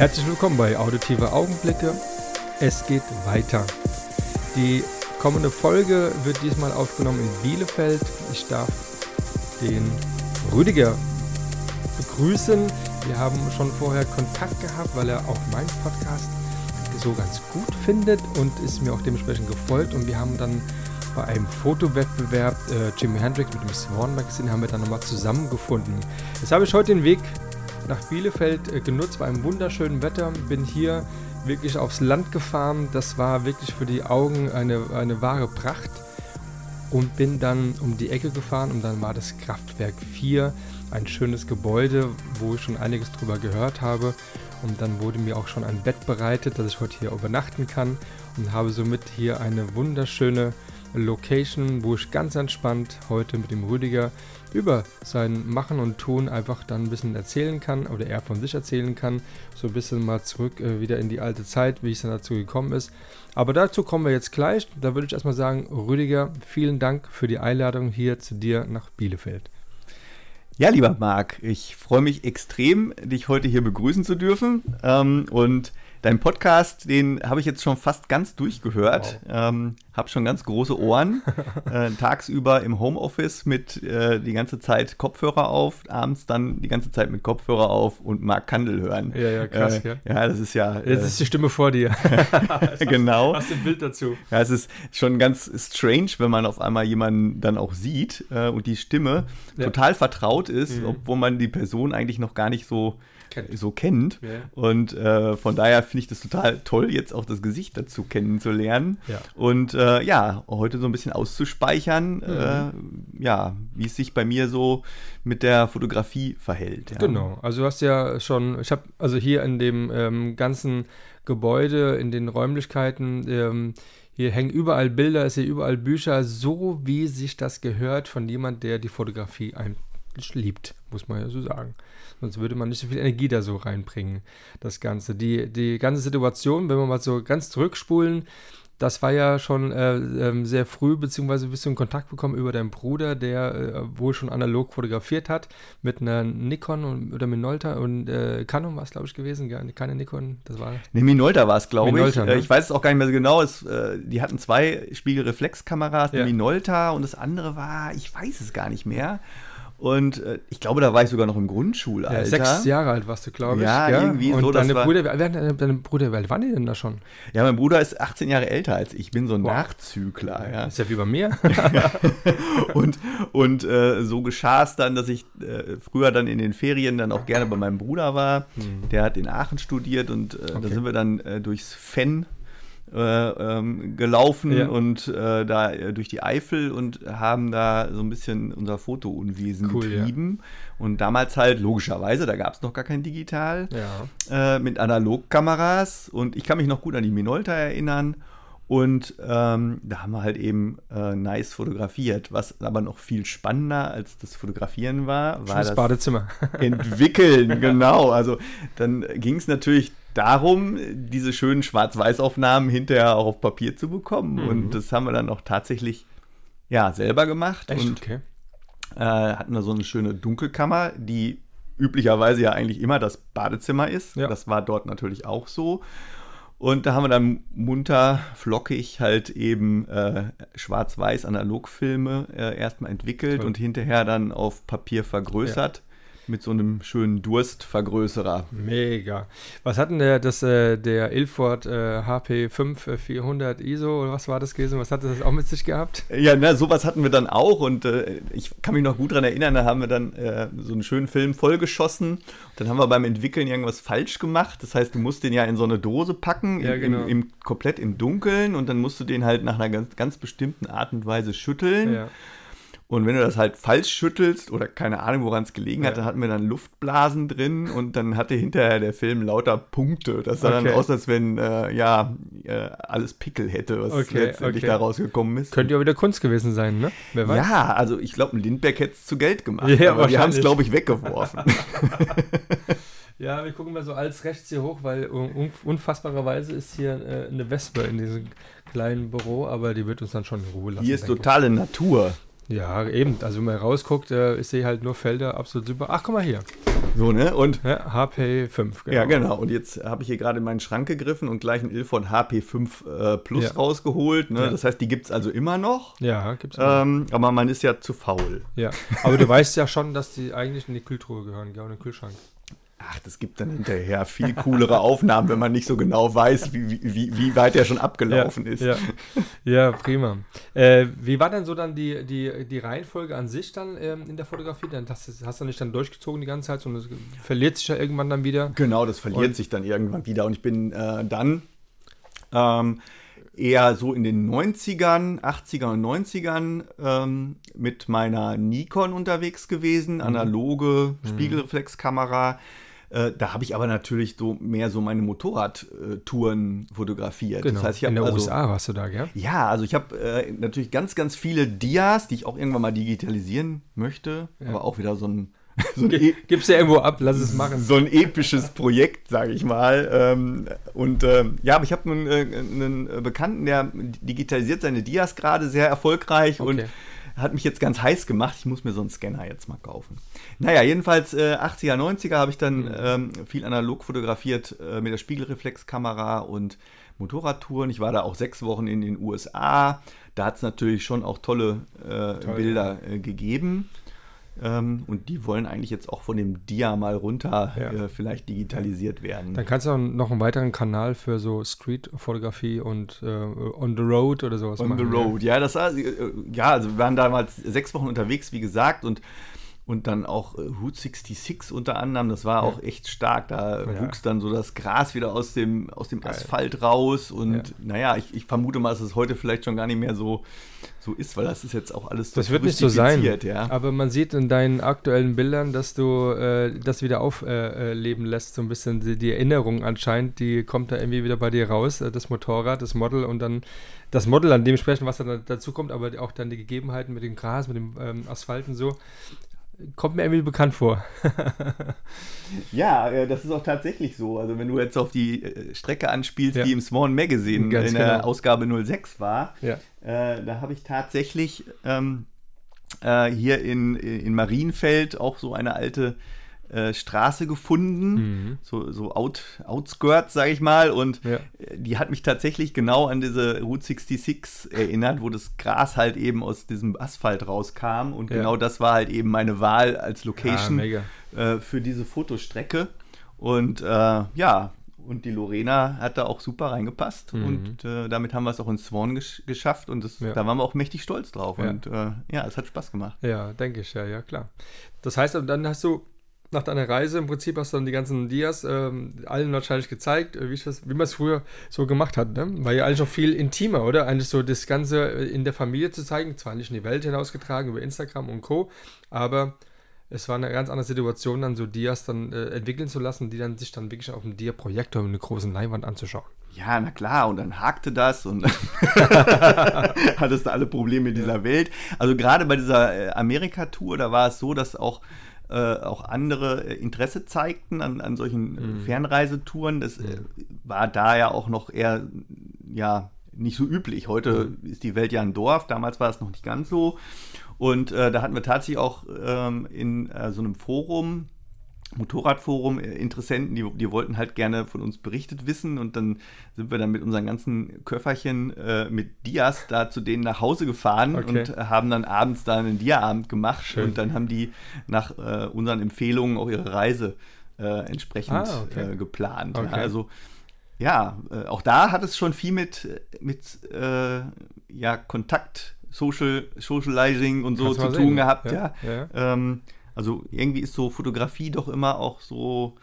Herzlich willkommen bei Auditive Augenblicke. Es geht weiter. Die kommende Folge wird diesmal aufgenommen in Bielefeld. Ich darf den Rüdiger begrüßen. Wir haben schon vorher Kontakt gehabt, weil er auch meinen Podcast so ganz gut findet und ist mir auch dementsprechend gefolgt. Und wir haben dann bei einem Fotowettbewerb äh, Jimi Hendrix mit dem Swan Magazine haben wir dann nochmal zusammengefunden. Jetzt habe ich heute den Weg nach Bielefeld äh, genutzt bei einem wunderschönen Wetter. Bin hier wirklich aufs Land gefahren. Das war wirklich für die Augen eine, eine wahre Pracht. Und bin dann um die Ecke gefahren und dann war das Kraftwerk 4, ein schönes Gebäude, wo ich schon einiges drüber gehört habe. Und dann wurde mir auch schon ein Bett bereitet, dass ich heute hier übernachten kann und habe somit hier eine wunderschöne Location, wo ich ganz entspannt heute mit dem Rüdiger über sein Machen und Tun einfach dann ein bisschen erzählen kann oder er von sich erzählen kann. So ein bisschen mal zurück äh, wieder in die alte Zeit, wie es dann dazu gekommen ist. Aber dazu kommen wir jetzt gleich. Da würde ich erstmal sagen, Rüdiger, vielen Dank für die Einladung hier zu dir nach Bielefeld. Ja, lieber Marc, ich freue mich extrem, dich heute hier begrüßen zu dürfen. Ähm, und Dein Podcast, den habe ich jetzt schon fast ganz durchgehört. Wow. Ähm, habe schon ganz große Ohren. äh, tagsüber im Homeoffice mit äh, die ganze Zeit Kopfhörer auf, abends dann die ganze Zeit mit Kopfhörer auf und Mark Kandel hören. Ja, ja, krass, äh, ja. Ja, das ist ja. Das ist die Stimme vor dir. genau. Hast du ein Bild dazu? Ja, es ist schon ganz strange, wenn man auf einmal jemanden dann auch sieht äh, und die Stimme ja. total vertraut ist, mhm. obwohl man die Person eigentlich noch gar nicht so kennt. so kennt. Ja. Und äh, von daher finde ich das total toll, jetzt auch das Gesicht dazu kennenzulernen. Ja. Und äh, ja, heute so ein bisschen auszuspeichern, mhm. äh, ja, wie es sich bei mir so mit der Fotografie verhält. Ja. Genau, also du hast ja schon, ich habe also hier in dem ähm, ganzen Gebäude, in den Räumlichkeiten, ähm, hier hängen überall Bilder, es sind überall Bücher, so wie sich das gehört von jemand, der die Fotografie eigentlich liebt, muss man ja so sagen. Sonst würde man nicht so viel Energie da so reinbringen, das Ganze. Die, die ganze Situation, wenn wir mal so ganz zurückspulen, das war ja schon äh, äh, sehr früh, beziehungsweise bist du in Kontakt bekommen über deinen Bruder, der äh, wohl schon analog fotografiert hat, mit einer Nikon und, oder Minolta und äh, Canon war es, glaube ich, gewesen, keine Nikon, das war... Ne, Minolta war es, glaube ich. Ne? Ich weiß es auch gar nicht mehr so genau, es, äh, die hatten zwei Spiegelreflexkameras, eine ja. Minolta und das andere war, ich weiß es gar nicht mehr. Und äh, ich glaube, da war ich sogar noch im Grundschulalter. Ja, sechs Jahre alt warst du, glaube ich. Ja, ja, irgendwie und so. Deine Brüder, wer, deine, deine Brüder, wie alt waren die denn da schon? Ja, mein Bruder ist 18 Jahre älter als ich. Ich bin so ein wow. Nachzügler. Ja. Ist ja wie bei mir. und und äh, so geschah es dann, dass ich äh, früher dann in den Ferien dann auch gerne bei meinem Bruder war. Mhm. Der hat in Aachen studiert und äh, okay. da sind wir dann äh, durchs Fenn äh, ähm, gelaufen ja. und äh, da äh, durch die Eifel und haben da so ein bisschen unser Fotounwesen cool, getrieben. Ja. Und damals halt, logischerweise, da gab es noch gar kein Digital, ja. äh, mit Analogkameras. Und ich kann mich noch gut an die Minolta erinnern. Und ähm, da haben wir halt eben äh, nice fotografiert. Was aber noch viel spannender als das Fotografieren war, war das Badezimmer. Entwickeln, genau. Also dann ging es natürlich darum, diese schönen Schwarz-Weiß-Aufnahmen hinterher auch auf Papier zu bekommen. Mhm. Und das haben wir dann auch tatsächlich ja, selber gemacht. Echt? Und okay. äh, hatten da so eine schöne Dunkelkammer, die üblicherweise ja eigentlich immer das Badezimmer ist. Ja. Das war dort natürlich auch so. Und da haben wir dann munter, flockig halt eben äh, schwarz-weiß Analogfilme äh, erstmal entwickelt Toll. und hinterher dann auf Papier vergrößert. Ja mit so einem schönen Durstvergrößerer. Mega. Was hat denn der, das, äh, der Ilford äh, HP5 400 ISO oder was war das gewesen? Was hat das auch mit sich gehabt? Ja, na, sowas hatten wir dann auch und äh, ich kann mich noch gut daran erinnern, da haben wir dann äh, so einen schönen Film vollgeschossen. Und dann haben wir beim Entwickeln irgendwas falsch gemacht. Das heißt, du musst den ja in so eine Dose packen, ja, genau. im, im, komplett im Dunkeln und dann musst du den halt nach einer ganz, ganz bestimmten Art und Weise schütteln. Ja. Und wenn du das halt falsch schüttelst oder keine Ahnung, woran es gelegen hat, dann hatten wir dann Luftblasen drin und dann hatte hinterher der Film lauter Punkte. Das sah Okay. dann aus, als wenn äh, ja äh, alles Pickel hätte, was Okay, letztendlich okay. da rausgekommen ist. Könnte ja auch wieder Kunst gewesen sein, ne? Wer weiß. ja, also ich glaube, ein Lindbergh hätte es zu Geld gemacht. Ja, aber die haben es, glaube ich, weggeworfen. Ja, wir gucken mal so als rechts hier hoch, weil un unfassbarerweise ist hier äh, eine Wespe in diesem kleinen Büro, aber die wird uns dann schon in Ruhe lassen. Hier ist totale Natur. Ja, eben. Also wenn man rausguckt, äh, ich sehe halt nur Felder, absolut super. Ach, guck mal hier. So, ne? Und Ja, HP 5. Ja, genau. Und jetzt habe ich hier gerade in meinen Schrank gegriffen und gleich ein Ilfon HP5 äh, Plus Ja. rausgeholt. Ne? Ja. Das heißt, die gibt es also immer noch. Ja, gibt's auch. Ähm, aber man ist ja zu faul. Ja, aber du weißt ja schon, dass die eigentlich in die Kühltruhe gehören, gell, und in den Kühlschrank. Ach, das gibt dann hinterher viel coolere Aufnahmen, wenn man nicht so genau weiß, wie, wie- wie, weit er schon abgelaufen ist. Ja, ja prima. Äh, wie war denn so dann die, die, die Reihenfolge an sich dann ähm, in der Fotografie? Dann hast, du- hast du nicht dann durchgezogen die ganze Zeit, sondern es verliert sich ja irgendwann dann wieder. Genau, das verliert Und- sich dann irgendwann wieder. Und ich bin äh, dann ähm, eher so in den 90ern, 80ern und 90ern ähm, mit meiner Nikon unterwegs gewesen, analoge Spiegelreflexkamera. Äh, da habe ich aber natürlich so mehr so meine Motorradtouren fotografiert. Genau. Das heißt, ich in der also, USA warst du da, gell? Ja, also ich habe äh, natürlich ganz, ganz viele Dias, die ich auch irgendwann mal digitalisieren möchte, aber auch wieder so ein, so ein e Gib's ja irgendwo ab, lass es machen. so ein episches Projekt, sage ich mal. Ähm, und ähm, ja, aber ich habe einen, äh, einen Bekannten, der digitalisiert seine Dias gerade sehr erfolgreich und Okay. Hat mich jetzt ganz heiß gemacht. Ich muss mir so einen Scanner jetzt mal kaufen. Naja, jedenfalls äh, 80er, 90er habe ich dann ähm, viel analog fotografiert äh, mit der Spiegelreflexkamera und Motorradtouren. Ich war da auch sechs Wochen in den USA. Da hat es natürlich schon auch tolle äh, Toll, Bilder äh, gegeben. Ähm, und die wollen eigentlich jetzt auch von dem Dia mal runter Ja. äh, vielleicht digitalisiert werden. Dann kannst du auch noch einen weiteren Kanal für so Street-Fotografie und äh, On the Road oder sowas On machen. the road, ja, das war, äh, ja, also wir waren damals sechs Wochen unterwegs, wie gesagt, und, und dann auch äh, Route 66 unter anderem, das war auch echt stark. Da Ja. wuchs dann so das Gras wieder aus dem, aus dem Geil. Asphalt raus und Ja. naja, ich, ich vermute mal, dass es heute vielleicht schon gar nicht mehr so, so ist, weil das ist jetzt auch alles Das wird nicht so sein. Ja. Aber man sieht in deinen aktuellen Bildern, dass du äh, das wieder aufleben äh, leben lässt. So ein bisschen die, die Erinnerung anscheinend, die kommt da irgendwie wieder bei dir raus. Äh, das Motorrad, das Model und dann das Model an dementsprechend, was dann dazu kommt, aber auch dann die Gegebenheiten mit dem Gras, mit dem ähm, Asphalt und so. Kommt mir irgendwie bekannt vor. Ja, äh, das ist auch tatsächlich so. Also wenn du jetzt auf die äh, Strecke anspielst, Ja. die im Swan Magazine Ganz in der genau. Ausgabe 06 war, Ja. äh, da habe ich tatsächlich ähm, äh, hier in, in Marienfeld auch so eine alte äh, Straße gefunden, Mhm. so, so Out, Outskirts, sage ich mal. Und Ja. äh, die hat mich tatsächlich genau an diese Route 66 erinnert, wo das Gras halt eben aus diesem Asphalt rauskam. Und Ja. genau das war halt eben meine Wahl als Ah, Location mega. äh, für diese Fotostrecke. Und äh, ja, und die Lorena hat da auch super reingepasst. Mhm. Und äh, damit haben wir es auch in Swan gesch geschafft. Und das, Ja. da waren wir auch mächtig stolz drauf. Ja. Und äh, ja, es hat Spaß gemacht. Ja, denke ich, ja, ja, klar. Das heißt, und dann hast du nach deiner Reise im Prinzip hast du dann die ganzen Dias ähm, allen wahrscheinlich gezeigt, äh, wie, das- wie man es früher so gemacht hat. Ne? War ja eigentlich noch viel intimer, oder? Eigentlich so das Ganze äh, in der Familie zu zeigen, zwar nicht in die Welt hinausgetragen über Instagram und Co., aber es war eine ganz andere Situation, dann so Dias dann äh, entwickeln zu lassen, die dann sich dann wirklich auf dem Dia-Projektor mit einer großen Leinwand anzuschauen. Ja, na klar, und dann hakte das und hattest du alle Probleme dieser Welt. Also gerade bei dieser äh, Amerika-Tour, da war es so, dass auch, äh, auch andere äh, Interesse zeigten an, an solchen äh, Fernreisetouren. Das äh, war da ja auch noch eher, ja, nicht so üblich. Heute ist die Welt ja ein Dorf, damals war es noch nicht ganz so. Und äh, da hatten wir tatsächlich auch ähm, in äh, so einem Forum, Motorradforum äh, Interessenten, die, die wollten halt gerne von uns berichtet wissen und dann sind wir dann mit unseren ganzen Köfferchen äh, mit Dias da zu denen nach Hause gefahren Okay. und äh, haben dann abends da einen Dia-Abend gemacht Schön. und dann haben die nach äh, unseren Empfehlungen auch ihre Reise äh, entsprechend Ah, okay. äh, geplant. Ja, Okay. also ja, auch da hat es schon viel mit, mit ja, Kontakt, Social, Socializing und so zu tun sehen. gehabt, Ja, ja. ja. Ähm, also irgendwie ist so Fotografie doch immer auch so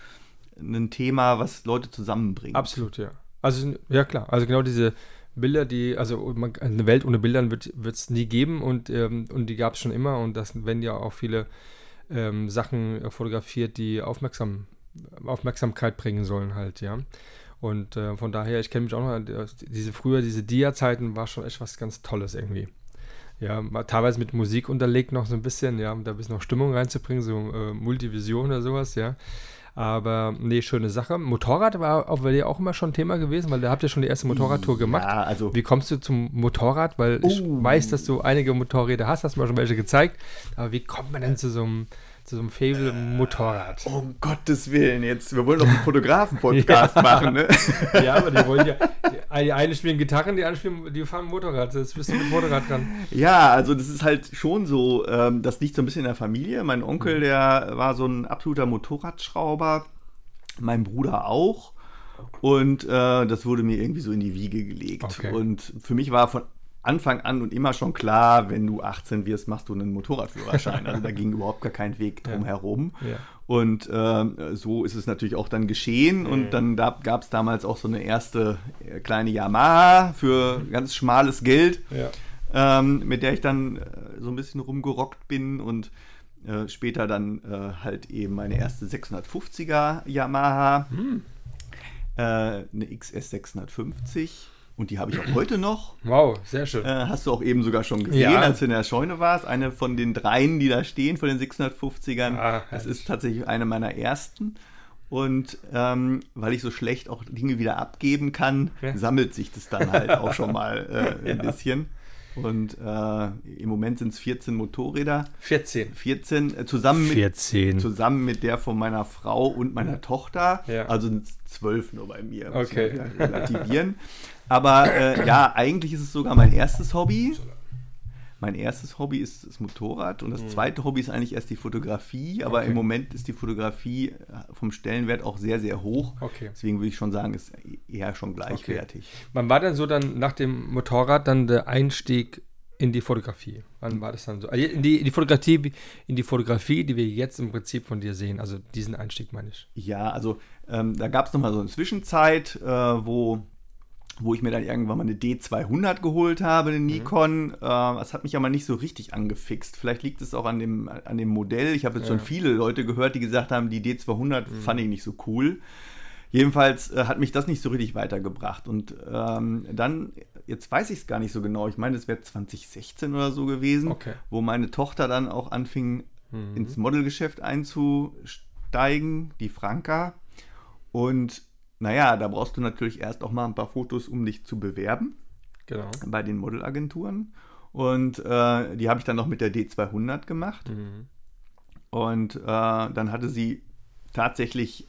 ein Thema, was Leute zusammenbringt. Absolut, ja. Also, ja klar. Also genau diese Bilder, die, also man, eine Welt ohne Bildern wird es nie geben und, ähm, und die gab es schon immer und das werden ja auch viele ähm, Sachen fotografiert, die aufmerksam, Aufmerksamkeit bringen sollen halt, ja. Und äh, von daher, ich kenne mich auch noch, diese früher, diese Dia-Zeiten war schon echt was ganz Tolles irgendwie. Ja, teilweise mit Musik unterlegt noch so ein bisschen, ja, um da ein bisschen noch Stimmung reinzubringen, so äh, Multivision oder sowas, ja. Aber nee, schöne Sache. Motorrad war auch bei dir auch immer schon Thema gewesen, weil da habt ihr schon die erste Motorradtour gemacht. Ja, also. Wie kommst du zum Motorrad? Weil ich oh. weiß, dass du einige Motorräder hast, hast du mir schon welche gezeigt. Aber wie kommt man denn zu so einem so einem Fable Motorrad. Um Gottes Willen, jetzt, wir wollen doch einen Fotografen-Podcast ja. machen, ne? Ja, aber die wollen ja, die eine spielen Gitarren, die anderen spielen, die fahren Motorrad. Jetzt bist du mit Motorrad dran. Ja, also das ist halt schon so, ähm, das liegt so ein bisschen in der Familie. Mein Onkel, mhm. der war so ein absoluter Motorradschrauber, mein Bruder auch. Und äh, das wurde mir irgendwie so in die Wiege gelegt. Okay. Und für mich war von Anfang an und immer schon klar, wenn du 18 wirst, machst du einen Motorradführerschein. Also da ging überhaupt gar kein Weg drum ja. herum. Ja. Und äh, so ist es natürlich auch dann geschehen. Mhm. Und dann da, gab es damals auch so eine erste äh, kleine Yamaha für ganz schmales Geld, ja. ähm, mit der ich dann äh, so ein bisschen rumgerockt bin und äh, später dann äh, halt eben meine erste 650er Yamaha, mhm. Eine XS 650 und die habe ich auch heute noch. Wow, sehr schön. Äh, hast du auch eben sogar schon gesehen, ja. als du in der Scheune warst. Eine von den dreien, die da stehen, von den 650ern. Ah, das ist tatsächlich eine meiner ersten. Und ähm, weil ich so schlecht auch Dinge wieder abgeben kann, ja. sammelt sich das dann halt auch schon mal äh, ein ja. bisschen. Und äh, im Moment sind es 14 Motorräder. 14. 14, äh, zusammen, 14. Mit, zusammen mit der von meiner Frau und meiner Tochter. Ja. Also sind es 12 nur bei mir. Okay. relativieren. Aber äh, ja, eigentlich ist es sogar mein erstes Hobby. Mein erstes Hobby ist das Motorrad und das mhm. zweite Hobby ist eigentlich erst die Fotografie. Aber okay. im Moment ist die Fotografie äh, vom Stellenwert auch sehr, sehr hoch. Okay. Deswegen würde ich schon sagen, ist eher schon gleichwertig. Okay. Wann war denn so dann nach dem Motorrad dann der Einstieg in die Fotografie? Wann war das dann so? Also in die, in die Fotografie, in die Fotografie, die wir jetzt im Prinzip von dir sehen. Also diesen Einstieg meine ich. Ja, also ähm, da gab es nochmal so eine Zwischenzeit, äh, wo wo ich mir dann irgendwann mal eine D200 geholt habe, eine mhm. Nikon. Mhm. Äh, das hat mich aber nicht so richtig angefixt. Vielleicht liegt es auch an dem, an dem Modell. Ich habe jetzt ja. schon viele Leute gehört, die gesagt haben, die D200 mhm. fand ich nicht so cool. Jedenfalls äh, hat mich das nicht so richtig weitergebracht. Und ähm, dann, jetzt weiß ich es gar nicht so genau, ich meine, es wäre 2016 oder so gewesen, okay. wo meine Tochter dann auch anfing, mhm. ins Modelgeschäft einzusteigen, die Franka. Und naja, da brauchst du natürlich erst auch mal ein paar Fotos, um dich zu bewerben. Genau. Bei den Modelagenturen. Und äh, die habe ich dann noch mit der D200 gemacht. Mhm. Und äh, dann hatte sie tatsächlich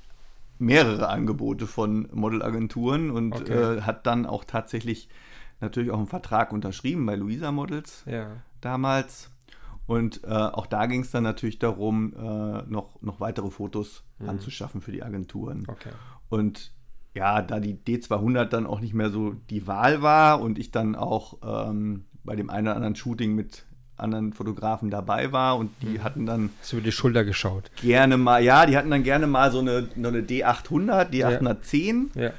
mehrere Angebote von Modelagenturen und okay. äh, hat dann auch tatsächlich natürlich auch einen Vertrag unterschrieben bei Luisa Models ja. damals. Und äh, auch da ging es dann natürlich darum, äh, noch, noch weitere Fotos mhm. anzuschaffen für die Agenturen. Okay. Und ja, da die D200 dann auch nicht mehr so die Wahl war und ich dann auch ähm, bei dem einen oder anderen Shooting mit anderen Fotografen dabei war und die mhm. hatten dann. Hast du über die Schulter geschaut? Gerne mal, ja, die hatten dann gerne mal so eine, so eine D800, D810. Ja.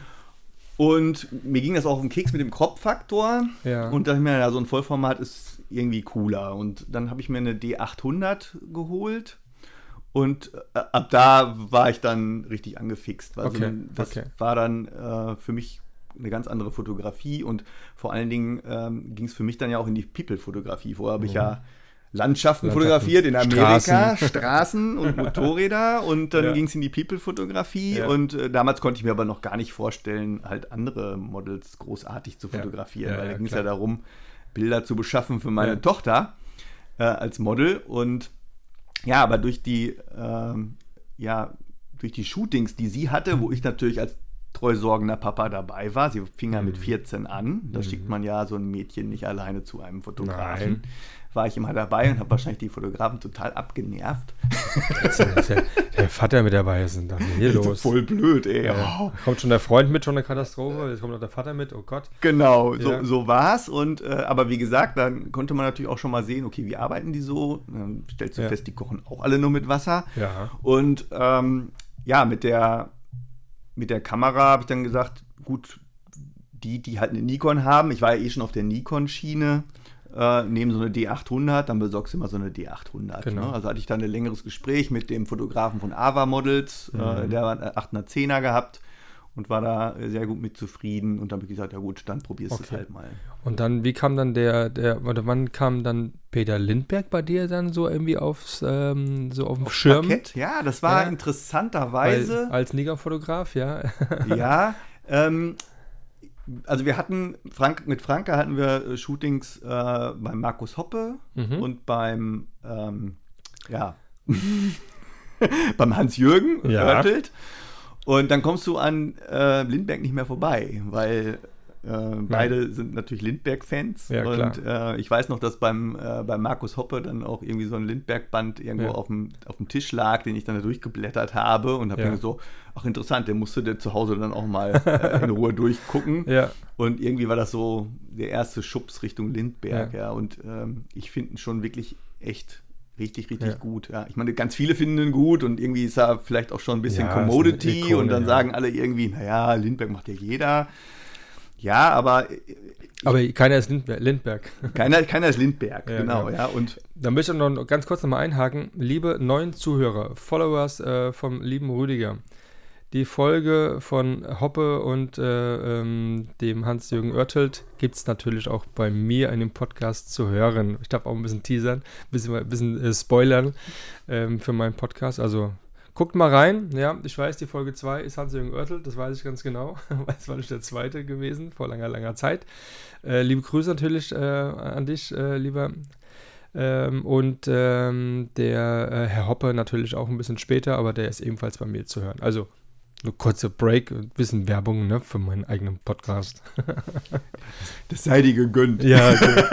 Und mir ging das auch auf den Keks mit dem Crop-Faktor. Ja. Und da ich mir, ja, so ein Vollformat ist irgendwie cooler. Und dann habe ich mir eine D800 geholt und äh, ab da war ich dann richtig angefixt. Also okay, das okay. war dann äh, für mich eine ganz andere Fotografie und vor allen Dingen ähm, ging es für mich dann ja auch in die People-Fotografie. Vorher habe ich ja mhm. Landschaften, Landschaften, fotografiert in Amerika, Straßen, Straßen und Motorräder und dann ja. ging es in die People-Fotografie ja. und äh, damals konnte ich mir aber noch gar nicht vorstellen, halt andere Models großartig zu fotografieren, ja. weil da ging es ja darum, Bilder zu beschaffen für meine Tochter äh, als Model und ja, aber durch die, ähm, ja, durch die Shootings, die sie hatte, wo ich natürlich als treu sorgender Papa dabei war. Sie fing ja mit 14 mhm. an. Da mhm. schickt man ja so ein Mädchen nicht alleine zu einem Fotografen. Nein war ich immer dabei und habe wahrscheinlich die Fotografen total abgenervt. Der, der Vater mit dabei ist, was ist hier los? Voll blöd, ey. Ja. Kommt schon der Freund mit, schon eine Katastrophe. Jetzt kommt noch der Vater mit, oh Gott. Genau, so, ja. so war es. Und, äh, aber wie gesagt, dann konnte man natürlich auch schon mal sehen, okay, wie arbeiten die so? Dann stellst du ja. fest, die kochen auch alle nur mit Wasser. Ja. Und ähm, ja, mit der, mit der Kamera habe ich dann gesagt, gut, die, die halt eine Nikon haben, ich war ja eh schon auf der Nikon-Schiene, äh, nehmen so eine D800, dann besorgst du immer so eine D800. Genau. Ne? Also hatte ich dann ein längeres Gespräch mit dem Fotografen von Ava Models, äh, Mhm. der hat einen 810er gehabt und war da sehr gut mit zufrieden und dann habe ich gesagt, ja gut, dann probierst du es Okay. halt mal. Und dann, wie kam dann der, der, oder wann kam dann Peter Lindberg bei dir dann so irgendwie aufs, ähm, so auf dem Schirm? Parkett? Ja, das war Ja. interessanterweise. Weil, als Negerfotograf, ja. ja, ähm, also wir hatten, Frank, mit Franke hatten wir äh, Shootings äh, beim Markus Hoppe Mhm. und beim, ähm, ja, beim Hans-Jürgen Ja. Oertelt. Und dann kommst du an äh, Lindbergh nicht mehr vorbei, weil äh, beide sind natürlich Lindbergh-Fans. Ja, und äh, ich weiß noch, dass beim, äh, beim Markus Hoppe dann auch irgendwie so ein Lindbergh-Band irgendwo Ja. auf, dem, auf dem Tisch lag, den ich dann da durchgeblättert habe und habe Ja. mir so, ach interessant, den musst du dir zu Hause dann auch mal äh, in Ruhe durchgucken. Ja. Und irgendwie war das so der erste Schubs Richtung Lindbergh, ja. Ja. Und ähm, ich finde ihn schon wirklich echt richtig, richtig Ja. gut. Ja. Ich meine, ganz viele finden ihn gut und irgendwie ist er vielleicht auch schon ein bisschen Ja, Commodity Ikone, und dann sagen alle irgendwie, naja, Lindbergh macht ja jeder. Ja, aber äh, Aber keiner ist Lindberg. Lindberg. keiner, keiner ist Lindbergh, Ja, genau, genau. ja. Und Da möchte ich noch ganz kurz nochmal einhaken. Liebe neuen Zuhörer, Followers äh, vom lieben Rüdiger. Die Folge von Hoppe und äh, ähm, dem Hans-Jürgen Oertelt gibt es natürlich auch bei mir in dem Podcast zu hören. Ich darf auch ein bisschen teasern, ein bisschen, ein bisschen äh, spoilern ähm, für meinen Podcast. Also guckt mal rein. Ja, ich weiß, die Folge 2 ist Hans-Jürgen Oertelt, das weiß ich ganz genau. Das war nicht der zweite gewesen, vor langer, langer Zeit. Äh, liebe Grüße natürlich äh, an dich, äh, lieber ähm, und ähm, der äh, Herr Hoppe natürlich auch ein bisschen später, aber der ist ebenfalls bei mir zu hören. Also eine kurze Break, ein bisschen Werbung ne, für meinen eigenen Podcast. das sei dir gegönnt. Ja, okay.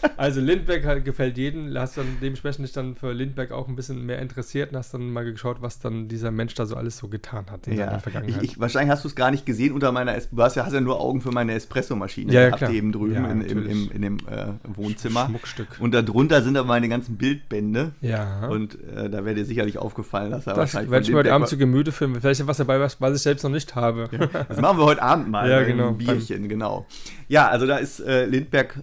Also Lindbergh halt gefällt jedem. Hast dann dementsprechend dich dann für Lindbergh auch ein bisschen mehr interessiert und hast dann mal geschaut, was dann dieser Mensch da so alles so getan hat in Ja, ich, Vergangenheit. ich, wahrscheinlich hast du es gar nicht gesehen unter meiner, Es du hast ja, hast ja nur Augen für meine Espressomaschine Ja, ja, gehabt klar. eben drüben Ja, in, im, im, in dem äh, Wohnzimmer. Schmuckstück. Und darunter sind aber meine ganzen Bildbände. ja. Und äh, da wäre dir sicherlich aufgefallen, dass er das wahrscheinlich werde ich mir heute Abend zu Gemüte filmen. Vielleicht was dabei, was, was ich selbst noch nicht habe. war- Das machen wir heute Abend mal. Ja, bei genau. einem Bierchen, genau. Ja, also da ist äh, Lindbergh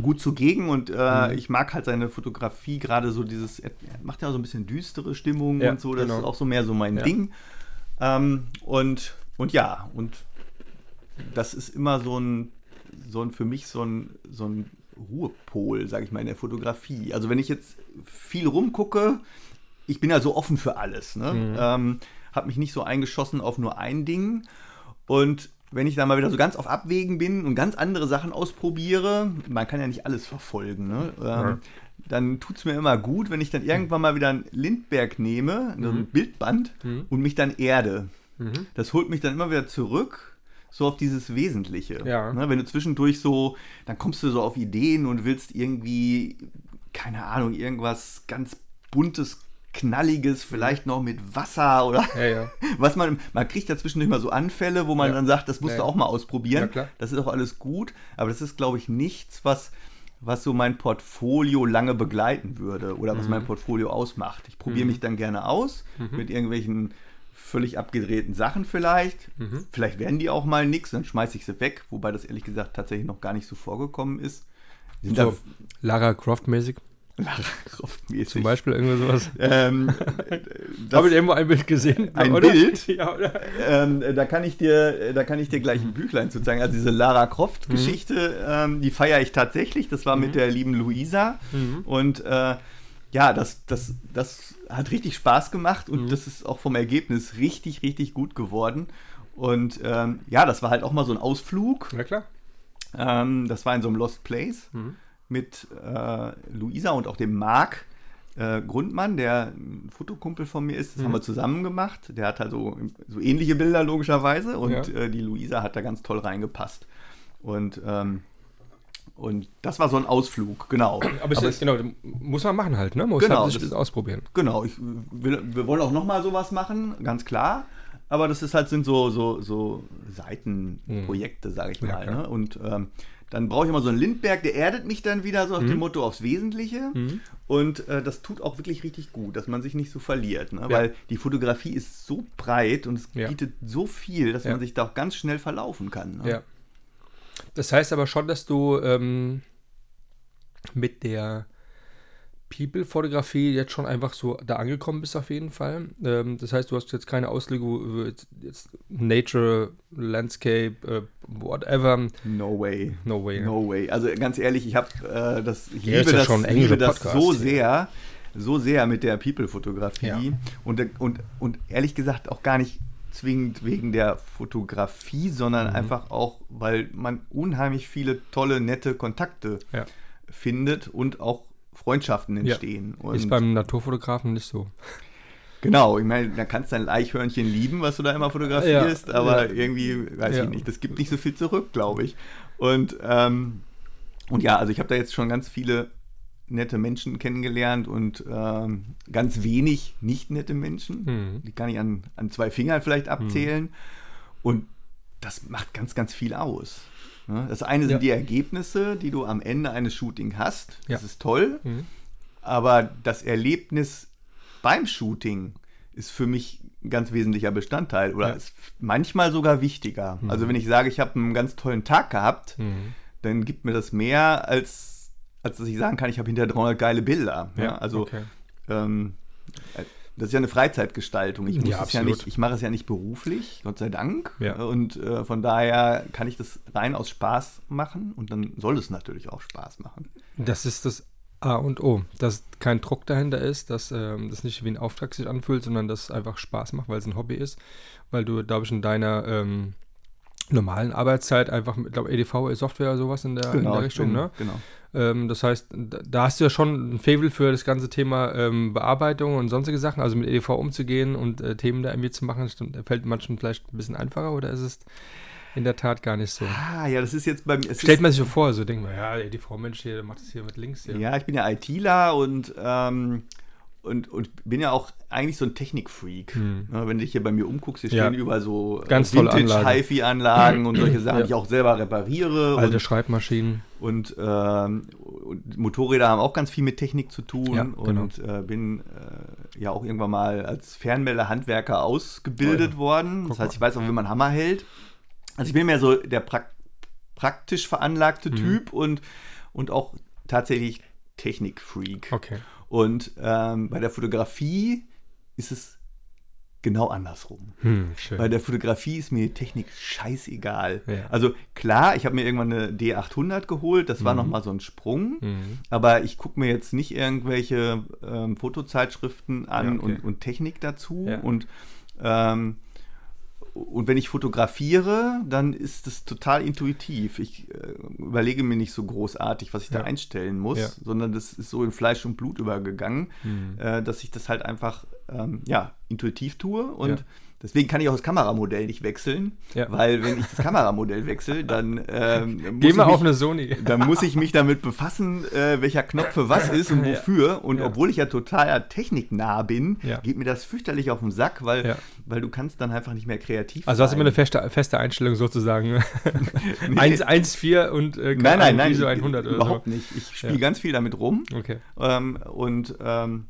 gut zugegen und äh, Mhm. ich mag halt seine Fotografie, gerade so dieses, er macht ja so ein bisschen düstere Stimmung Ja, und so, das genau. ist auch so mehr so mein Ja. Ding. Ähm, und, und ja, und das ist immer so ein, so ein für mich so ein, so ein Ruhepol, sage ich mal, in der Fotografie. Also wenn ich jetzt viel rumgucke, ich bin ja so offen für alles, ne? Mhm. Ähm, habe mich nicht so eingeschossen auf nur ein Ding. Und wenn ich dann mal wieder so ganz auf Abwägen bin und ganz andere Sachen ausprobiere, man kann ja nicht alles verfolgen, ne? ähm, Ja. dann tut es mir immer gut, wenn ich dann irgendwann mal wieder ein Lindberg nehme, so ein Bildband, Mhm. und mich dann erde. Mhm. Das holt mich dann immer wieder zurück, so auf dieses Wesentliche. Ja. Ne, wenn du zwischendurch so, dann kommst du so auf Ideen und willst irgendwie, keine Ahnung, irgendwas ganz buntes, knalliges, vielleicht noch mit Wasser oder Ja, ja. was man, man kriegt ja zwischendurch mal so Anfälle, wo man Ja. dann sagt, das musst du auch mal ausprobieren. Das ist auch alles gut, aber das ist, glaube ich, nichts, was, was so mein Portfolio lange begleiten würde oder Mhm. was mein Portfolio ausmacht. Ich probiere mich dann gerne aus Mhm. mit irgendwelchen völlig abgedrehten Sachen vielleicht. Mhm. Vielleicht werden die auch mal nix, dann schmeiße ich sie weg, wobei das ehrlich gesagt tatsächlich noch gar nicht so vorgekommen ist. Sind So, Lara Croft-mäßig da Lara Croft-mäßig. zum Beispiel, irgendwie sowas. Ähm, Habe ich irgendwo ein Bild gesehen? Ein oder? Bild? Ja, oder? Ähm, da kann ich dir, da kann ich dir gleich ein Büchlein zu zeigen. Also diese Lara Croft-Geschichte, ähm, die feiere ich tatsächlich. Das war mit der lieben Luisa. Mhm. Und äh, ja, das, das, das hat richtig Spaß gemacht und Mhm. das ist auch vom Ergebnis richtig, richtig gut geworden. Und ähm, ja, das war halt auch mal so ein Ausflug. Na klar. Ähm, das war in so einem Lost Place Mhm. Mit äh, Luisa und auch dem Marc äh, Grundmann, der ein Fotokumpel von mir ist. Das Mhm. haben wir zusammen gemacht. Der hat also so ähnliche Bilder logischerweise und Ja. äh, die Luisa hat da ganz toll reingepasst. Und, ähm, und das war so ein Ausflug, genau. Aber, es ist, genau, muss man machen halt, ne? Muss Genau, halt sich das- ausprobieren. Genau, ich will, wir wollen auch noch mal sowas machen, ganz klar. Aber das ist halt, sind so, so, so Seitenprojekte, sage ich Ja, mal. klar. ne? Und ähm, dann brauche ich immer so einen Lindberg, der erdet mich dann wieder so nach Mhm. dem Motto aufs Wesentliche. Und äh, das tut auch wirklich richtig gut, dass man sich nicht so verliert. Ne? Ja. Weil die Fotografie ist so breit und es Ja. bietet so viel, dass Ja. man sich da auch ganz schnell verlaufen kann. Ne? Ja. Das heißt aber schon, dass du ähm, mit der People-Fotografie jetzt schon einfach so da angekommen bist auf jeden Fall. Ähm, das heißt, du hast jetzt keine Auslegung über jetzt, jetzt Nature, Landscape, äh, whatever. No way. No way. No way. Also ganz ehrlich, ich habe äh, das, ich Ja, liebe ja das, schon ein liebe das Podcast so sehr, so sehr mit der People-Fotografie Ja. und, und, und ehrlich gesagt auch gar nicht zwingend wegen der Fotografie, sondern Mhm. einfach auch, weil man unheimlich viele tolle, nette Kontakte Ja. findet und auch Freundschaften Ja. entstehen. Und Ist beim Naturfotografen nicht so. Genau, ich meine, da kannst du ein Eichhörnchen lieben, was du da immer fotografierst, Ja, aber ja. irgendwie, weiß Ja. ich nicht, das gibt nicht so viel zurück, glaube ich. Und, ähm, und ja, also ich habe da jetzt schon ganz viele nette Menschen kennengelernt und ähm, ganz wenig nicht nette Menschen. Mhm. Die kann ich an, an zwei Fingern vielleicht abzählen. Und das macht ganz, ganz viel aus. Ne? Das eine sind Ja. die Ergebnisse, die du am Ende eines Shootings hast. Das Ja. ist toll. Mhm. Aber das Erlebnis beim Shooting ist für mich ein ganz wesentlicher Bestandteil oder Ja. ist manchmal sogar wichtiger. Also wenn ich sage, ich habe einen ganz tollen Tag gehabt, Mhm. dann gibt mir das mehr, als, als dass ich sagen kann, ich habe hinter 300 geile Bilder. Ja, also okay. ähm, das ist ja eine Freizeitgestaltung. Ich, Ja, ja nicht, ich mache es ja nicht beruflich, Gott sei Dank. Ja. Und äh, von daher kann ich das rein aus Spaß machen und dann soll es natürlich auch Spaß machen. Das ist das A und O. Dass kein Druck dahinter ist, dass ähm, das nicht wie ein Auftrag sich anfühlt, sondern dass es einfach Spaß macht, weil es ein Hobby ist. Weil du, glaube ich, in deiner ähm, normalen Arbeitszeit einfach mit, glaube EDV-Software oder sowas in der, in der ich Richtung, bin- ne? Genau. Ähm, das heißt, da, hast du ja schon ein Faible für das ganze Thema ähm, Bearbeitung und sonstige Sachen, also mit EDV umzugehen und äh, Themen da irgendwie zu machen. Stimmt, fällt manchen vielleicht ein bisschen einfacher oder ist es in der Tat gar nicht so? Ah, ja, das ist jetzt bei mir. es Stellt man sich so vor, so denkt man, ja, EDV-Mensch hier, der macht das hier mit links hier. Ja, ich bin ja ITler und, ähm, und, und bin ja auch eigentlich so ein Technikfreak. Ja, wenn du dich hier bei mir umguckst, hier Hm. Ja. stehen überall so äh, Ganz tolle Anlagen. Hi-Fi-Anlagen und solche Sachen, Ja. die ich auch selber repariere. Alte und, Schreibmaschinen. und, ähm, und Motorräder haben auch ganz viel mit Technik zu tun. Ja, genau. Und äh, bin äh, ja auch irgendwann mal als Fernmelder-Handwerker ausgebildet Oh worden. Das heißt, ich weiß auch, wie man Hammer hält. Also ich bin mehr so der prak praktisch veranlagte Mhm. Typ und, und auch tatsächlich Technikfreak. Okay. Und ähm, bei der Fotografie ist es genau andersrum. Hm. Bei der Fotografie ist mir die Technik scheißegal. Ja. Also klar, ich habe mir irgendwann eine D800 geholt, das war nochmal so ein Sprung. Mhm. Aber ich gucke mir jetzt nicht irgendwelche ähm, Fotozeitschriften an Ja, okay. und, und Technik dazu. Ja. Und, ähm, und wenn ich fotografiere, dann ist es total intuitiv. Ich äh, überlege mir nicht so großartig, was ich da Ja. einstellen muss, Ja. sondern das ist so in Fleisch und Blut übergegangen, Mhm. äh, dass ich das halt einfach ähm, ja, intuitiv tue. Und Ja. Deswegen kann ich auch das Kameramodell nicht wechseln, Ja. weil wenn ich das Kameramodell wechsle, dann ähm, muss Geh ich mal mich- auf eine Sony. dann muss ich mich damit befassen, äh, welcher Knopf für was ist und Ja. wofür. Und Ja. obwohl ich ja total techniknah bin, Ja. geht mir das fürchterlich auf den Sack, weil, Ja. weil du kannst dann einfach nicht mehr kreativ Also hast du sein. immer eine feste, feste Einstellung sozusagen. 1, 1, 4 und äh, Nein, nein, nein, ISO ich- 100 oder überhaupt nicht. Ich spiele Ja. ganz viel damit rum so. Okay. ähm, und ähm,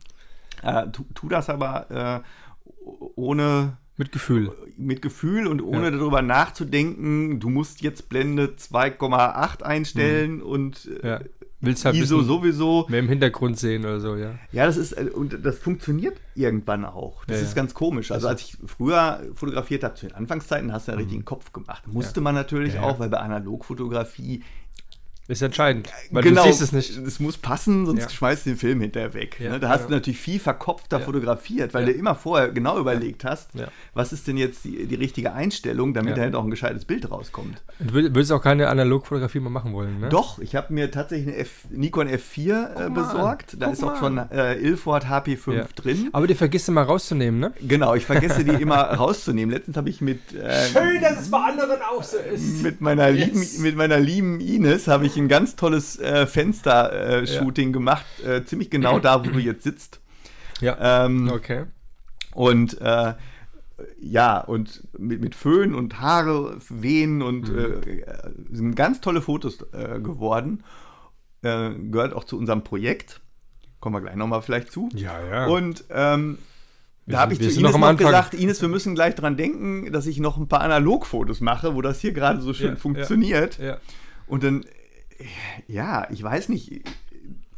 äh, tu, tu das aber äh, ohne Mit Gefühl. mit Gefühl und ohne Ja. darüber nachzudenken, du musst jetzt Blende 2,8 einstellen und äh, Mhm. Ja. Willst halt ISO sowieso. mehr im Hintergrund sehen oder so, ja. Ja, das ist, äh, und das funktioniert irgendwann auch. Das Ja, ist ganz komisch. Also, als ich früher fotografiert habe, zu den Anfangszeiten, hast du einen richtigen Kopf gemacht. Musste man natürlich Mhm. Auch, weil bei Analogfotografie, Ist entscheidend. Weil genau, du siehst es nicht. Es muss passen, sonst Ja. schmeißt du den Film hinterher weg. Ja, ne? Da hast ja. du natürlich viel verkopfter Ja. fotografiert, weil Ja. du immer vorher genau überlegt hast, Ja. was ist denn jetzt die, die richtige Einstellung, damit Ja. da halt auch ein gescheites Bild rauskommt. Du würd- würdest auch keine Analogfotografie mehr machen wollen, ne? Doch, ich habe mir tatsächlich eine F Nikon F4 äh, mal an. besorgt. Da Guck ist auch schon äh, Ilford HP5 Ja. drin. Aber die vergisst du mal rauszunehmen, ne? Genau, ich vergesse die immer rauszunehmen. Letztens habe ich mit, äh, dass es bei anderen auch so ist. mit, meiner lieben, Yes. mit meiner lieben Ines habe ich ein ganz tolles äh, Fenster-Shooting gemacht. Äh, ziemlich genau da, wo du jetzt sitzt. Ja. Ähm, Okay. Und äh, ja, und mit, mit Föhn und Haare wehen und Mhm. äh, sind ganz tolle Fotos äh, geworden. Äh, gehört auch zu unserem Projekt. Kommen wir gleich nochmal vielleicht zu. Ja, ja. Und ähm, da habe ich zu Ines noch noch gesagt, Ines, wir müssen gleich dran denken, dass ich noch ein paar Analogfotos mache, wo das hier gerade so schön Ja, funktioniert. ja. Und dann, ja, ich weiß nicht,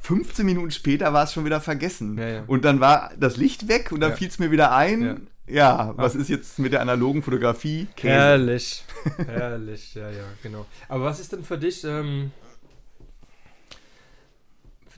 15 Minuten später war es schon wieder vergessen. Ja, ja. Und dann war das Licht weg und dann Ja. fiel es mir wieder ein. Ja. Ja, was ist jetzt mit der analogen Fotografie? Käse. Herrlich. Herrlich, ja, ja, genau. Aber was ist denn für dich ähm,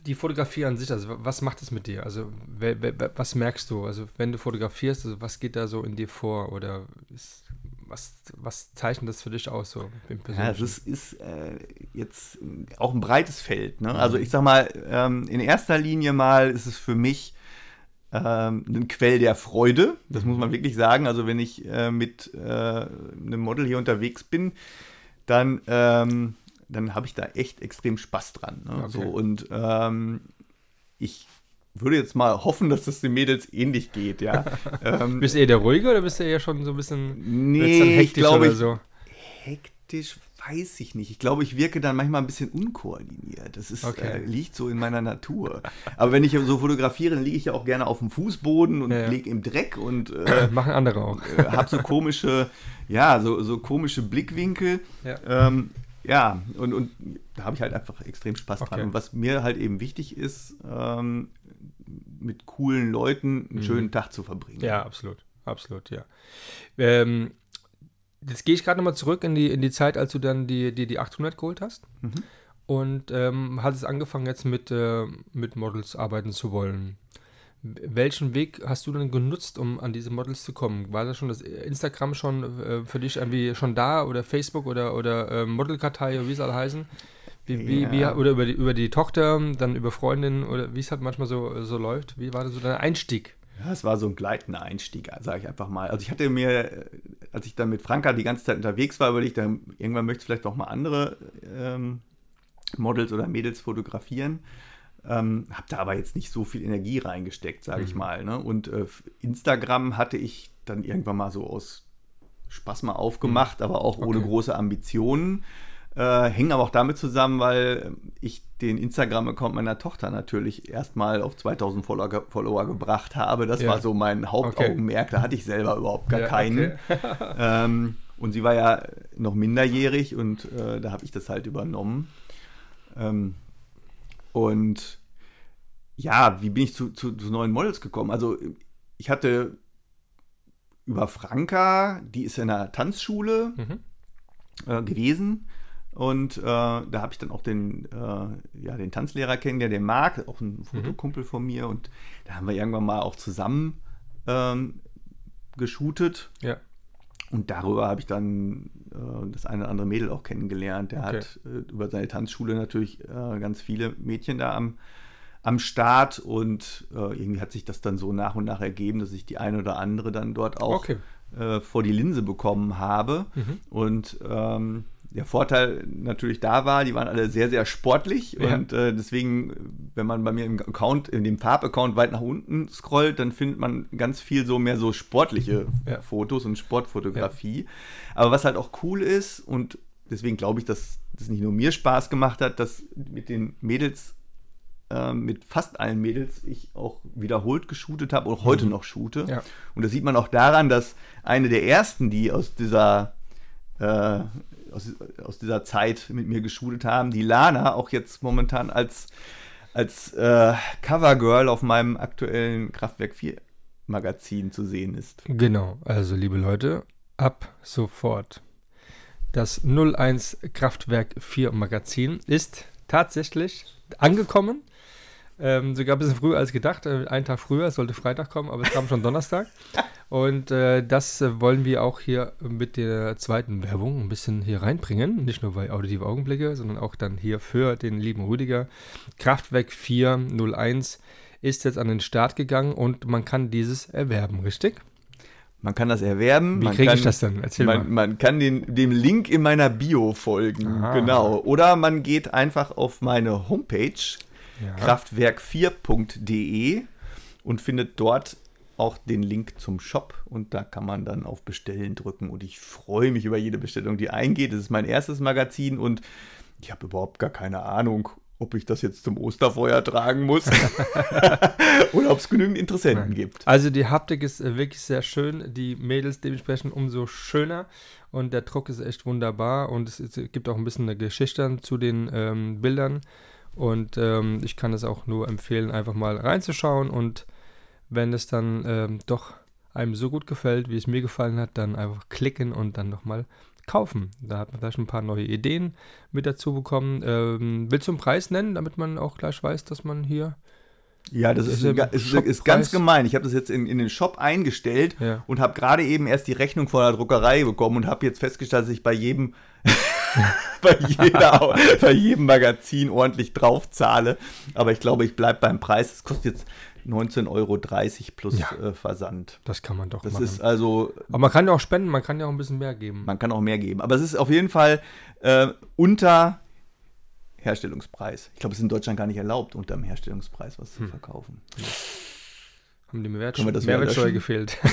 die Fotografie an sich? Also, was macht es mit dir? Also, wer, wer, was merkst du? Also, wenn du fotografierst, also, was geht da so in dir vor? Oder ist, was, was zeichnet das für dich aus? So im Ja, das ist äh, jetzt auch ein breites Feld. Ne? Also ich sag mal, ähm, in erster Linie mal ist es für mich ähm, ein Quell der Freude. Das muss man wirklich sagen. Also wenn ich äh, mit äh, einem Model hier unterwegs bin, dann, ähm, dann habe ich da echt extrem Spaß dran. Ne? Okay. So, und ähm, ich würde jetzt mal hoffen, dass das den Mädels ähnlich geht, ja. ähm, Bist du eher der Ruhige oder bist du eher schon so ein bisschen nee, dann ich hektisch glaube, oder ich, so? Hektisch weiß ich nicht. Ich glaube, ich wirke dann manchmal ein bisschen unkoordiniert. Das ist, Okay. äh, liegt so in meiner Natur. Aber wenn ich so fotografiere, dann liege ich ja auch gerne auf dem Fußboden und Ja, ja. lege im Dreck und äh, Machen andere auch. habe so komische, ja, so, so komische Blickwinkel. Ja. Ähm, ja, und, und da habe ich halt einfach extrem Spaß dran. Okay. Und was mir halt eben wichtig ist, ähm, mit coolen Leuten einen schönen Tag zu verbringen. Mhm. Ja, absolut. Absolut, ja. Ähm, jetzt gehe ich gerade nochmal zurück in die, in die Zeit, als du dann die, die, die 800 geholt hast. Mhm. Und ähm, hattest angefangen jetzt mit, äh, mit Models arbeiten zu wollen. Welchen Weg hast du denn genutzt, um an diese Models zu kommen? War das schon das Instagram schon äh, für dich irgendwie schon da oder Facebook oder, oder äh, Modelkartei oder wie es alle heißen? Wie, wie, wie, Ja. oder über die, über die Tochter, dann über Freundinnen oder wie es halt manchmal so, so läuft? Wie war das so dein Einstieg? Ja, es war so ein gleitender Einstieg, sage ich einfach mal. Also ich hatte mir, als ich dann mit Franka die ganze Zeit unterwegs war, überlegt, dann, irgendwann möchte ich vielleicht auch mal andere ähm, Models oder Mädels fotografieren. Ähm, habe da aber jetzt nicht so viel Energie reingesteckt, sage ich mal. Ne? Und äh, Instagram hatte ich dann irgendwann mal so aus Spaß mal aufgemacht, aber auch ohne Okay. große Ambitionen. Äh, hängen aber auch damit zusammen, weil ich den Instagram-Account meiner Tochter natürlich erstmal auf 2000 Follower, ge- Follower gebracht habe. Das Ja. war so mein Hauptaugenmerk. Da hatte ich selber überhaupt gar Ja, keinen. okay. ähm, und sie war ja noch minderjährig und äh, da habe ich das halt übernommen. Ähm, und ja, wie bin ich zu, zu, zu neuen Models gekommen? Also ich hatte über Franka, die ist in einer Tanzschule Mhm. äh, gewesen. Und äh, da habe ich dann auch den, äh, ja, den Tanzlehrer kennengelernt, den Marc, auch ein Fotokumpel von mir. Und da haben wir irgendwann mal auch zusammen ähm, geshootet. Ja. Und darüber habe ich dann äh, das eine oder andere Mädel auch kennengelernt. Der Okay. hat äh, über seine Tanzschule natürlich äh, ganz viele Mädchen da am, am Start. Und äh, irgendwie hat sich das dann so nach und nach ergeben, dass ich die eine oder andere dann dort auch Okay. vor die Linse bekommen habe. Mhm. Und ähm, der Vorteil natürlich da war, die waren alle sehr, sehr sportlich Ja. und äh, deswegen, wenn man bei mir im Account, in dem Farbaccount weit nach unten scrollt, dann findet man ganz viel so mehr so sportliche Ja. Fotos und Sportfotografie. Aber was halt auch cool ist und deswegen glaube ich, dass das nicht nur mir Spaß gemacht hat, dass mit den Mädels, äh, mit fast allen Mädels ich auch wiederholt geshootet habe und heute noch shoote. Ja. Und das sieht man auch daran, dass eine der ersten, die aus dieser, äh, aus, aus dieser Zeit mit mir geshootet haben, die Lana, auch jetzt momentan als, als äh, Covergirl auf meinem aktuellen Kraftwerk 4 Magazin zu sehen ist. Genau, also liebe Leute, ab sofort. Das 01 Kraftwerk 4 Magazin ist tatsächlich angekommen. Ähm, sogar ein bisschen früher als gedacht. Äh, einen Tag früher, es sollte Freitag kommen, aber es kam schon Donnerstag. Und äh, das äh, wollen wir auch hier mit der zweiten Werbung ein bisschen hier reinbringen. Nicht nur bei Auditive Augenblicke, sondern auch dann hier für den lieben Rüdiger. Kraftwerk 401 ist jetzt an den Start gegangen und man kann dieses erwerben, richtig? Man kann das erwerben. Wie man kriege kann, ich das denn? Erzähl man, mal. man kann den, dem Link in meiner Bio folgen. Ah. Genau. Oder man geht einfach auf meine Homepage Ja. kraftwerk4.de und findet dort auch den Link zum Shop und da kann man dann auf Bestellen drücken und ich freue mich über jede Bestellung, die eingeht. Das ist mein erstes Magazin und ich habe überhaupt gar keine Ahnung, ob ich das jetzt zum Osterfeuer tragen muss oder ob es genügend Interessenten Nein. gibt. Also die Haptik ist äh, wirklich sehr schön, die Mädels dementsprechend umso schöner und der Druck ist echt wunderbar und es, es gibt auch ein bisschen eine Geschichte zu den ähm, Bildern und ähm, ich kann es auch nur empfehlen, einfach mal reinzuschauen und wenn es dann ähm, doch einem so gut gefällt, wie es mir gefallen hat, dann einfach klicken und dann nochmal kaufen. Da hat man vielleicht ein paar neue Ideen mit dazu bekommen. Ähm, willst du einen Preis nennen, damit man auch gleich weiß, dass man hier Ja, das ist, ga- ist, ist ganz gemein. Ich habe das jetzt in, in den Shop eingestellt Ja. und habe gerade eben erst die Rechnung von der Druckerei bekommen und habe jetzt festgestellt, dass ich bei jedem, bei, jeder, bei jedem Magazin ordentlich drauf zahle. Aber ich glaube, ich bleibe beim Preis. Es kostet jetzt 19,30 Euro plus Ja. äh, Versand. Das kann man doch Das machen. ist also, Aber man kann ja auch spenden, man kann ja auch ein bisschen mehr geben. man kann auch mehr geben. Aber es ist auf jeden Fall äh, unter Herstellungspreis. Ich glaube, es ist in Deutschland gar nicht erlaubt, unter dem Herstellungspreis was Hm. zu verkaufen. Haben die Mehrwertsteuer löschen? gefehlt.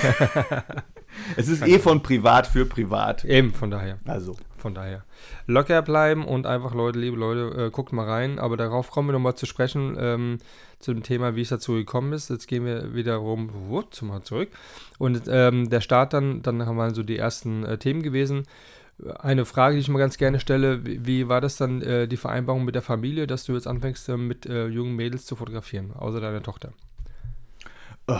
Es ist eh von privat für privat. Eben, von daher. Also, Von daher. Locker bleiben und einfach, Leute, liebe Leute, äh, guckt mal rein. Aber darauf kommen wir nochmal zu sprechen, ähm, zu Thema, wie es dazu gekommen ist. Jetzt gehen wir wiederum wupp, mal zurück. Und ähm, der Start dann, dann haben wir so die ersten äh, Themen gewesen. Eine Frage, die ich mal ganz gerne stelle, wie, wie war das dann äh, die Vereinbarung mit der Familie, dass du jetzt anfängst, äh, mit äh, jungen Mädels zu fotografieren, außer deiner Tochter? D-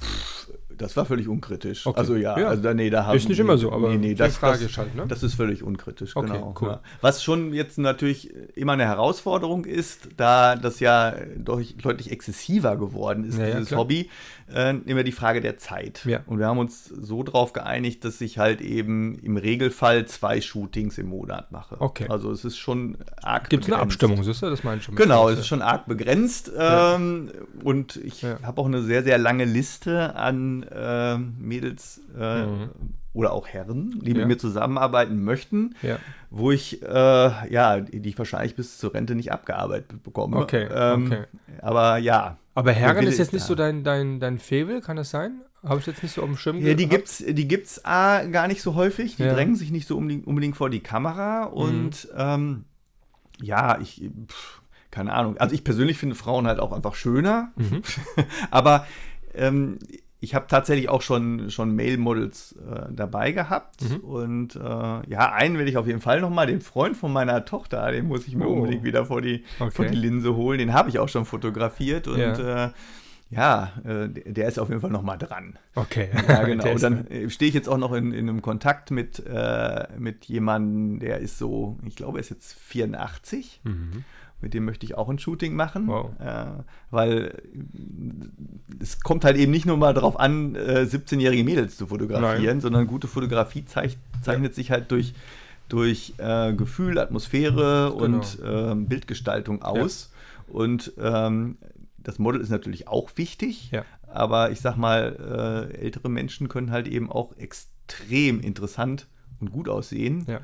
pff, das war völlig unkritisch. Okay. Also ja, Ja. also da, nee, da haben Ist nicht immer so, aber nee, nee, die das, Frage das, ist halt, ne? das ist völlig unkritisch. Okay, genau. cool. Ja. Was schon jetzt natürlich immer eine Herausforderung ist, da das ja deutlich, deutlich exzessiver geworden ist, Ja, dieses. Hobby, äh, immer die Frage der Zeit. Und wir haben uns so darauf geeinigt, dass ich halt eben im Regelfall zwei Shootings im Monat mache. Okay. Also es ist schon arg Gibt es eine. Abstimmung, siehst du? Das meine ich schon. Genau, es ist schon arg begrenzt. Ähm, und ich habe auch eine sehr, sehr lange Liste an ähm, Mädels äh, Mhm. oder auch Herren, die mit Ja. mir zusammenarbeiten möchten, Ja. wo ich, äh, ja, die ich wahrscheinlich bis zur Rente nicht abgearbeitet bekomme. Okay, Ähm, okay. Aber ja. Aber Herren ist jetzt nicht so dein, dein, dein Faible, kann das sein? Habe ich jetzt nicht so auf dem Schirm Ja, die gehabt? gibt's, die gibt's A, gar nicht so häufig. Die Ja. Mhm. drängen sich nicht so unbedingt, vor die Kamera. Und ähm, ja, ich, pff, keine Ahnung. Also ich persönlich finde Frauen halt auch einfach schöner. Mhm. Aber ähm, ich habe tatsächlich auch schon, schon Male-Models äh, dabei gehabt. Mhm. Und äh, ja, einen will ich auf jeden Fall nochmal, den Freund von meiner Tochter, den muss ich mir Oh. unbedingt wieder vor die, Okay. vor die Linse holen. Den habe ich auch schon fotografiert. Und Ja. äh, ja, äh, der ist auf jeden Fall nochmal dran. Okay. Ja, genau. Und dann äh, stehe ich jetzt auch noch in, in einem Kontakt mit, äh, mit jemandem, der ist so, ich glaube, er ist jetzt 84. Mhm. Mit dem möchte ich auch ein Shooting machen. Wow. Äh, weil es kommt halt eben nicht nur mal darauf an, äh, 17-jährige Mädels zu fotografieren, Nein. sondern gute Fotografie zeich, zeichnet sich halt durch, durch äh, Gefühl, Atmosphäre Genau. und ähm, Bildgestaltung aus. Und ähm, das Model ist natürlich auch wichtig, Ja. aber ich sag mal, äh, ältere Menschen können halt eben auch extrem interessant und gut aussehen. Ja.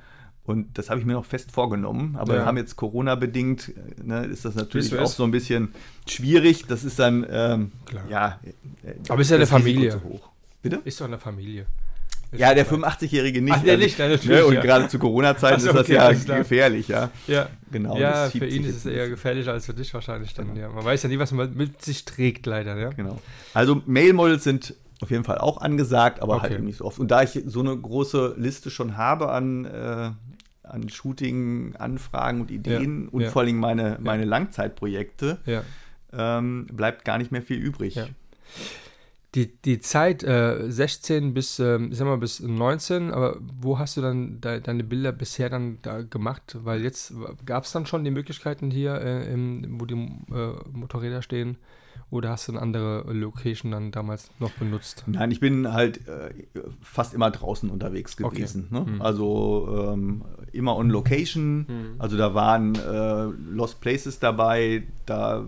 Und das habe ich mir noch fest vorgenommen. Aber Ja. wir haben jetzt Corona-bedingt, äh, ne, ist das natürlich auch so ein bisschen schwierig. Das ist dann, ähm, Klar. ja. äh, Aber ist ja eine Familie. zu hoch. Bitte? Ist doch eine Familie. Ist Ja, der klar. 85-Jährige nicht. Ach, der nicht, ja, natürlich, ne, Und ja. gerade zu Corona-Zeiten so, ist das okay, ja klar. gefährlich, ja. Ja, Genau. ja für ihn ist es eher ein gefährlich als für dich wahrscheinlich dann. Genau. Ja. Man weiß ja nie, was man mit sich trägt, leider. Ja? Genau. Also Male-Models sind auf jeden Fall auch angesagt, aber halt Okay. eben nicht so oft. Und da ich so eine große Liste schon habe an, äh, an Shooting-Anfragen und Ideen Ja, und ja. vor allem meine, meine Langzeitprojekte, Ja. ähm, bleibt gar nicht mehr viel übrig. Die, die Zeit äh, 16 bis, ähm, sag mal, bis 19, aber wo hast du dann de deine Bilder bisher dann da gemacht? Weil jetzt gab es dann schon die Möglichkeiten hier, äh, im, wo die äh, Motorräder stehen, oder hast du eine andere Location dann damals noch benutzt? Nein, ich bin halt äh, fast immer draußen unterwegs Okay. gewesen. Ne? Mhm. Also ähm, immer on Location. Mhm. Also da waren äh, Lost Places dabei. Da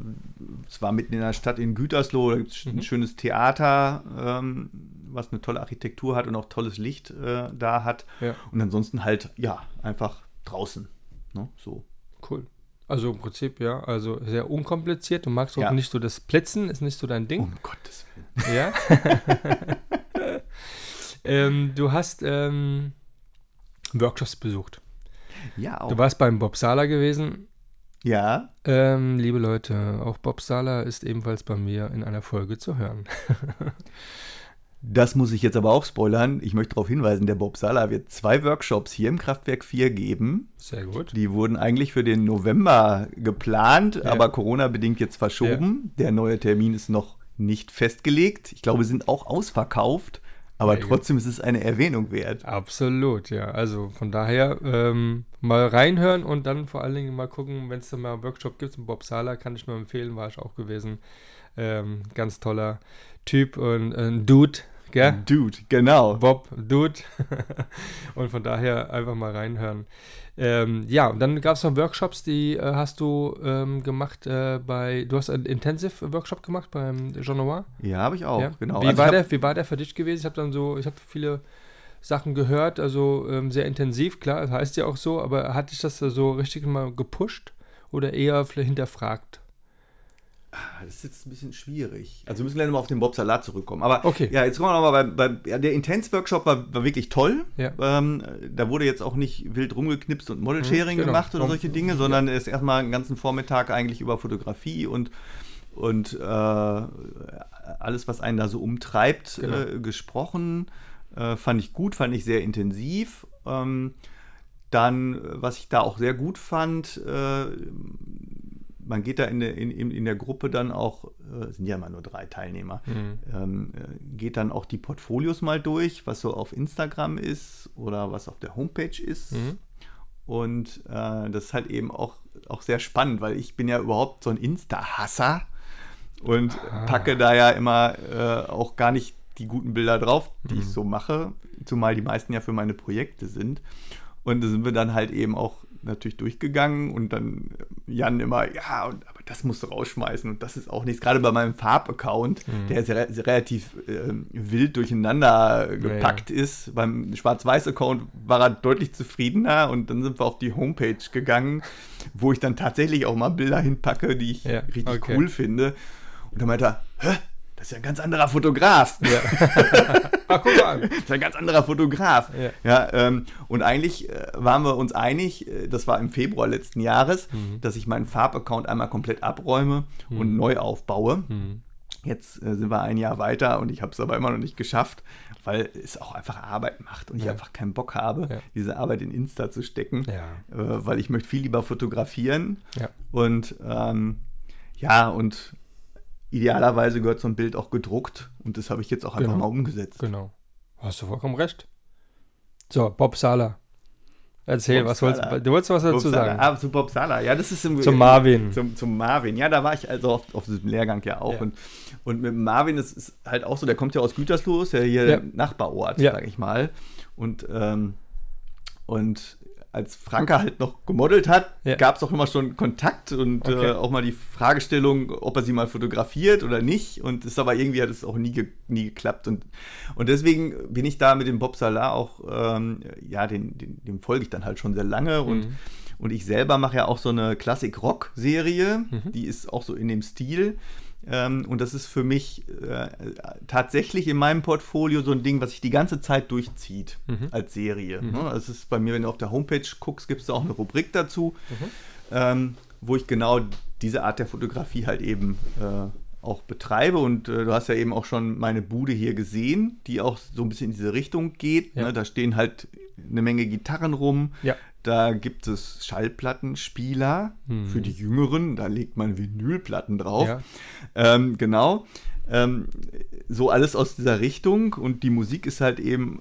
es war mitten in der Stadt in Gütersloh. Da gibt es Mhm. ein schönes Theater, ähm, was eine tolle Architektur hat und auch tolles Licht äh, da hat. Ja. Und ansonsten halt ja einfach draußen. Ne? So. Cool. Also im Prinzip, ja, also sehr unkompliziert. Du magst auch Ja. nicht so das Blitzen, ist nicht so dein Ding. Um Gottes Willen. Ja. ähm, du hast ähm, Workshops besucht. Ja, auch. Du warst beim Bob Sala gewesen. Ja. Ähm, liebe Leute, auch Bob Sala ist ebenfalls bei mir in einer Folge zu hören. Das muss ich jetzt aber auch spoilern. Ich möchte darauf hinweisen, der Bob Sala wird zwei Workshops hier im Kraftwerk 4 geben. Sehr gut. Die wurden eigentlich für den November geplant, Ja. aber Corona-bedingt jetzt verschoben. Der neue Termin ist noch nicht festgelegt. Ich glaube, sie sind auch ausverkauft, aber gut. trotzdem ist es eine Erwähnung wert. Absolut, ja. Also von daher ähm, mal reinhören und dann vor allen Dingen mal gucken, wenn es da mal einen Workshop gibt. Bob Sala kann ich nur empfehlen, war ich auch gewesen. Ähm, ganz toller Typ und ein Dude, gell? Dude, genau. Bob, Dude. und von daher einfach mal reinhören. Ähm, ja, und dann gab es noch Workshops, die äh, hast du ähm, gemacht äh, bei, du hast einen Intensive-Workshop gemacht beim Jean Noir. Ja, habe ich auch, Ja? genau. Wie, Also war der, wie war der für dich gewesen? Ich habe dann so, ich habe viele Sachen gehört, also ähm, sehr intensiv, klar, das heißt ja auch so, aber hat dich das so richtig mal gepusht oder eher vielleicht hinterfragt? Ah, Das ist jetzt ein bisschen schwierig. Also wir müssen gleich nochmal auf den Bob Salat zurückkommen. Aber Okay. ja, jetzt kommen wir nochmal bei, bei ja, der Intense-Workshop war, war wirklich toll. Ja. Ähm, da wurde jetzt auch nicht wild rumgeknipst und Model-Sharing Mhm, genau. gemacht oder solche Dinge, sondern es ist erstmal einen ganzen Vormittag eigentlich über Fotografie und, und äh, alles, was einen da so umtreibt, Genau. äh, gesprochen. Äh, fand ich gut, fand ich sehr intensiv. Ähm, dann, was ich da auch sehr gut fand, äh, man geht da in der, in, in der Gruppe dann auch, äh, es sind ja immer nur drei Teilnehmer, ähm, äh, geht dann auch die Portfolios mal durch, was so auf Instagram ist oder was auf der Homepage ist. Mhm. Und äh, das ist halt eben auch, auch sehr spannend, weil ich bin ja überhaupt so ein Insta-Hasser und packe da ja immer äh, auch gar nicht die guten Bilder drauf, die ich so mache, zumal die meisten ja für meine Projekte sind. Und da sind wir dann halt eben auch natürlich durchgegangen und dann Jan immer, ja, und, aber das musst du rausschmeißen und das ist auch nichts. Gerade bei meinem Farbaccount, der sehr, sehr relativ ähm, wild durcheinander gepackt ist. Beim Schwarz-Weiß-Account war er deutlich zufriedener und dann sind wir auf die Homepage gegangen, wo ich dann tatsächlich auch mal Bilder hinpacke, die ich Ja, richtig okay. cool finde. Und dann meinte er, hä? Das ist ja ein ganz anderer Fotograf. Ach, guck mal. Das ist ein ganz anderer Fotograf. Ja. Ja, ähm, und eigentlich äh, waren wir uns einig, äh, das war im Februar letzten Jahres, Mhm. dass ich meinen Farbaccount einmal komplett abräume und neu aufbaue. Mhm. Jetzt äh, sind wir ein Jahr weiter und ich habe es aber immer noch nicht geschafft, weil es auch einfach Arbeit macht und ich Ja. einfach keinen Bock habe, Ja. diese Arbeit in Insta zu stecken, äh, weil ich möchte viel lieber fotografieren Ja. und ähm, ja, und idealerweise gehört so ein Bild auch gedruckt und das habe ich jetzt auch einfach Genau. mal umgesetzt. Genau. Hast du vollkommen recht. So, Bob Sala. Erzähl, Bob was wolltest du wolltest was dazu sagen? Ah, zu Bob Sala. Ja, das ist im, Zum Marvin. Zum, zum Marvin. Ja, da war ich also auf, auf diesem Lehrgang ja auch. Ja. Und, und mit Marvin das ist halt auch so, der kommt ja aus Gütersloh, ist ja hier Ja. Nachbarort, Ja. sag ich mal. Und, ähm, und als Franka halt noch gemodelt hat, Ja. gab es auch immer schon Kontakt und Okay. äh, auch mal die Fragestellung, ob er sie mal fotografiert oder nicht. Und ist aber irgendwie hat es auch nie, ge nie geklappt. Und, und deswegen bin ich da mit dem Bob Salah auch, ähm, ja, den, den, dem folge ich dann halt schon sehr lange. Und, Mhm. und ich selber mache ja auch so eine Klassik-Rock-Serie, Mhm. die ist auch so in dem Stil. Ähm, und das ist für mich äh, tatsächlich in meinem Portfolio so ein Ding, was sich die ganze Zeit durchzieht Mhm. als Serie. Ne? Das ist bei mir, wenn du auf der Homepage guckst, gibt es da auch eine Rubrik dazu, ähm, wo ich genau diese Art der Fotografie halt eben äh, auch betreibe. Und äh, du hast ja eben auch schon meine Bude hier gesehen, die auch so ein bisschen in diese Richtung geht. Ja. Ne? Da stehen halt eine Menge Gitarren rum. Ja. Da gibt es Schallplattenspieler für die Jüngeren. Da legt man Vinylplatten drauf. Ja. Ähm, genau. Ähm, so alles aus dieser Richtung. Und die Musik ist halt eben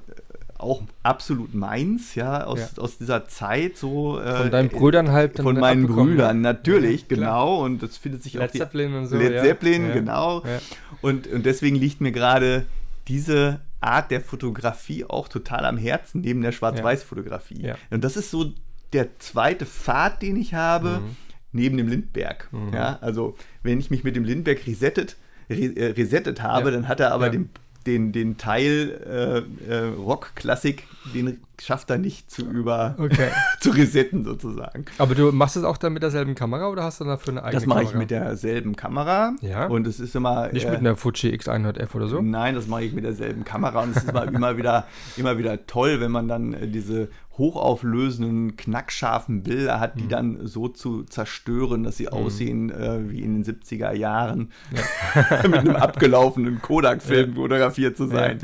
auch absolut meins, ja, aus, Ja. aus dieser Zeit. So, äh, Von deinen Brüdern halt Von meinen abbekommen, Brüdern, ja. natürlich, Ja, genau. Und das findet sich Led auch die- Zeppelin und so. Led. Zeppelin, Ja. genau. Und, und deswegen liegt mir gerade diese Art der Fotografie auch total am Herzen, neben der Schwarz-Weiß-Fotografie. Ja. Und das ist so der zweite Pfad, den ich habe, Mhm. neben dem Lindberg. Ja, also wenn ich mich mit dem Lindberg resettet, re, äh, resettet habe, Ja. dann hat er aber den, den, den Teil äh, äh, Rock-Klassik, den schaffe da nicht zu über Okay. zu resetten sozusagen. Aber du machst es auch dann mit derselben Kamera oder hast du dafür eine eigene Das mache ich Kamera? mit derselben Kamera. Ja. Und es ist immer. Nicht äh, mit einer Fuji X100F oder so? Nein, das mache ich mit derselben Kamera und es ist immer, immer, wieder, immer wieder toll, wenn man dann äh, diese hochauflösenden, knackscharfen Bilder hat, die Mhm. dann so zu zerstören, dass sie aussehen äh, wie in den 70er Jahren mit einem abgelaufenen Kodak-Film fotografiert zu sein.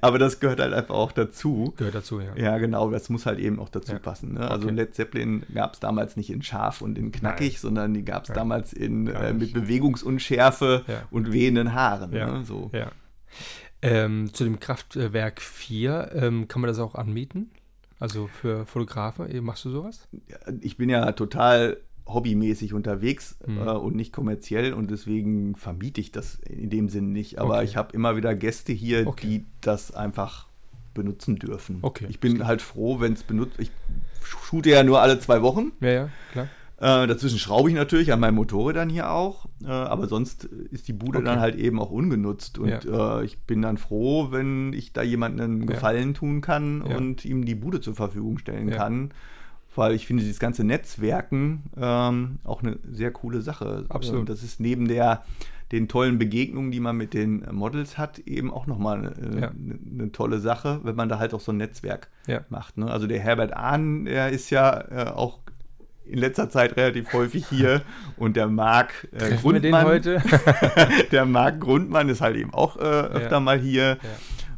Aber das gehört halt einfach auch dazu. Gehört dazu, ja. Ja, genau, das muss halt eben auch dazu Ja. passen. Ne? Also Okay. Led Zeppelin gab es damals nicht in scharf und in knackig, Nein. sondern die gab es Nein. damals in, äh, mit. Bewegungsunschärfe Ja. und wehenden Haaren. Ja. Ne? So. ja. Ähm, zu dem Kraftwerk 4, ähm, kann man das auch anmieten? Also für Fotografen, machst du sowas? ich bin ja total hobbymäßig unterwegs Mhm. äh, und nicht kommerziell und deswegen vermiete ich das in dem Sinn nicht. Aber Okay. ich habe immer wieder Gäste hier, Okay. die das einfach benutzen dürfen. Okay. Ich bin halt froh, wenn es benutzt. Ich shoote ja nur alle zwei Wochen. Ja, ja, klar. Äh, dazwischen schraube ich natürlich an meinem Motorrad dann hier auch, äh, aber sonst ist die Bude Okay. dann halt eben auch ungenutzt. Und äh, ich bin dann froh, wenn ich da jemandem einen Ja. Gefallen tun kann Ja. und ihm die Bude zur Verfügung stellen Ja. kann. Weil ich finde, dieses ganze Netzwerken ähm, auch eine sehr coole Sache. Absolut. Ähm, Das ist neben der den tollen Begegnungen, die man mit den Models hat, eben auch nochmal eine, Ja. eine, eine tolle Sache, wenn man da halt auch so ein Netzwerk Ja. macht. Ne? Also der Herbert Ahn, der ist ja äh, auch in letzter Zeit relativ häufig hier und der Marc äh, Treffen den Grundmann, heute? der Marc Grundmann ist halt eben auch äh, öfter Ja. mal hier.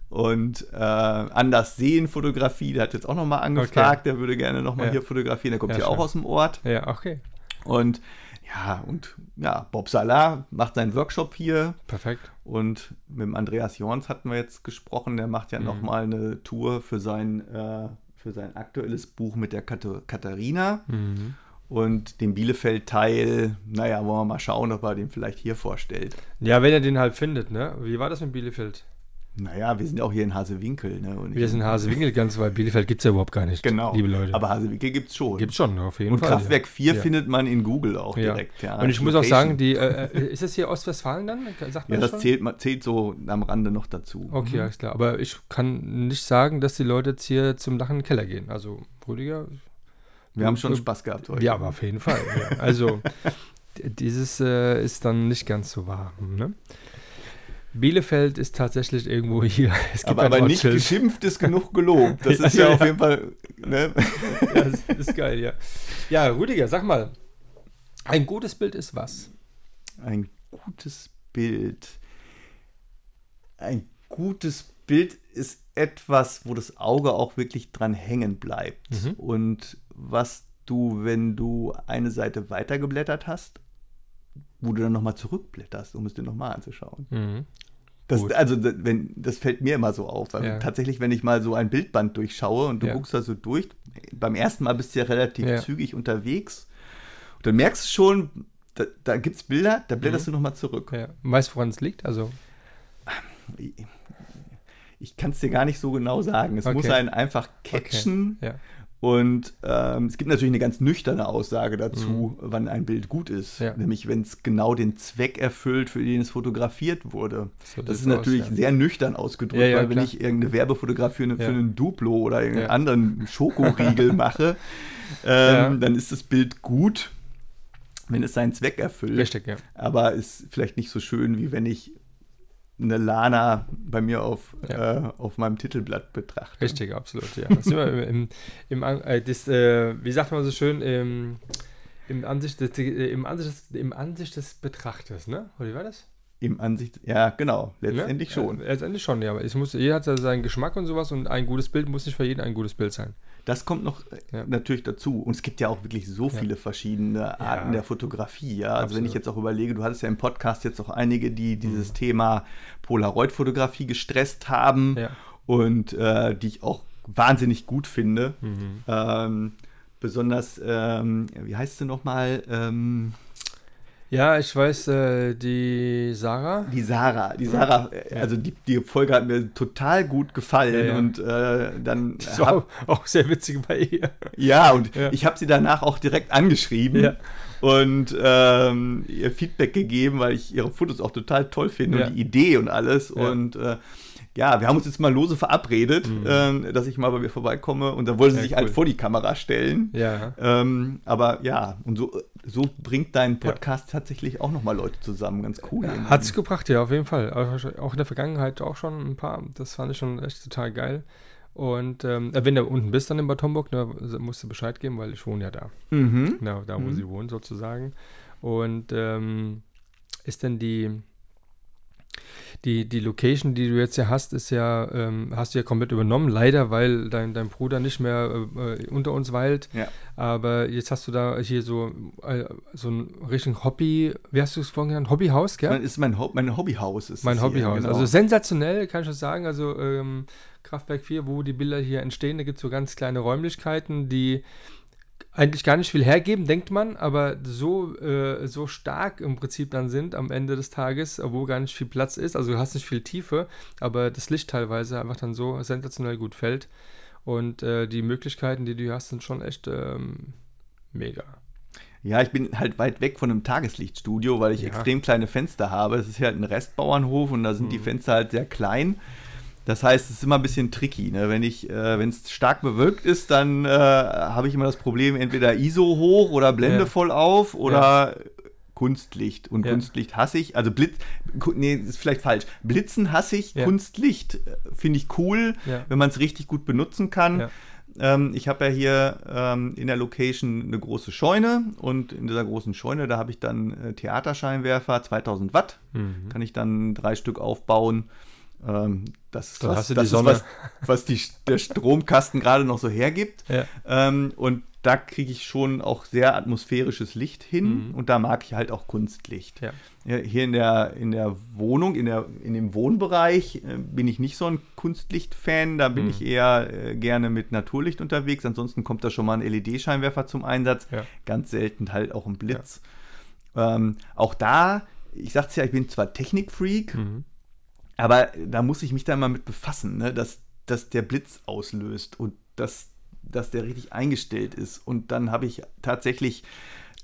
Und äh, Anders Sehen Fotografie, der hat jetzt auch nochmal angefragt, der würde gerne nochmal Ja. hier fotografieren, der kommt Ja, hier auch aus dem Ort. Ja, okay. Und ja, und ja, Bob Salah macht seinen Workshop hier Perfekt. und mit dem Andreas Jorns hatten wir jetzt gesprochen, der macht ja Mhm. nochmal eine Tour für sein, äh, für sein aktuelles Buch mit der Kat Katharina. Mhm. Und den Bielefeld-Teil, naja, wollen wir mal schauen, ob er den vielleicht hier vorstellt. Ja, wenn er den halt findet, ne? Wie war das mit Bielefeld? Naja, wir sind ja auch hier in Hasewinkel. Ne? Und Wir sind Hasewinkel ganz, weil Bielefeld gibt es ja überhaupt gar nicht. Genau. Liebe Leute. Aber Hasewinkel gibt es schon. Gibt's schon, auf jeden und Fall. Kraftwerk 4 ja. findet man in Google auch ja. direkt. Ja. Und ich muss auch sagen, die, äh, äh, ist das hier Ostwestfalen dann? Sagt Ja, man das schon? zählt, zählt so am Rande noch dazu. Okay, Mhm. alles klar. Aber ich kann nicht sagen, dass die Leute jetzt hier zum Lachen in den Keller gehen. Also, Rüdiger. Wir haben schon Spaß gehabt heute. Ja, aber auf jeden Fall. ja. Also, dieses äh, ist dann nicht ganz so wahr. Ne? Bielefeld ist tatsächlich irgendwo hier. Es gibt aber, aber nicht geschimpft ist genug gelobt. Das Ja, ist ja, ja. auf jeden Fall. Ne? ja, das ist geil, ja. Ja, Rüdiger, sag mal, ein gutes Bild ist was? Ein gutes Bild. Ein gutes Bild ist etwas, wo das Auge auch wirklich dran hängen bleibt. Mhm. Und was du, wenn du eine Seite weitergeblättert hast, wo du dann nochmal zurückblätterst, um es dir nochmal anzuschauen. Mhm. Das, also, da- wenn, das fällt mir immer so auf. Weil Ja. Tatsächlich, wenn ich mal so ein Bildband durchschaue und du Ja. guckst da so durch, beim ersten Mal bist du ja relativ Ja. zügig unterwegs. Und dann merkst du schon, da, da gibt es Bilder, da blätterst du nochmal zurück. Mhm. Ja. Weißt du, woran es liegt? Also, Ich kann es dir gar nicht so genau sagen. Es Okay. muss einen einfach catchen. ja. Und ähm, es gibt natürlich eine ganz nüchterne Aussage dazu, wann ein Bild gut ist. Mhm. Ja. Nämlich, wenn es genau den Zweck erfüllt, für den es fotografiert wurde. So das ist aus, natürlich ja. sehr nüchtern ausgedrückt, Ja, weil wenn klar. ich irgendeine Werbefotografie für, für einen Duplo oder irgendeinen anderen Schokoriegel mache, ähm, dann ist das Bild gut, wenn es seinen Zweck erfüllt. Richtig, ja. Aber ist vielleicht nicht so schön, wie wenn ich eine Lana bei mir auf, Ja. äh, auf meinem Titelblatt betrachte. Richtig, absolut, ja. Das im, im, äh, das, äh, wie sagt man so schön, im, im, Ansicht des, äh, im, Ansicht des, im Ansicht des Betrachters, ne? Oder wie war das? Im Ansicht, ja, genau, letztendlich ne? schon. Ja, letztendlich schon, ja. Aber es muss, jeder hat ja seinen Geschmack und sowas und ein gutes Bild muss nicht für jeden ein gutes Bild sein. Das kommt noch äh, Ja. natürlich dazu. Und es gibt ja auch wirklich so viele verschiedene Arten der Fotografie. Ja? Also wenn ich jetzt auch überlege, du hattest ja im Podcast jetzt auch einige, die dieses Thema Polaroid-Fotografie gestresst haben Mhm. Und äh, die ich auch wahnsinnig gut finde. Mhm. Ähm, besonders, ähm, wie heißt sie nochmal? Ähm, Ja, ich weiß, äh, die Sarah. Die Sarah, die Sarah, äh, also die, die Folge hat mir total gut gefallen Ja, ja. und äh, dann Das war hab, auch, sehr witzig bei ihr. ja und ich habe sie danach auch direkt angeschrieben und ähm, ihr Feedback gegeben, weil ich ihre Fotos auch total toll finde und die Idee und alles und äh, ja, wir haben uns jetzt mal lose verabredet, mhm. ähm, dass ich mal bei mir vorbeikomme und da wollte sie sich halt cool. halt vor die Kamera stellen. Ja. Ähm, aber ja, und so, so bringt dein Podcast ja. tatsächlich auch nochmal Leute zusammen. Ganz cool. Hat es gebracht, ja, auf jeden Fall. Auch in der Vergangenheit auch schon ein paar. Das fand ich schon echt total geil. Und ähm, wenn du unten bist dann in Bad Homburg, ne, musst du Bescheid geben, weil ich wohne ja da. Mhm. Ja, da, wo mhm. sie wohnen sozusagen. Und ähm, ist denn die die, die Location, die du jetzt ja hast, ist ja, ähm, hast du ja komplett übernommen, leider, weil dein, dein Bruder nicht mehr äh, unter uns weilt. Ja. Aber jetzt hast du da hier so, äh, so ein richtigen Hobby, wie hast du es vorhin genannt? Hobbyhaus, gell? Das ist mein, Ho mein Hobbyhaus. Ist mein Hobbyhaus. Genau. Also sensationell, kann ich schon sagen. Also ähm, Kraftwerk 4, wo die Bilder hier entstehen, da gibt es so ganz kleine Räumlichkeiten, die eigentlich gar nicht viel hergeben, denkt man, aber so, äh, so stark im Prinzip dann sind am Ende des Tages, wo gar nicht viel Platz ist. Also du hast nicht viel Tiefe, aber das Licht teilweise einfach dann so sensationell gut fällt. Und äh, die Möglichkeiten, die du hast, sind schon echt ähm, mega. Ja, ich bin halt weit weg von einem Tageslichtstudio, weil ich ja. extrem kleine Fenster habe. Es ist ja halt ein Restbauernhof und da sind mhm. die Fenster halt sehr klein. Das heißt, es ist immer ein bisschen tricky. Ne? Wenn äh, wenn es stark bewölkt ist, dann äh, habe ich immer das Problem, entweder ISO hoch oder Blende ja. voll auf oder ja. Kunstlicht. Und ja. Kunstlicht hasse ich. Also Blitz, nee, ist vielleicht falsch. Blitzen hasse ich, Kunstlicht äh, finde ich cool, wenn man es richtig gut benutzen kann. Ähm, ich habe ja hier ähm, in der Location eine große Scheune und in dieser großen Scheune, da habe ich dann äh, Theaterscheinwerfer, 2000 Watt. Mhm. Kann ich dann drei Stück aufbauen. Ähm, das ist, was, das ist was, was die, der Stromkasten gerade noch so hergibt. Ja. Ähm, und da kriege ich schon auch sehr atmosphärisches Licht hin mhm. und da mag ich halt auch Kunstlicht. Ja. Ja, hier in der, in der Wohnung, in, der, in dem Wohnbereich äh, bin ich nicht so ein Kunstlicht-Fan, da bin mhm. ich eher äh, gerne mit Naturlicht unterwegs. Ansonsten kommt da schon mal ein LED-Scheinwerfer zum Einsatz, ganz selten halt auch ein Blitz. Ähm, auch da, ich sag's ja, ich bin zwar Technikfreak, mhm aber da muss ich mich dann mal mit befassen, ne? dass, dass der Blitz auslöst und dass, dass der richtig eingestellt ist. Und dann habe ich tatsächlich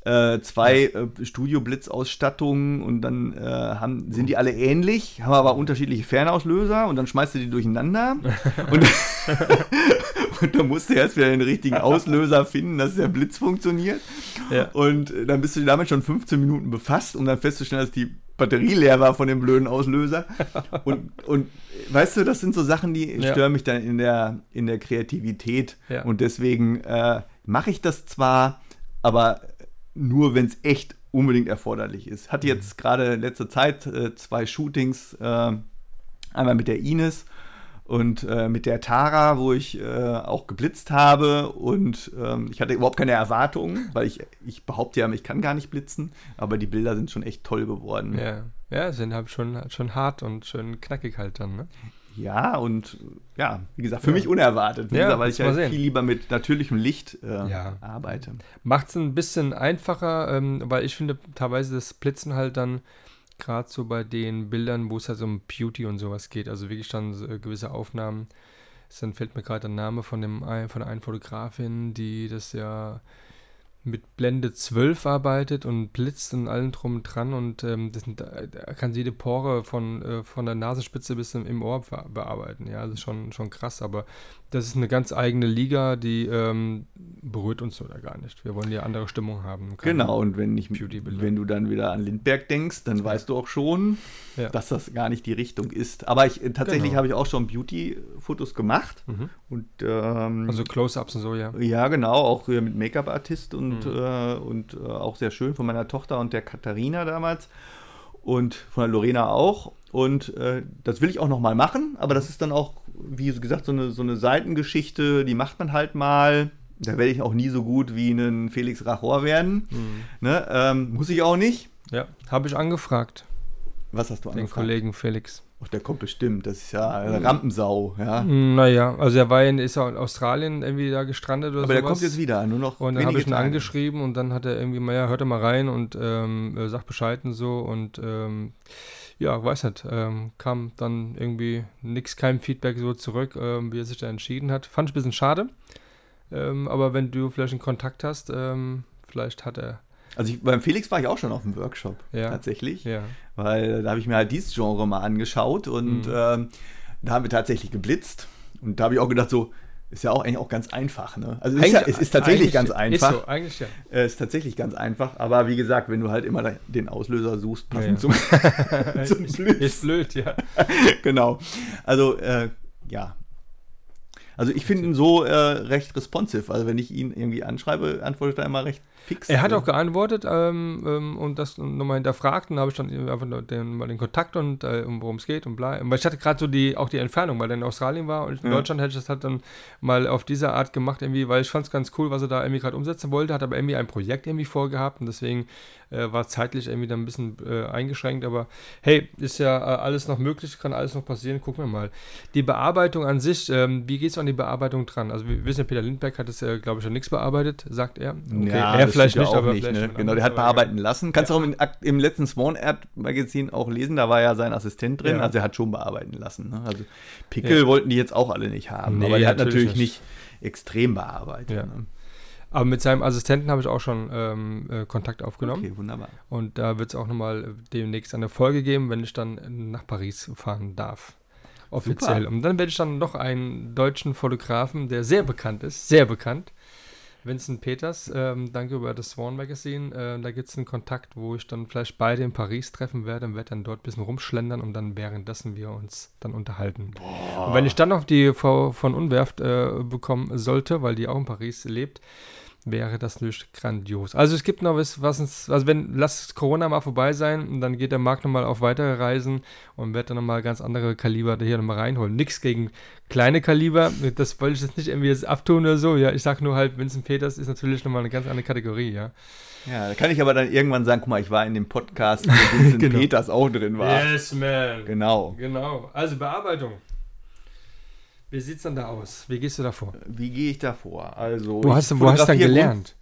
äh, zwei äh, Studio-Blitz-Ausstattungen und dann äh, haben, sind die alle ähnlich, haben aber unterschiedliche Fernauslöser und dann schmeißt du die durcheinander. und, und dann musst du erst wieder den richtigen Auslöser finden, dass der Blitz funktioniert. Ja. Und dann bist du damit schon 15 Minuten befasst, um dann festzustellen, dass die Batterie leer war von dem blöden Auslöser. Und, und weißt du, das sind so Sachen, die ja. stören mich dann in der, in der Kreativität. Ja. Und deswegen äh, mache ich das zwar, aber nur, wenn es echt unbedingt erforderlich ist. Hatte jetzt gerade letzte Zeit äh, zwei Shootings, äh, einmal mit der Ines und äh, mit der Tara, wo ich äh, auch geblitzt habe und ähm, ich hatte überhaupt keine Erwartungen, weil ich, ich behaupte ja, ich kann gar nicht blitzen, aber die Bilder sind schon echt toll geworden. Ja, ja sind halt schon, schon hart und schön knackig halt dann, ne? Ja, und ja, wie gesagt, für ja. mich unerwartet, ja, gesagt, weil ich ja halt viel lieber mit natürlichem Licht äh, ja. arbeite. Macht es ein bisschen einfacher, ähm, weil ich finde teilweise das Blitzen halt dann gerade so bei den Bildern, wo es halt um Beauty und sowas geht, also wirklich dann so gewisse Aufnahmen. Dann fällt mir gerade der Name von, dem, von der einen Fotografin, die das ja mit Blende 12 arbeitet und blitzt und allem drum und dran und ähm, das, da kann jede Pore von, äh, von der Nasenspitze bis im, im Ohr bearbeiten. Ja, das ist schon, schon krass, aber das ist eine ganz eigene Liga, die ähm, berührt uns oder gar nicht. Wir wollen ja andere Stimmung haben. Genau, und wenn, ich, wenn du dann wieder an Lindberg denkst, dann ja. weißt du auch schon, ja. dass das gar nicht die Richtung ist. Aber ich, tatsächlich genau. habe ich auch schon Beauty-Fotos gemacht. Mhm. Und, ähm, also Close-Ups und so, ja. Ja, genau, auch mit Make-up-Artist und, mhm. äh, und äh, auch sehr schön von meiner Tochter und der Katharina damals. Und von der Lorena auch. Und äh, das will ich auch noch mal machen, aber das ist dann auch, wie gesagt, so eine, so eine Seitengeschichte, die macht man halt mal. Da werde ich auch nie so gut wie einen Felix Rachor werden. Mhm. Ne? Ähm, muss ich auch nicht. Ja, habe ich angefragt. Was hast du Den angefragt? Den Kollegen Felix. Ach, der kommt bestimmt. Das ist ja eine Rampensau, ja. Naja, also er war in, ist in Australien irgendwie da gestrandet oder Aber sowas. der kommt jetzt wieder, nur noch Und dann habe ich ihn Tage. angeschrieben und dann hat er irgendwie, naja, hört er mal rein und ähm, sagt Bescheid und so und ähm, ja, weiß nicht, ähm, kam dann irgendwie nichts, kein Feedback so zurück, ähm, wie er sich da entschieden hat. Fand ich ein bisschen schade. Ähm, aber wenn du vielleicht einen Kontakt hast, ähm, vielleicht hat er. Also ich, beim Felix war ich auch schon auf dem Workshop, ja. tatsächlich. Ja. Weil da habe ich mir halt dieses Genre mal angeschaut und mhm. Ähm, Da haben wir tatsächlich geblitzt. Und da habe ich auch gedacht, so, ist ja auch eigentlich auch ganz einfach. Ne? Also es ist, ja, es ist tatsächlich ganz einfach. Ist so, eigentlich ja. Es äh, ist tatsächlich ganz einfach. Aber wie gesagt, wenn du halt immer den Auslöser suchst, passend ja, ja. zum, zum Blitz. Ist blöd, ja. genau. Also, äh, ja, also ich finde ihn so äh, recht responsive. Also wenn ich ihn irgendwie anschreibe, antwortet er immer recht fix. Er hat auch geantwortet ähm, ähm, und das nochmal hinterfragt und habe ich dann einfach den, mal den Kontakt und äh, worum es geht und bla. Weil ich hatte gerade so die, auch die Entfernung, weil er in Australien war und in ja. Deutschland hätte ich das halt dann mal auf diese Art gemacht irgendwie, weil ich fand es ganz cool, was er da irgendwie gerade umsetzen wollte, hat aber irgendwie ein Projekt irgendwie vorgehabt und deswegen äh, war zeitlich irgendwie dann ein bisschen äh, eingeschränkt, aber hey, ist ja äh, alles noch möglich, kann alles noch passieren, gucken wir mal. Die Bearbeitung an sich, ähm, wie geht es an die Bearbeitung dran? Also wir wissen ja, Peter Lindbergh hat es ja, glaube ich, schon nichts bearbeitet, sagt er. Okay, ja, er vielleicht nicht, aber nicht, vielleicht ne? Genau, der hat bearbeiten lassen. Kannst du ja. auch im, im letzten Swan Art Magazin auch lesen, da war ja sein Assistent drin, ja. also er hat schon bearbeiten lassen. Ne? Also Pickel wollten die jetzt auch alle nicht haben, nee, aber der hat natürlich nicht, nicht extrem bearbeitet. Ne? Aber mit seinem Assistenten habe ich auch schon ähm, äh, Kontakt aufgenommen. Okay, wunderbar. Und da wird es auch nochmal äh, demnächst eine Folge geben, wenn ich dann nach Paris fahren darf. Offiziell. Super. Und dann werde ich dann noch einen deutschen Fotografen, der sehr bekannt ist, sehr bekannt, Vincent Peters, ähm, danke über das Swan Magazine. Äh, da gibt es einen Kontakt, wo ich dann vielleicht beide in Paris treffen werde und werde dann dort ein bisschen rumschlendern und dann währenddessen wir uns dann unterhalten. Boah. Und wenn ich dann noch die Frau von Unwerft äh, bekommen sollte, weil die auch in Paris lebt, wäre das natürlich grandios. Also es gibt noch was, was uns, also wenn, lass Corona mal vorbei sein und dann geht der Markt nochmal auf weitere Reisen und wird dann nochmal ganz andere Kaliber hier nochmal reinholen. Nichts gegen kleine Kaliber, das wollte ich jetzt nicht irgendwie jetzt abtun oder so, ja. Ich sag nur halt, Vincent Peters ist natürlich nochmal eine ganz andere Kategorie, ja. Ja, da kann ich aber dann irgendwann sagen, guck mal, ich war in dem Podcast, wo Vincent genau. Peters auch drin war. Yes, man. Genau. Genau. Also Bearbeitung. Wie sieht es dann da aus? Wie gehst du da vor? Wie gehe ich da vor? Also, wo hast du wo hast du dann gelernt?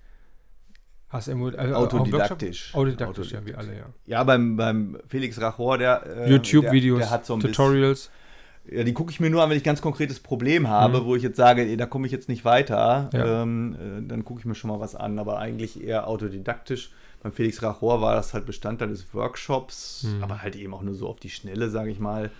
Hast du also Autodidaktisch. Autodidaktisch, ja, wie alle, ja. Ja, beim, beim Felix Rachor, der. Äh, YouTube-Videos, so Tutorials. Bisschen, ja, die gucke ich mir nur an, wenn ich ein ganz konkretes Problem habe, mhm. wo ich jetzt sage, ey, da komme ich jetzt nicht weiter. Ja. Ähm, äh, dann gucke ich mir schon mal was an, aber eigentlich eher autodidaktisch. Beim Felix Rachor war das halt Bestandteil des Workshops, mhm. aber halt eben auch nur so auf die Schnelle, sage ich mal.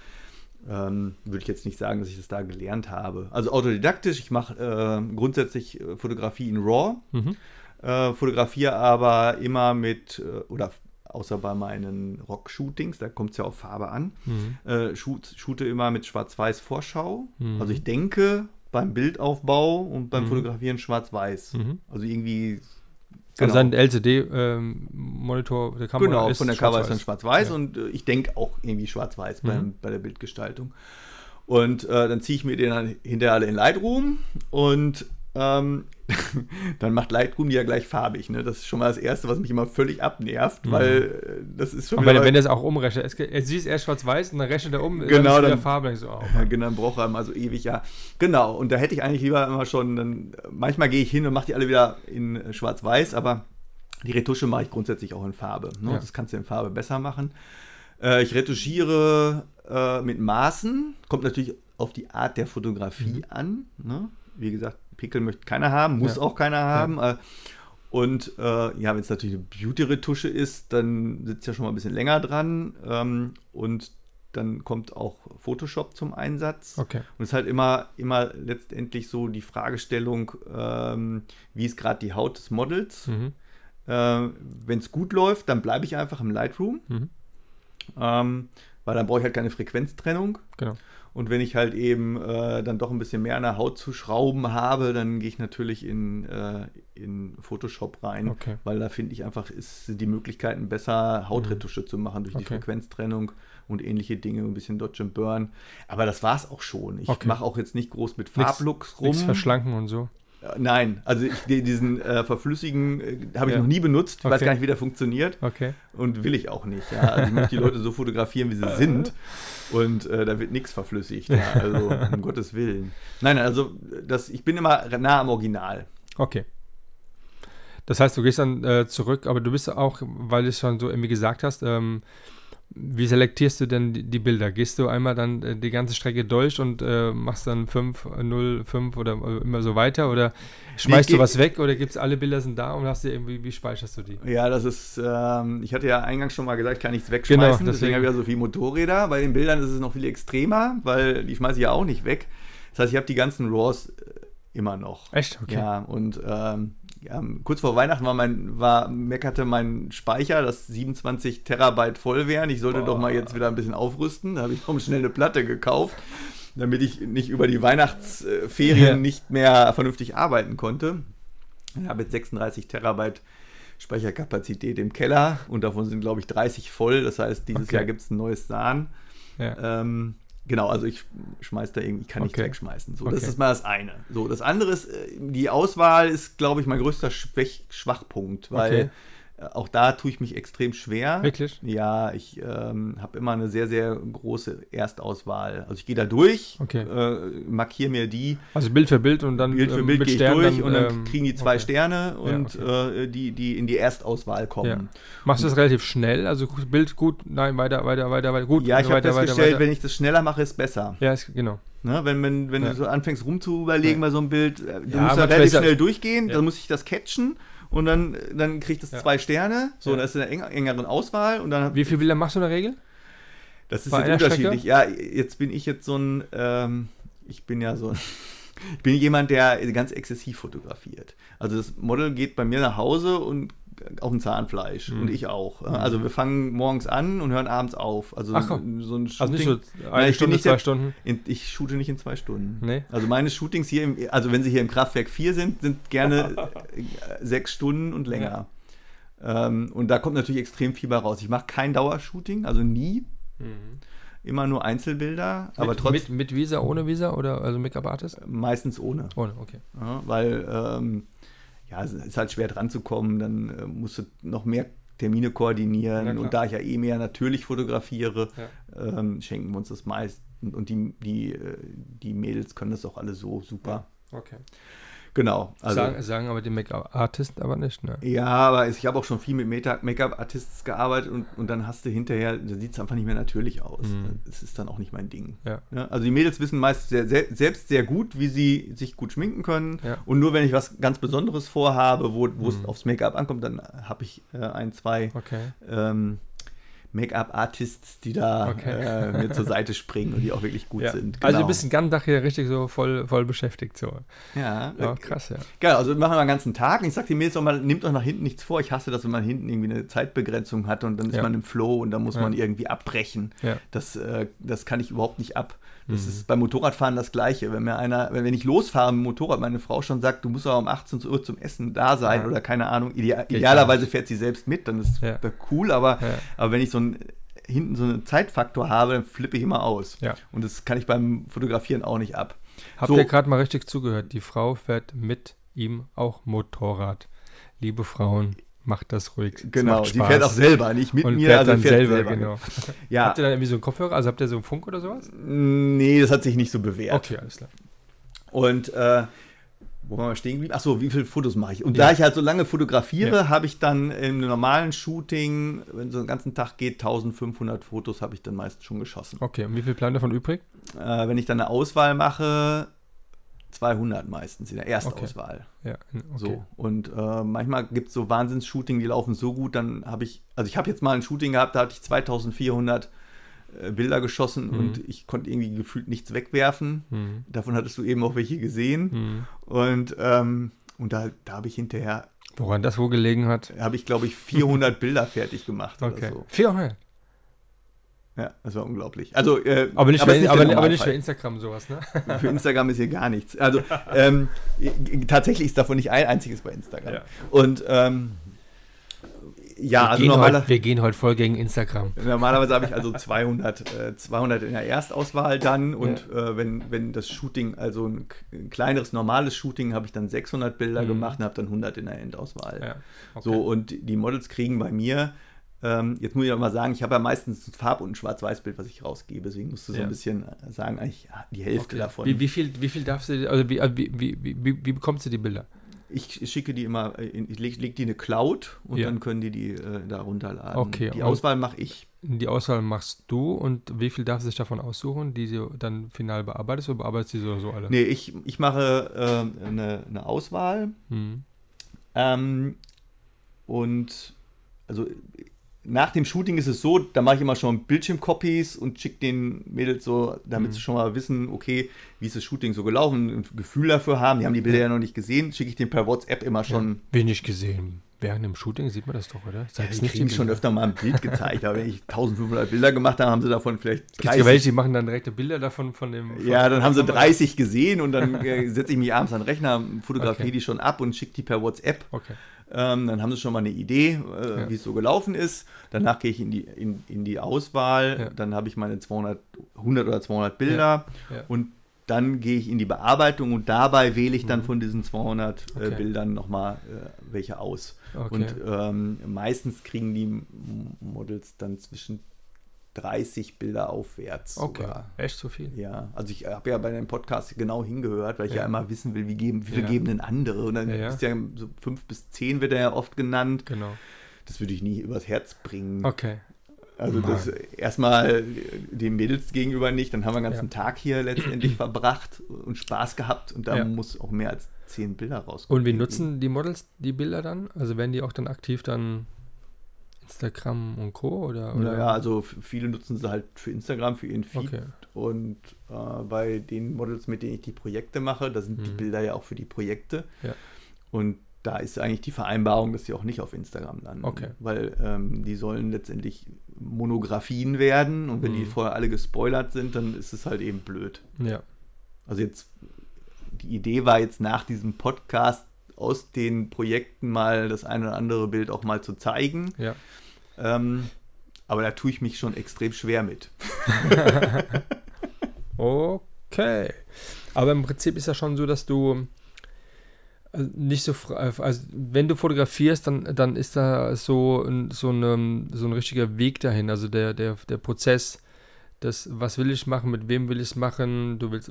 Ähm, würde ich jetzt nicht sagen, dass ich das da gelernt habe. Also autodidaktisch, ich mache äh, grundsätzlich äh, Fotografie in RAW, mhm. äh, fotografiere aber immer mit, äh, oder außer bei meinen Rock-Shootings, da kommt es ja auf Farbe an, mhm. Äh, shoot, shoote immer mit Schwarz-Weiß-Vorschau. Mhm. Also ich denke beim Bildaufbau und beim mhm. Fotografieren Schwarz-Weiß. Mhm. Also irgendwie Genau. Also sein LCD-Monitor ähm, der Kamera genau, ist von der Kamera ist dann schwarz-weiß ja. und äh, ich denke auch irgendwie schwarz-weiß mhm. bei, der Bildgestaltung. Und äh, dann ziehe ich mir den dann hinterher alle in Lightroom und ähm, dann macht Lightroom die ja gleich farbig. Ne? Das ist schon mal das Erste, was mich immer völlig abnervt, mhm. weil äh, das ist schon. Aber wenn er es auch umrechnet, es, er sieht es erst schwarz-weiß und dann rechnet er um, genau, dann ist Farbe. So, oh, ja, genau, dann braucht er immer so ewig, ja. Genau, und da hätte ich eigentlich lieber immer schon, dann, manchmal gehe ich hin und mache die alle wieder in schwarz-weiß, aber die Retusche mache ich grundsätzlich auch in Farbe. Ne? Ja. Das kannst du in Farbe besser machen. Äh, ich retuschiere äh, mit Maßen, kommt natürlich auf die Art der Fotografie mhm. an. Ne? Wie gesagt, Pickel möchte keiner haben, muss ja. auch keiner haben. Ja. Äh, und äh, ja, wenn es natürlich eine Beauty-Retusche ist, dann sitzt ja schon mal ein bisschen länger dran. Ähm, und dann kommt auch Photoshop zum Einsatz. Okay. Und es ist halt immer, immer letztendlich so die Fragestellung, ähm, wie ist gerade die Haut des Models. Mhm. Äh, wenn es gut läuft, dann bleibe ich einfach im Lightroom. Mhm. Ähm, weil dann brauche ich halt keine Frequenztrennung. Genau. Und wenn ich halt eben äh, dann doch ein bisschen mehr an der Haut zu schrauben habe, dann gehe ich natürlich in, äh, in Photoshop rein, okay. weil da finde ich einfach, ist die Möglichkeiten besser, Hautretusche mhm. zu machen durch okay. die Frequenztrennung und ähnliche Dinge, ein bisschen Dodge and Burn. Aber das war es auch schon. Ich okay. mache auch jetzt nicht groß mit Farblooks rum. Nichts verschlanken und so. Nein, also ich, diesen äh, Verflüssigen äh, habe ich ja. noch nie benutzt. Ich okay. weiß gar nicht, wie der funktioniert. Okay. Und will ich auch nicht. Ja. Also ich möchte die Leute so fotografieren, wie sie sind. Und äh, da wird nichts verflüssigt. Ja. Also um Gottes Willen. Nein, also das, ich bin immer nah am Original. Okay. Das heißt, du gehst dann äh, zurück, aber du bist auch, weil du es schon so irgendwie gesagt hast, ähm, wie selektierst du denn die, Bilder? Gehst du einmal dann äh, die ganze Strecke durch und äh, machst dann 5, 0, 5 oder äh, immer so weiter? Oder schmeißt Nee, du was weg oder gibt es alle Bilder sind da und hast du irgendwie, wie speicherst du die? Ja, das ist, ähm, ich hatte ja eingangs schon mal gesagt, ich kann nichts wegschmeißen, Genau, deswegen, deswegen. habe ich ja so viele Motorräder. Bei den Bildern ist es noch viel extremer, weil die schmeiße ich ja auch nicht weg. Das heißt, ich habe die ganzen RAWs äh, immer noch. Echt? Okay. Ja, und ähm, ja, kurz vor Weihnachten war mein, war, meckerte mein Speicher, dass 27 Terabyte voll wären. Ich sollte Boah. doch mal jetzt wieder ein bisschen aufrüsten. Da habe ich noch schnell eine Platte gekauft, damit ich nicht über die Weihnachtsferien Ja. nicht mehr vernünftig arbeiten konnte. Ich habe jetzt 36 Terabyte Speicherkapazität im Keller und davon sind, glaube ich, 30 voll. Das heißt, dieses Okay. Jahr gibt es ein neues SAN. Ja. Ähm, genau, also ich schmeiß da irgendwie, ich kann nichts Okay. wegschmeißen. So, das Okay. ist mal das eine. So, das andere ist, äh, die Auswahl ist, glaube ich, mein größter Schwäch Schwachpunkt, weil Okay. Äh, auch da tue ich mich extrem schwer. Wirklich? Ja, ich ähm, habe immer eine sehr, sehr große Erstauswahl. Also ich gehe da durch, Okay. äh, markiere mir die, Also Bild für Bild und dann Bild für ähm, Bild gehe ich durch und dann ähm, kriegen die zwei okay. Sterne und okay. äh, die, die in die Erstauswahl kommen. Ja. Machst du das relativ schnell? Also Bild gut, nein, weiter, weiter, weiter, weiter, gut. Ja, ich habe weiter, festgestellt, weiter. wenn ich das schneller mache, ist besser. Ja, ist, genau. Ne, wenn wenn, wenn Ja. du so anfängst rumzuüberlegen Ja. bei so einem Bild, äh, du Ja, musst da relativ ja- schnell durchgehen, Ja. dann muss ich das catchen und dann, dann kriegt es Ja. zwei Sterne. So, Ja. dann ist in einer eng, engeren Auswahl und dann Wie viele Bilder machst du in der Regel? das ist bei jetzt unterschiedlich. Ja, jetzt bin ich jetzt so ein, ähm, ich bin ja so ein, ich bin jemand, der ganz exzessiv fotografiert. Also das Model geht bei mir nach Hause und auf dem Zahnfleisch Mhm. und ich auch. Also wir fangen morgens an und hören abends auf. Also Ach komm. so ein Also nicht Shooting- so Nein, eine ich bin Stunde, nicht zwei der- Stunden. in, ich shoote nicht in zwei Stunden. Nee. Also meine Shootings hier, im, also wenn sie hier im Kraftwerk 4 sind, sind gerne sechs Stunden und länger. Ähm, und da kommt natürlich extrem viel bei raus. Ich mache kein Dauershooting, also nie. Immer nur Einzelbilder, aber Mhm. mit, trotzdem mit, mit Visa, ohne Visa oder also Make-up-Artist? meistens ohne. Ohne, okay. Ja, weil ähm, ja, es ist halt schwer dran zu kommen, dann äh, musst du noch mehr Termine koordinieren und da ich ja eh mehr natürlich fotografiere, Ja. ähm, schenken wir uns das meist und die, die, äh, die Mädels können das auch alle so super. Okay. Genau. Also, sagen, sagen aber die Make-up-Artist aber nicht, ne? ja, aber ich habe auch schon viel mit Make-up-Artists gearbeitet und, und dann hast du hinterher, da sieht es einfach nicht mehr natürlich aus. Mhm. Das ist dann auch nicht mein Ding. Ja. Ja, also die Mädels wissen meist sehr, sehr, selbst sehr gut, wie sie sich gut schminken können. Ja. Und nur wenn ich was ganz Besonderes vorhabe, wo wo es Mhm. aufs Make-up ankommt, dann habe ich äh, ein, zwei Okay. ähm, Make-up-Artists, die da Okay. äh, mir zur Seite springen und die auch wirklich gut Ja. sind. Also du Genau. bist den ganzen Tag hier richtig so voll, voll beschäftigt. So. ja, Ja, äh, krass, ja. Geil, also wir machen wir den ganzen Tag. Und ich sag den Mädels auch mal, nehmt euch nach hinten nichts vor. Ich hasse das, wenn man hinten irgendwie eine Zeitbegrenzung hat und dann ist Ja. man im Flow und dann muss man irgendwie abbrechen. Das, äh, das kann ich überhaupt nicht ab. Das Mhm. ist beim Motorradfahren das Gleiche. Wenn mir einer, wenn, wenn ich losfahre mit dem Motorrad, meine Frau schon sagt, du musst aber um 18 Uhr zum Essen da sein Ja. oder keine Ahnung, idea Geht idealerweise fährt sie selbst mit, dann ist Ja. das cool, aber, Ja. aber wenn ich so ein hinten so einen Zeitfaktor habe, dann flippe ich immer aus. Ja. Und das kann ich beim Fotografieren auch nicht ab. Habt So. ihr gerade mal richtig zugehört? Die Frau fährt mit ihm auch Motorrad. Liebe Frauen, macht das ruhig. Genau, sie Spaß. fährt auch selber, nicht mit und mir, fährt also dann fährt selber, selber. genau. Ja, Habt ihr dann irgendwie so einen Kopfhörer? Also habt ihr so einen Funk oder sowas? nee, das hat sich nicht so bewährt. Okay, alles klar. Und äh, wo waren wir stehen geblieben? Achso, wie viele Fotos mache ich? Und Ja. da ich halt so lange fotografiere, Ja. habe ich dann im normalen Shooting, wenn so einen ganzen Tag geht, 1500 Fotos habe ich dann meist schon geschossen. Okay, und wie viel bleiben davon übrig? Äh, wenn ich dann eine Auswahl mache, 200 meistens in der Erstauswahl. Ja, okay. So. Und äh, manchmal gibt es so Wahnsinns-Shooting, die laufen so gut, dann habe ich, also ich habe jetzt mal ein Shooting gehabt, da hatte ich 2400 äh, Bilder geschossen Mhm. und ich konnte irgendwie gefühlt nichts wegwerfen. Hm. Davon hattest du eben auch welche gesehen. Hm. Und, ähm, und da, da habe ich hinterher, Woran das wohl gelegen hat? habe ich glaube ich 400 Bilder fertig gemacht Okay. oder so. 400. Ja, das war unglaublich. Also, äh, Aber nicht, es für, der aber, aber nicht für Instagram sowas, ne? Für Instagram ist hier gar nichts. Also ähm, tatsächlich ist davon nicht ein einziges bei Instagram. Ja. Und ähm, ja, wir, also gehen normaler, heute, wir gehen heute voll gegen Instagram. normalerweise habe ich also 200, äh, 200 in der Erstauswahl dann und äh, wenn, wenn das Shooting, also ein, ein kleineres, normales Shooting, habe ich dann 600 Bilder Mhm. gemacht und habe dann 100 in der Endauswahl. Ja, okay. So, und die Models kriegen bei mir, ähm, jetzt muss ich auch mal sagen, ich habe ja meistens ein Farb- und ein Schwarz-Weiß-Bild, was ich rausgebe. Deswegen musst du so Ja. ein bisschen äh, sagen, eigentlich die Hälfte Okay. davon. Wie, wie, viel, wie viel darfst du, also wie, wie, wie, wie, wie bekommst du die Bilder? Ich schicke die immer, äh, ich lege leg die in eine Cloud und Ja. dann können die die äh, da runterladen. Okay, Die Auswahl mache ich. Die Auswahl machst du und wie viel darf sich davon aussuchen, die du dann final bearbeitest oder bearbeitest du die so alle? Nee, ich, ich mache ähm, eine, eine Auswahl Hm. ähm, und also nach dem Shooting ist es so, da mache ich immer schon Bildschirmcopies und schicke den Mädels so, damit Mhm. sie schon mal wissen, okay, wie ist das Shooting so gelaufen, ein Gefühl dafür haben. Die haben die Bilder ja noch nicht gesehen, schicke ich den per WhatsApp immer schon. Wenig gesehen. Während dem Shooting sieht man das doch, oder? Ja, kriegen die schon öfter mal ein Bild gezeigt, aber wenn ich 1500 Bilder gemacht habe, haben sie davon vielleicht Gibt's ja 30. welche, die machen dann direkte Bilder davon von dem. Von Ja, dann haben sie von- 30 gesehen und dann äh, setze ich mich abends an den Rechner, fotografiere Okay. die schon ab und schicke die per WhatsApp. Okay. Ähm, dann haben sie schon mal eine Idee, äh, Ja. wie es so gelaufen ist. Danach gehe ich in die, in, in die Auswahl. Ja. Dann habe ich meine 200, 100 oder 200 Bilder. Ja. Und dann gehe ich in die Bearbeitung und dabei wähle ich dann von diesen 200 äh, Mhm. Okay. Bildern nochmal äh, welche aus. Okay. Und ähm, meistens kriegen die Models dann zwischen 30 Bilder aufwärts. Okay. sogar. Echt so viel? Ja, also ich habe ja bei dem Podcast genau hingehört, weil ich ja, Ja. immer wissen will, wie, geben, wie viel Ja. geben denn andere? Und dann Ja, ja. ist ja so fünf bis zehn wird er ja oft genannt. Genau. Das würde ich nie übers Herz bringen. Okay. Also Mann. das erstmal den Mädels gegenüber nicht, dann haben wir den ganzen. Tag hier letztendlich verbracht und Spaß gehabt und da muss auch mehr als zehn Bilder rauskommen. Und wie nutzen die Models die Bilder dann? Also werden die auch dann aktiv dann Instagram und Co. oder? oder? Naja, also viele nutzen sie halt für Instagram, für ihren Feed. Okay. Und äh, bei den Models, mit denen ich die Projekte mache, da sind die Mhm. Bilder ja auch für die Projekte. Ja. Und da ist eigentlich die Vereinbarung, dass sie auch nicht auf Instagram landen. Okay. Weil ähm, die sollen letztendlich Monographien werden. Und wenn die Mhm. vorher alle gespoilert sind, dann ist es halt eben blöd. Ja. Also jetzt, die Idee war jetzt nach diesem Podcast aus den Projekten mal das eine oder andere Bild auch mal zu zeigen. Ja. Ähm, aber da tue ich mich schon extrem schwer mit. Okay. Aber im Prinzip ist ja schon so, dass du äh, nicht so frei, also wenn du fotografierst, dann, dann ist da so ein, so, eine, so ein richtiger Weg dahin. Also der, der, der Prozess, das, was will ich machen, mit wem will ich es machen, du willst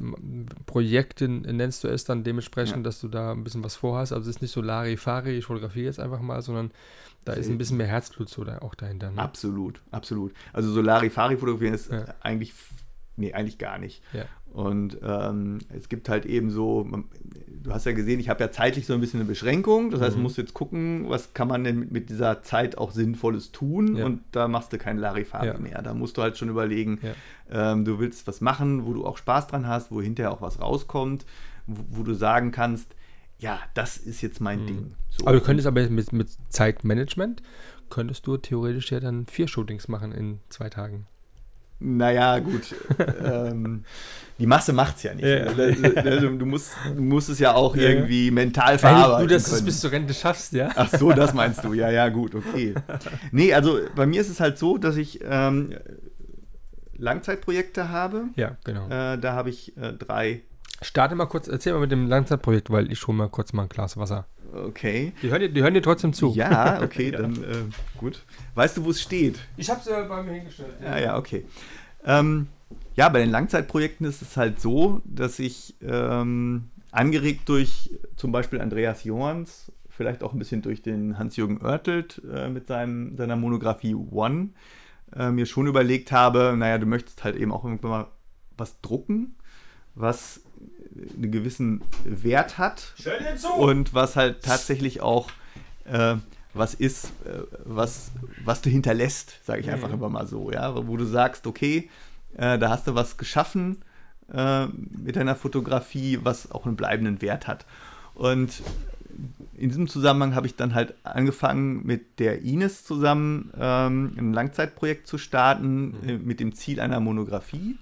Projekte nennst du es dann dementsprechend, Ja. dass du da ein bisschen was vorhast. Also es ist nicht so Larifari, ich fotografiere jetzt einfach mal, sondern da ist ein bisschen mehr Herzblut so da, auch dahinter. Ne? Absolut, absolut. Also so Larifari fotografieren ist Ja. eigentlich, nee, eigentlich gar nicht. Ja. Und ähm, es gibt halt eben so, du hast ja gesehen, ich habe ja zeitlich so ein bisschen eine Beschränkung. Das heißt, Mhm. du musst jetzt gucken, was kann man denn mit, mit dieser Zeit auch Sinnvolles tun. Ja. Und da machst du kein Larifari Ja. mehr. Da musst du halt schon überlegen, ähm, du willst was machen, wo du auch Spaß dran hast, wo hinterher auch was rauskommt, wo, wo du sagen kannst, ja, das ist jetzt mein Mhm. Ding. So. Aber du könntest aber mit, mit Zeitmanagement, könntest du theoretisch ja dann vier Shootings machen in zwei Tagen. Naja, gut. ähm, die Masse macht es ja nicht. Ja. Also, du, musst, du musst es ja auch Ja, irgendwie mental verarbeiten. du das können. bis zur Rente schaffst, ja? Ach so, das meinst du. Ja, ja, gut, okay. Nee, also bei mir ist es halt so, dass ich ähm, Langzeitprojekte habe. Ja, genau. Äh, da habe ich äh, drei. Starte mal kurz, erzähl mal mit dem Langzeitprojekt, weil ich hole mal kurz mal ein Glas Wasser. Okay. Die hören dir, die hören dir trotzdem zu. Ja, okay, dann äh, gut. Weißt du, wo es steht? Ich habe sie bei mir hingestellt. Ja, ja, okay. Ähm, ja, bei den Langzeitprojekten ist es halt so, dass ich ähm, angeregt durch zum Beispiel Andreas Johans, vielleicht auch ein bisschen durch den Hans-Jürgen Oertelt äh, mit seinem, seiner Monographie One, äh, mir schon überlegt habe, naja, du möchtest halt eben auch irgendwann mal was drucken, was einen gewissen Wert hat und was halt tatsächlich auch äh, was ist, äh, was, was du hinterlässt, sage ich einfach Mhm. immer mal so, ja, wo du sagst, okay, äh, da hast du was geschaffen äh, mit deiner Fotografie, was auch einen bleibenden Wert hat. Und in diesem Zusammenhang habe ich dann halt angefangen, mit der Ines zusammen ähm, ein Langzeitprojekt zu starten, Mhm. äh, mit dem Ziel einer Monographie.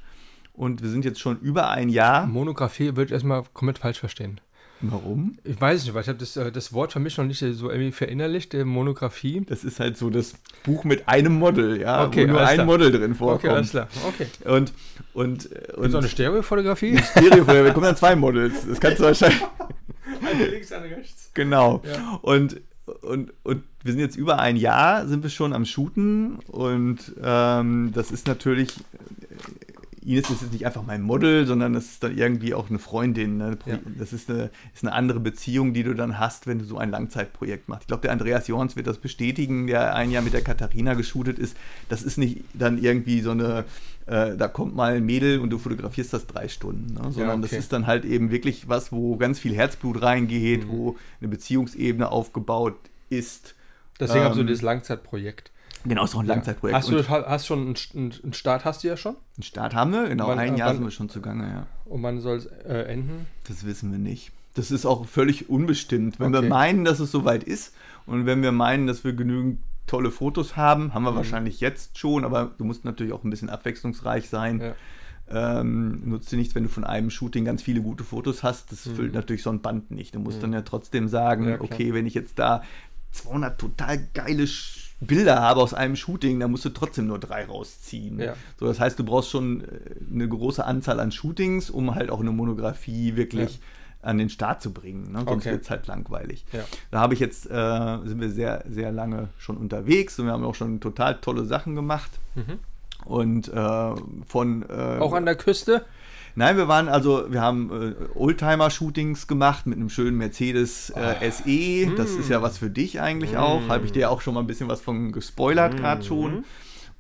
Und wir sind jetzt schon über ein Jahr. Monographie würde ich erstmal komplett falsch verstehen. Warum? Ich weiß es nicht, weil ich habe das, äh, das Wort für mich noch nicht so irgendwie verinnerlicht, äh, Monographie. Das ist halt so das Buch mit einem Model, ja, Okay, wo nur ein klar. Model drin Okay, alles vorkommt. klar. Okay. und und Und so eine Stereofotografie? Stereo, da kommen dann zwei Models. Das kannst du wahrscheinlich eine links, eine rechts. genau. Ja. Und und und wir sind jetzt über ein Jahr, sind wir schon am Shooten und ähm, das ist natürlich Ines ist jetzt nicht einfach mein Model, sondern das ist dann irgendwie auch eine Freundin. Ne? Ja. Das ist eine, ist eine andere Beziehung, die du dann hast, wenn du so ein Langzeitprojekt machst. Ich glaube, der Andreas Jorns wird das bestätigen, der ein Jahr mit der Katharina geshootet ist. Das ist nicht dann irgendwie so eine, äh, da kommt mal ein Mädel und du fotografierst das drei Stunden, ne? sondern okay. das ist dann halt eben wirklich was, wo ganz viel Herzblut reingeht, Mhm. wo eine Beziehungsebene aufgebaut ist. Deswegen hast du Ähm, dieses Langzeitprojekt. Genau, ist auch ein Langzeitprojekt. Hast du, hast schon einen, einen Start, hast du ja schon? einen Start haben wir, genau, Wann- ein äh, Jahr wann- sind wir schon zugange, ja. Und wann soll es äh, enden? Das wissen wir nicht. Das ist auch völlig unbestimmt. Wenn Okay. wir meinen, dass es soweit ist und wenn wir meinen, dass wir genügend tolle Fotos haben, haben wir wahrscheinlich jetzt schon, aber du musst natürlich auch ein bisschen abwechslungsreich sein. Ja. Ähm, nutzt dir nichts, wenn du von einem Shooting ganz viele gute Fotos hast. Das Mhm. füllt natürlich so ein Band nicht. Du musst dann ja trotzdem sagen, Ja, okay, wenn ich jetzt da 200 total geile Sch- Bilder habe aus einem Shooting, dann musst du trotzdem nur drei rausziehen. Ja. So, das heißt, du brauchst schon äh, eine große Anzahl an Shootings, um halt auch eine Monographie wirklich an den Start zu bringen. Ne? Sonst Okay. wird es halt langweilig. Ja. Da habe ich jetzt, äh, sind wir sehr, sehr lange schon unterwegs und wir haben auch schon total tolle Sachen gemacht. Mhm. Und äh, von äh, Auch an der Küste? Nein, wir waren also, wir haben äh, Oldtimer-Shootings gemacht mit einem schönen Mercedes äh, SE. Das ist ja was für dich eigentlich auch. Habe ich dir auch schon mal ein bisschen was von gespoilert gerade schon.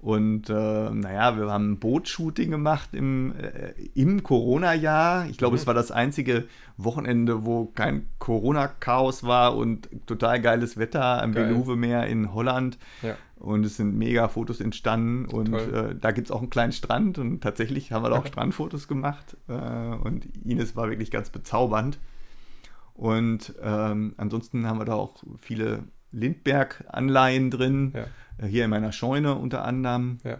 Und äh, naja, wir haben ein Bootshooting gemacht im, äh, im Corona-Jahr. Ich glaube, es war das einzige Wochenende, wo kein Corona-Chaos war und total geiles Wetter am Geil. Beluwe-Meer in Holland. Ja. Und es sind mega Fotos entstanden. Und äh, da gibt es auch einen kleinen Strand. Und tatsächlich haben wir da auch Strandfotos gemacht. Äh, und Ines war wirklich ganz bezaubernd. Und ähm, ansonsten haben wir da auch viele Lindbergh-Anleihen drin. Ja. Äh, Hier in meiner Scheune unter anderem. Ja.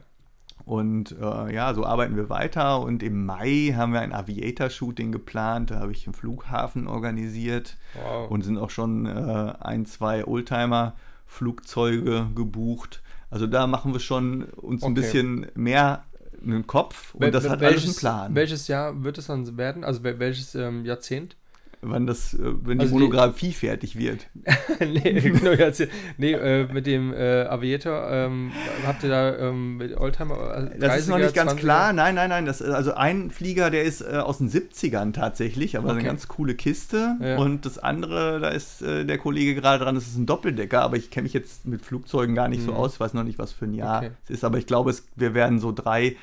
Und äh, ja, so arbeiten wir weiter. Und im Mai haben wir ein Aviator-Shooting geplant. Da habe ich einen Flughafen organisiert Wow. und sind auch schon äh, ein, zwei Oldtimer-Flugzeuge gebucht. Also da machen wir schon uns ein Okay. bisschen mehr einen Kopf und Wel- das hat welches, alles einen Plan. Welches Jahr wird es dann werden? Also wel- welches ähm, Jahrzehnt? Wann das, äh, wenn die Also die- Monografie fertig wird. nee, genau, Jahrzehnt. Nee, äh, mit dem äh, Aviator, ähm, habt ihr da ähm, mit Oldtimer? Äh, Das ist noch 30er, nicht ganz 20er? klar. Nein, nein, nein. Das, also ein Flieger, der ist äh, aus den 70ern tatsächlich, aber eine Okay. ganz coole Kiste. Ja. Und das andere, da ist äh, der Kollege gerade dran, das ist ein Doppeldecker, aber ich kenne mich jetzt mit Flugzeugen gar nicht so Mhm. aus, weiß noch nicht, was für ein Jahr Okay. es ist. Aber ich glaube, es, wir werden so drei,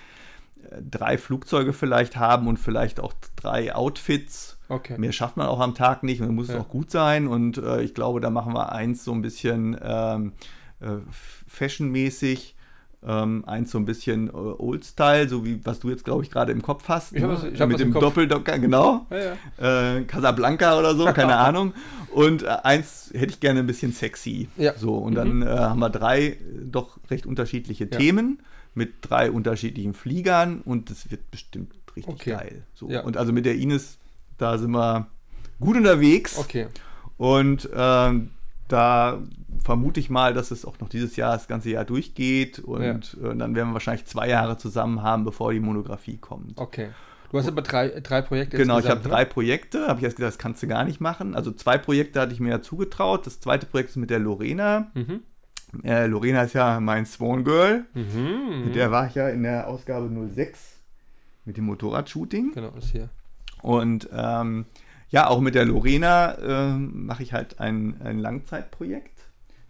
drei Flugzeuge vielleicht haben und vielleicht auch drei Outfits. Okay. Mehr schafft man auch am Tag nicht und dann muss es Ja. auch gut sein. Und äh, ich glaube, da machen wir eins so ein bisschen ähm, äh, fashionmäßig, ähm, eins so ein bisschen äh, Old-Style, so wie was du jetzt, glaube ich, gerade im Kopf hast. Ich ne? was- ich Mit dem. Doppeldocker, genau. Ja, ja. Äh, Casablanca oder so, keine Ahnung. Und äh, eins hätte ich gerne ein bisschen sexy. Ja. So, und Mhm. dann äh, haben wir drei äh, doch recht unterschiedliche. Themen mit drei unterschiedlichen Fliegern und das wird bestimmt richtig Okay. geil. So. Und also mit der Ines, da sind wir gut unterwegs. Okay. Und ähm, da vermute ich mal, dass es auch noch dieses Jahr, das ganze Jahr durchgeht. Und äh, dann werden wir wahrscheinlich zwei Jahre zusammen haben, bevor die Monographie kommt. Okay. Du hast aber drei, drei Projekte Genau, ich habe drei Projekte, habe ich erst gesagt, das kannst du gar nicht machen. Also zwei Projekte hatte ich mir ja zugetraut. Das zweite Projekt ist mit der Lorena. Mhm. Äh, Lorena ist ja mein Swan Girl. Mhm. Mit der war ich ja in der Ausgabe 06 mit dem Motorradshooting. Genau, das hier. Und ähm, ja, auch mit der Lorena ähm, mache ich halt ein, ein Langzeitprojekt.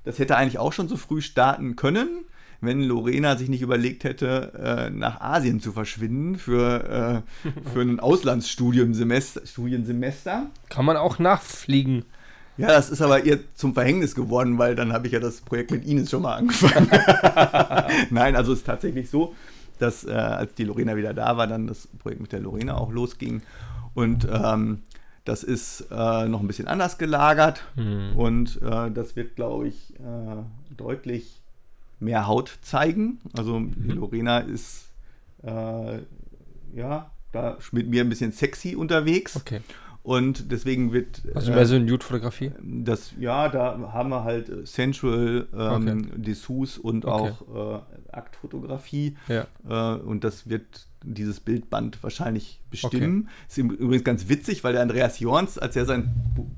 Das hätte eigentlich auch schon so früh starten können, wenn Lorena sich nicht überlegt hätte, äh, nach Asien zu verschwinden für, äh, für ein Auslandsstudiensemester. Studiensemester. Kann man auch nachfliegen. Ja, das ist aber ihr zum Verhängnis geworden, weil dann habe ich ja das Projekt mit Ines schon mal angefangen. Nein, also es ist tatsächlich so, dass äh, als die Lorena wieder da war, dann das Projekt mit der Lorena auch losging. Und ähm, das ist äh, noch ein bisschen anders gelagert und äh, das wird, glaube ich, äh, deutlich mehr Haut zeigen. Also die Lorena ist äh, ja da mit mir ein bisschen sexy unterwegs. Okay. Und deswegen wird. Also mehr so eine Nude-Fotografie? Das, ja, da haben wir halt äh, Sensual, ähm, Okay. Dessous und Okay. auch Aktfotografie. Ja. Und das wird dieses Bildband wahrscheinlich bestimmen. Ist im- übrigens ganz witzig, weil der Andreas Jorns, als er sein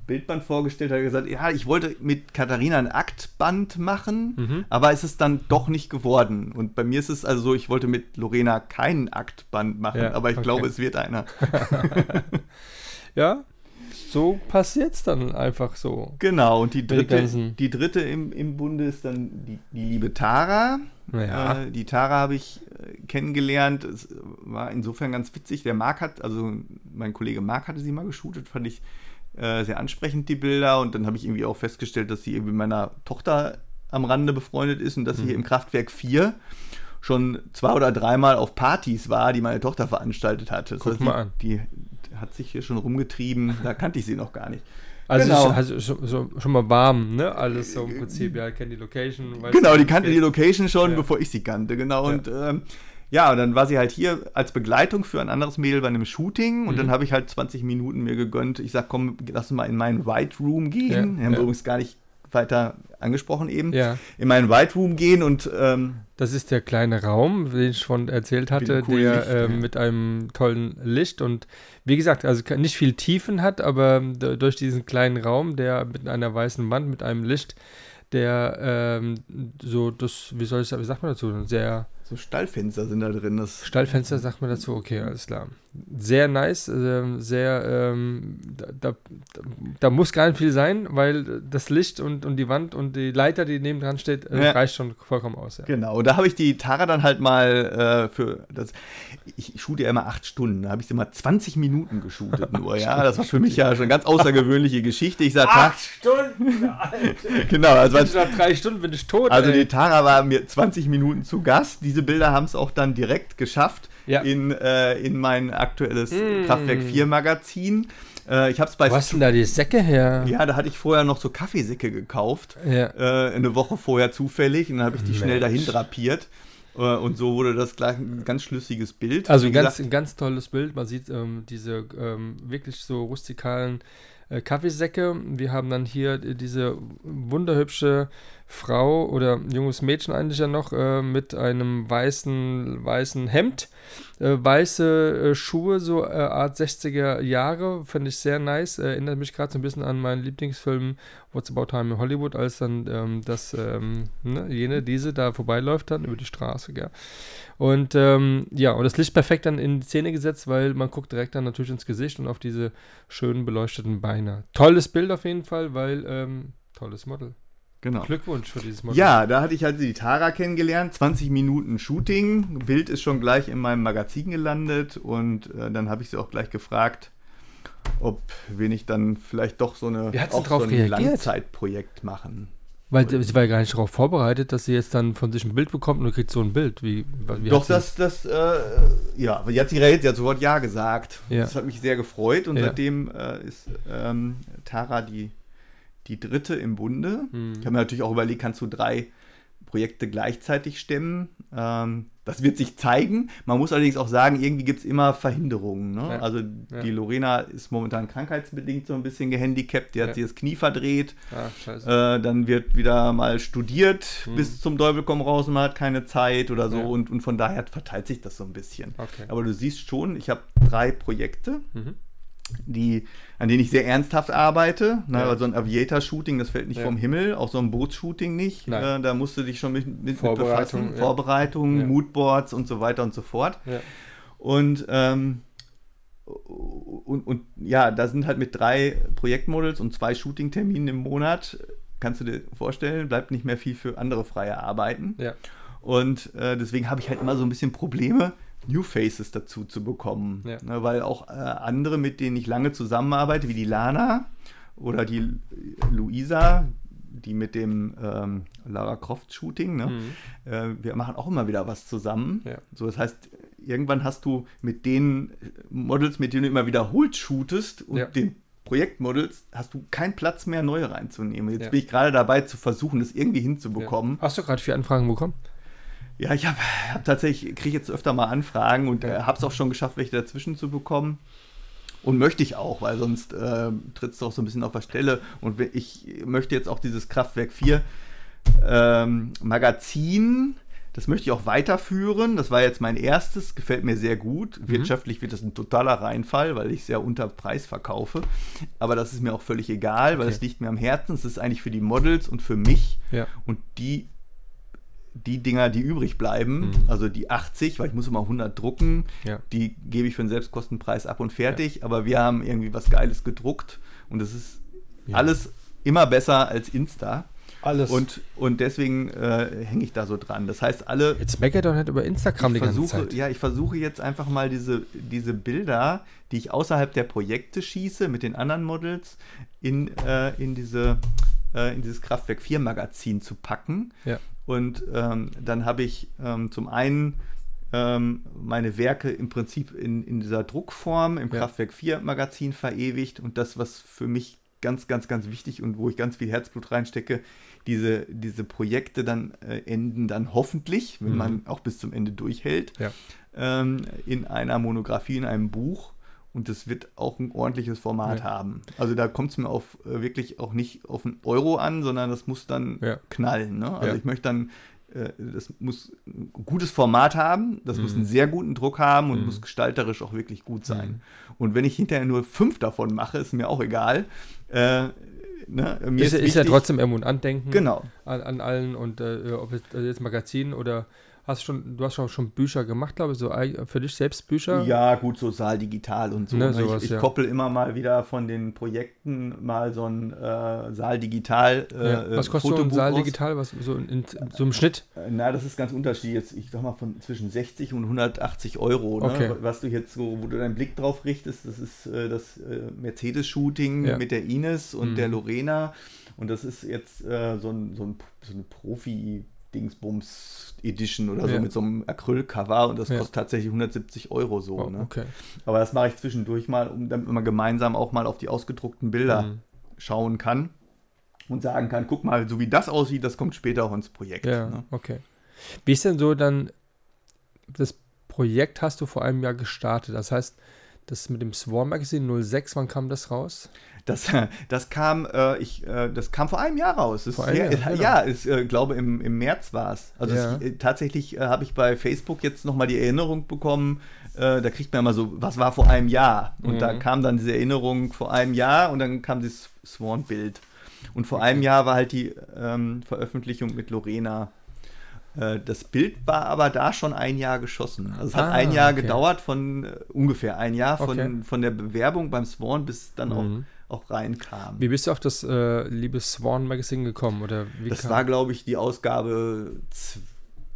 Bildband vorgestellt hat, hat gesagt, ja, ich wollte mit Katharina ein Aktband machen, Mhm. aber es ist dann doch nicht geworden. Und bei mir ist es also so, ich wollte mit Lorena keinen Aktband machen, Ja, aber ich okay. glaube, es wird einer. Ja, so passiert es dann einfach so. Genau, und die dritte, die dritte im, im Bunde ist dann die, die liebe Tara. Ja. Äh, die Tara habe ich äh, kennengelernt. Es war insofern ganz witzig. Der Marc hat, also mein Kollege Marc hatte sie mal geshootet, fand ich äh, sehr ansprechend, die Bilder. Und dann habe ich irgendwie auch festgestellt, dass sie irgendwie mit meiner Tochter am Rande befreundet ist und dass sie Mhm. hier im Kraftwerk 4 schon zwei oder dreimal auf Partys war, die meine Tochter veranstaltet hatte. Das Guck heißt, mal die, an. Die hat sich hier schon rumgetrieben. Da kannte ich sie noch gar nicht. Also, Genau. also schon, schon, schon mal warm, ne? Alles so im Prinzip, ja, kennt die Location. Genau, die kannte die Location schon, Ja. bevor ich sie kannte, genau. Und ähm, ja, und dann war sie halt hier als Begleitung für ein anderes Mädel bei einem Shooting und Mhm. dann habe ich halt 20 Minuten mir gegönnt. Ich sag, komm, lass uns mal in meinen White Room gehen. Ja, Wir haben ja. übrigens gar nicht weiter angesprochen eben. Ja. In meinen White Room gehen und ähm, Das ist der kleine Raum, den ich schon erzählt hatte, coolen der Licht, ähm, ja. mit einem tollen Licht und wie gesagt, also nicht viel Tiefen hat, aber d- durch diesen kleinen Raum, der mit einer weißen Wand, mit einem Licht, der ähm, so das, wie soll ich sagen, wie sagt man dazu, sehr so Stallfenster sind da drin. Das Stallfenster sagt man dazu, okay, alles klar. Sehr nice, ähm, sehr, ähm, da, da, da muss gar nicht viel sein, weil das Licht und, und die Wand und die Leiter, die neben dran steht, äh, Ja. reicht schon vollkommen aus. Ja. Genau, und da habe ich die Tara dann halt mal äh, für das. Ich shoote ja immer acht Stunden, da habe ich sie mal 20 Minuten geshootet nur, ja. Das war für mich ja schon eine ganz außergewöhnliche Geschichte. Ich sage, Stunden, Alter. genau, also, Ich nach drei Stunden bin ich tot. also ey. die Tara war mir 20 Minuten zu Gast. Diese Bilder haben es auch dann direkt geschafft Ja. in, äh, in mein aktuelles Mm. Kraftwerk 4 Magazin. Äh, ich habe es bei Wo hast denn da die Säcke her? ja, da hatte ich vorher noch so Kaffeesäcke gekauft. Ja. äh, eine Woche vorher zufällig und dann habe ich die schnell Mensch. dahin drapiert. Äh, und so wurde das gleich ein ganz schlüssiges Bild. Also ein ganz, gesagt, ein ganz tolles Bild. Man sieht ähm, diese ähm, wirklich so rustikalen äh, Kaffeesäcke. Wir haben dann hier äh, diese wunderhübsche Frau oder junges Mädchen eigentlich ja noch äh, mit einem weißen, weißen Hemd, äh, weiße äh, Schuhe, so äh, Art 60er Jahre, finde ich sehr nice. Erinnert mich gerade so ein bisschen an meinen Lieblingsfilm What's About Time in Hollywood, als dann ähm, das, ähm, ne, jene, diese da vorbeiläuft dann über die Straße, gell. Und ähm, ja, und das Licht perfekt dann in die Szene gesetzt, weil man guckt direkt dann natürlich ins Gesicht und auf diese schönen beleuchteten Beine. Tolles Bild auf jeden Fall, weil ähm, tolles Model. Genau. Glückwunsch für dieses Model. Ja, da hatte ich halt die Tara kennengelernt. 20 Minuten Shooting. Bild ist schon gleich in meinem Magazin gelandet und äh, dann habe ich sie auch gleich gefragt, ob wir nicht dann vielleicht doch so, eine, hat sie auch so ein reagiert? Langzeitprojekt machen. Weil sie war ja gar nicht darauf vorbereitet, dass sie jetzt dann von sich ein Bild bekommt und du kriegst so ein Bild. Wie, wie Doch, hat sie- das, das, äh, ja, aber jetzt sie redet, sie hat sofort Ja gesagt. Ja. Das hat mich sehr gefreut und Ja. seitdem äh, ist ähm, Tara die, die dritte im Bunde. Mhm. Ich habe mir natürlich auch überlegt, kannst du drei Projekte gleichzeitig stemmen? Ähm, das wird sich zeigen. Man muss allerdings auch sagen, irgendwie gibt es immer Verhinderungen. Ne? Ja. Also Ja. die Lorena ist momentan krankheitsbedingt so ein bisschen gehandicapt. Die hat Ja. sich das Knie verdreht. Ah. Äh, dann wird wieder mal studiert Mhm. bis zum Teufel komm raus und man hat keine Zeit oder so. Und, und von daher verteilt sich das so ein bisschen. Okay. Aber du siehst schon, ich habe drei Projekte, Mhm. Die, an denen ich sehr ernsthaft arbeite. Ne, Ja. also ein Aviator-Shooting, das fällt nicht Ja. vom Himmel. Auch so ein Bootsshooting nicht. Äh, da musst du dich schon mit, mit, mit Vorbereitung, befassen. ja. Vorbereitung, Ja. Moodboards und so weiter und so fort. Und, ähm, und, und ja, da sind halt mit drei Projektmodels und zwei Shooting-Terminen im Monat, kannst du dir vorstellen, bleibt nicht mehr viel für andere freie Arbeiten. Und äh, deswegen habe ich halt immer so ein bisschen Probleme, New Faces dazu zu bekommen. Ja. Ne, weil auch äh, andere, mit denen ich lange zusammenarbeite, wie die Lana oder die Lu- Luisa, die mit dem ähm, Lara Croft Shooting, ne? Mhm. äh, wir machen auch immer wieder was zusammen. Ja. So, das heißt, irgendwann hast du mit den Models, mit denen du immer wiederholt shootest und Ja. den Projektmodels, hast du keinen Platz mehr, neue reinzunehmen. Jetzt Ja. bin ich gerade dabei zu versuchen, das irgendwie hinzubekommen. Hast du gerade vier Anfragen bekommen? Ja, ich habe hab tatsächlich, kriege jetzt öfter mal Anfragen und äh, habe es auch schon geschafft, welche dazwischen zu bekommen. Und möchte ich auch, weil sonst äh, trittst du auch so ein bisschen auf der Stelle. Und ich möchte jetzt auch dieses Kraftwerk 4 ähm, Magazin, das möchte ich auch weiterführen. Das war jetzt mein erstes, gefällt mir sehr gut. Mhm. Wirtschaftlich wird das ein totaler Reinfall, weil ich sehr unter Preis verkaufe. Aber das ist mir auch völlig egal, weil es okay. liegt mir am Herzen. Es ist eigentlich für die Models und für mich. Ja. Und die die Dinger, die übrig bleiben, mhm. also die 80, weil ich muss immer 100 drucken, ja. die gebe ich für den Selbstkostenpreis ab und fertig. Ja. Aber wir haben irgendwie was Geiles gedruckt und es ist ja. alles immer besser als Insta. Alles. Und, und deswegen äh, hänge ich da so dran. Das heißt, alle. Jetzt meckert doch nicht über Instagram die versuche, ganze Zeit. Ja, ich versuche jetzt einfach mal diese, diese Bilder, die ich außerhalb der Projekte schieße, mit den anderen Models, in, äh, in, diese, äh, in dieses Kraftwerk 4 Magazin zu packen. Ja. Und ähm, dann habe ich ähm, zum einen ähm, meine Werke im Prinzip in, in dieser Druckform im ja. Kraftwerk 4 Magazin verewigt und das, was für mich ganz, ganz, ganz wichtig und wo ich ganz viel Herzblut reinstecke, diese, diese Projekte dann äh, enden dann hoffentlich, wenn mhm. man auch bis zum Ende durchhält, ja. ähm, in einer Monographie, in einem Buch. Und das wird auch ein ordentliches Format ja. haben. Also da kommt es mir auf äh, wirklich auch nicht auf einen Euro an, sondern das muss dann ja. knallen. Ne? Also ich möchte dann äh, das muss ein gutes Format haben, das mhm. muss einen sehr guten Druck haben und mhm. muss gestalterisch auch wirklich gut sein. Mhm. Und wenn ich hinterher nur fünf davon mache, ist mir auch egal. Äh, ne, mir ist, ist, ist ja trotzdem irgendwo ein Andenken genau. an, an allen und äh, ob es also jetzt Magazin oder Hast schon, du hast schon, schon Bücher gemacht, glaube ich, so für dich selbst Bücher? Ja, gut, so Saal digital und so. Ne, ne? sowas, ich, ich ja. koppel immer mal wieder von den Projekten mal so ein äh, Saal digital. Äh, ja. Was kostet so ein Saal digital? Was, so, in, in, so im Schnitt? Äh, na, das ist ganz unterschiedlich. Jetzt, ich sag mal von zwischen 60 und 180 Euro. Ne? Okay. Was du jetzt so, wo du deinen Blick drauf richtest, das ist äh, das äh, Mercedes-Shooting ja. mit der Ines und mhm. der Lorena. Und das ist jetzt äh, so, ein, so, ein, so eine Profi- Dingsbums Edition oder so ja. mit so einem Acrylcover und das ja. kostet tatsächlich 170 Euro so. Oh, ne? okay. Aber das mache ich zwischendurch mal, um damit man gemeinsam auch mal auf die ausgedruckten Bilder mhm. schauen kann und sagen kann, guck mal, so wie das aussieht, das kommt später auch ins Projekt. Ja, ne? okay. Wie ist denn so dann, das Projekt hast du vor einem Jahr gestartet, das heißt, das mit dem Swarm Magazine 06, wann kam das raus? Das, das, kam, äh, ich, äh, das kam vor einem Jahr raus. Das vor einem Jahr, ja, genau. ja, ich äh, glaube im, im März war es. Also Ja. es, äh, tatsächlich äh, habe ich bei Facebook jetzt nochmal die Erinnerung bekommen, äh, da kriegt man immer so, was war vor einem Jahr? Und Mhm. da kam dann diese Erinnerung vor einem Jahr und dann kam das Swan-Bild. Und vor einem Jahr war halt die ähm, Veröffentlichung mit Lorena. Äh, Das Bild war aber da schon ein Jahr geschossen. Also es hat Ah, ein Jahr okay. gedauert, von äh, ungefähr ein Jahr von, Okay. von der Bewerbung beim Swan bis dann auch Mhm. auch reinkam. Wie bist du auf das äh, liebe Swan Magazine gekommen? Oder Das kam- war, glaube ich, die Ausgabe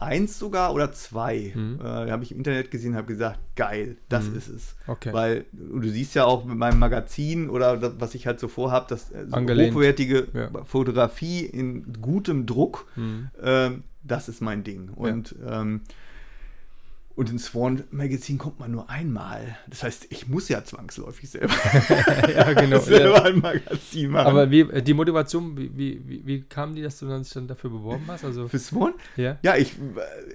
1 sogar oder 2. Mhm. Äh, habe ich im Internet gesehen, habe gesagt, geil, das Mhm. ist es. Okay. Weil du siehst ja auch mit meinem Magazin oder das, was ich halt so vorhabe, dass äh, so hochwertige Ja. Fotografie in gutem Druck, Mhm. ähm, das ist mein Ding. Und ähm, und ins Swan Magazin kommt man nur einmal. Das heißt, ich muss ja zwangsläufig selber, ja, genau. selber ja. ein Magazin machen. Aber wie, äh, die Motivation, wie, wie, wie, wie kam die, dass du dann dich dann dafür beworben hast? Also, Für Swan? ja. Ja, ich,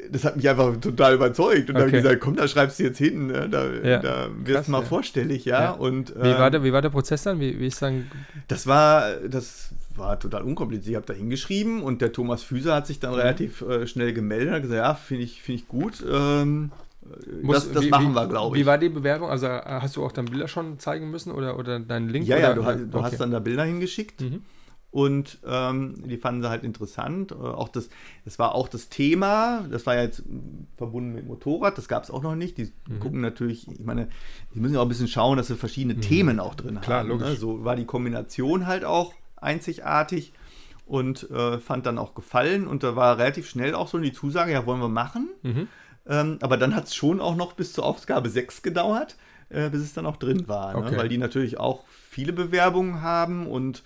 das hat mich einfach total überzeugt. Und dann habe ich Okay. gesagt, komm, da schreibst du jetzt hin, ne? da, Ja. da wirst Krass, du mal ja. vorstellig, ja. Ja. Und Wie, ähm, war der, wie war der Prozess dann? Wie, wie ist dann. das war, das war total unkompliziert. Ich habe da hingeschrieben und der Thomas Füser hat sich dann Mhm. relativ äh, schnell gemeldet und hat gesagt, ja, finde ich, finde ich gut. Ähm, Muss- das das wie, machen wir, glaube ich. Wie war die Bewerbung? Also äh, hast du auch dann Bilder schon zeigen müssen oder, oder deinen Link? ja, oder, ja, du, hast- du okay. hast dann da Bilder hingeschickt. Mhm. Und ähm, die fanden sie halt interessant. Äh, auch das, das war auch das Thema, das war ja jetzt verbunden mit Motorrad, das gab es auch noch nicht. Die Mhm. gucken natürlich, ich meine, die müssen ja auch ein bisschen schauen, dass sie verschiedene Themen auch drin Klar, haben. logisch. Ne? So war die Kombination halt auch einzigartig und äh, fand dann auch gefallen. Und da war relativ schnell auch so die Zusage, ja, wollen wir machen. Mhm. Ähm, aber dann hat es schon auch noch bis zur Ausgabe 6 gedauert, äh, bis es dann auch drin war. Okay. Ne? Weil die natürlich auch viele Bewerbungen haben und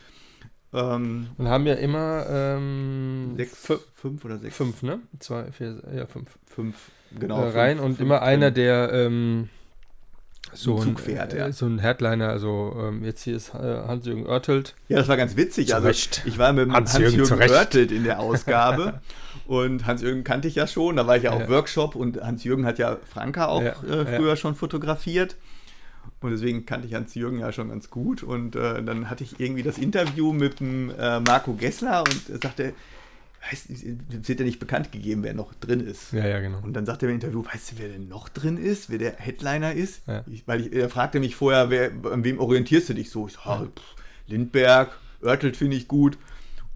ähm, Und haben ja immer ähm, sechs, fü- fünf oder sechs. fünf, ne? Zwei, vier, ja, fünf. Fünf, genau. äh, rein fünf, und fünf immer drin. einer, der ähm, so Ein ein, Zug fährt, äh, ja. so ein Headliner, also ähm, jetzt hier ist äh, Hans-Jürgen Oertelt. Ja, das war ganz witzig. Also, ich war mit Hans-Jürgen, Recht. Oertelt in der Ausgabe. und Hans-Jürgen kannte ich ja schon. Da war ich ja auch Ja. Workshop und Hans-Jürgen hat ja Franka auch Ja, äh, früher schon fotografiert. Und deswegen kannte ich Hans-Jürgen ja schon ganz gut. Und äh, dann hatte ich irgendwie das Interview mit dem äh, Marco Gessler und sagte, weißt, es wird ja nicht bekannt gegeben, wer noch drin ist. Ja, ja, genau. Und dann sagt er im Interview, weißt du, wer denn noch drin ist, wer der Headliner ist? Ja. Ich, weil ich, er fragte mich vorher, wer, an wem orientierst du dich so? Ich so, ah, pff, Lindberg, Oertelt finde ich gut.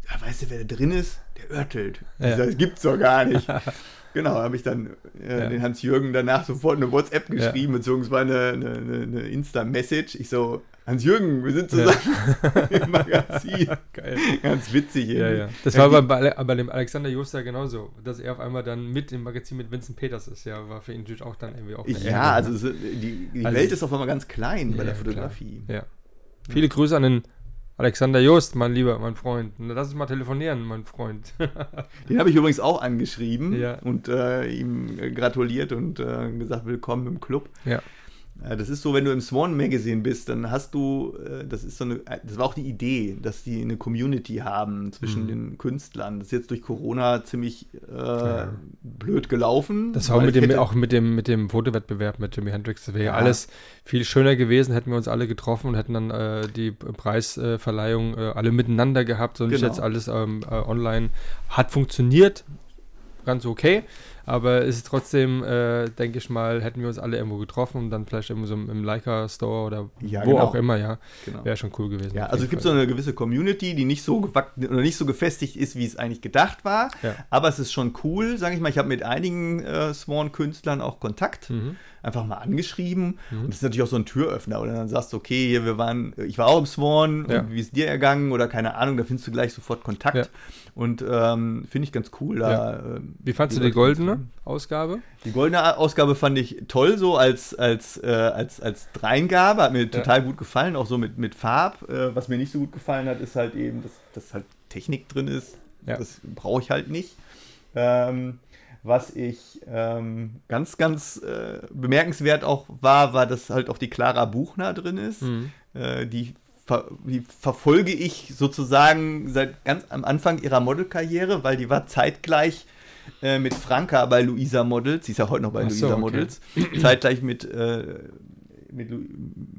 Ja, weißt du, wer da drin ist? Der Oertelt. Ja. Ich sag, Das gibt's doch gar nicht. genau, habe ich dann äh, Ja. den Hans-Jürgen danach sofort eine WhatsApp geschrieben, beziehungsweise eine, eine, eine Insta-Message. Ich so, Hans-Jürgen, wir sind zusammen im Magazin. Geil. Ganz witzig. Ja, ja. Das Ja, war die- bei, bei dem Alexander Jost ja genauso, dass er auf einmal dann mit im Magazin mit Vincent Peters ist. Ja, war für ihn natürlich auch dann irgendwie auch Ja, Ehre, also ne? die, die Also- Welt ist auf einmal ganz klein bei Ja, der. Fotografie. Ja. Viele Grüße an den Alexander Jost, mein Lieber, mein Freund. Na, Lass uns mal telefonieren, mein Freund. Den habe ich übrigens auch angeschrieben Ja. und äh, ihm äh, gratuliert und äh, gesagt, willkommen im Club. ja. Äh, das ist so, wenn du im Swan Magazine bist, dann hast du, äh, das ist so eine, äh, das war auch die Idee, dass die eine Community haben zwischen Mhm. den Künstlern. Das ist jetzt durch Corona ziemlich äh, Ja. blöd gelaufen. Das war mit dem, auch mit dem, mit dem Fotowettbewerb mit Jimi Hendrix. Das wäre ja. Ja. alles viel schöner gewesen, hätten wir uns alle getroffen und hätten dann äh, die Preisverleihung äh, alle miteinander gehabt. So nicht Genau. jetzt alles ähm, äh, online. Hat funktioniert, ganz okay. Aber es ist trotzdem, äh, denke ich mal, hätten wir uns alle irgendwo getroffen und dann vielleicht irgendwo so im, im Leica-Store oder Ja, wo genau. auch immer, ja. Genau. Wäre schon cool gewesen. Ja, also es gibt so eine gewisse Community, die nicht so gewackt oder nicht so gefestigt ist, wie es eigentlich gedacht war. Ja. Aber es ist schon cool, sage ich mal. Ich habe mit einigen äh, Swan-Künstlern auch Kontakt. Mhm. Einfach mal angeschrieben. Mhm. Und das ist natürlich auch so ein Türöffner. Oder dann sagst du, okay, hier, wir waren, ich war auch im Swan Ja. wie ist dir ergangen oder keine Ahnung, da findest du gleich sofort Kontakt. Ja. Und ähm, finde ich ganz cool. Da, ähm, Wie fandst du die goldene Ausgabe? Die goldene Ausgabe fand ich toll, so als, als, äh, als, als Dreingabe. Hat mir total gut gefallen, auch so mit, mit Farb. Äh, was mir nicht so gut gefallen hat, ist halt eben, dass, dass halt Technik drin ist. Ja. Das brauche ich halt nicht. Ähm, was ich ähm, ganz, ganz äh, bemerkenswert auch war, war, dass halt auch die Clara Buchner drin ist. Mhm. Äh, die, ver die verfolge ich sozusagen seit ganz am Anfang ihrer Modelkarriere, weil die war zeitgleich äh, mit Franka bei Luisa Models, sie ist ja heute noch bei so, Luisa okay. Models, zeitgleich mit, äh, mit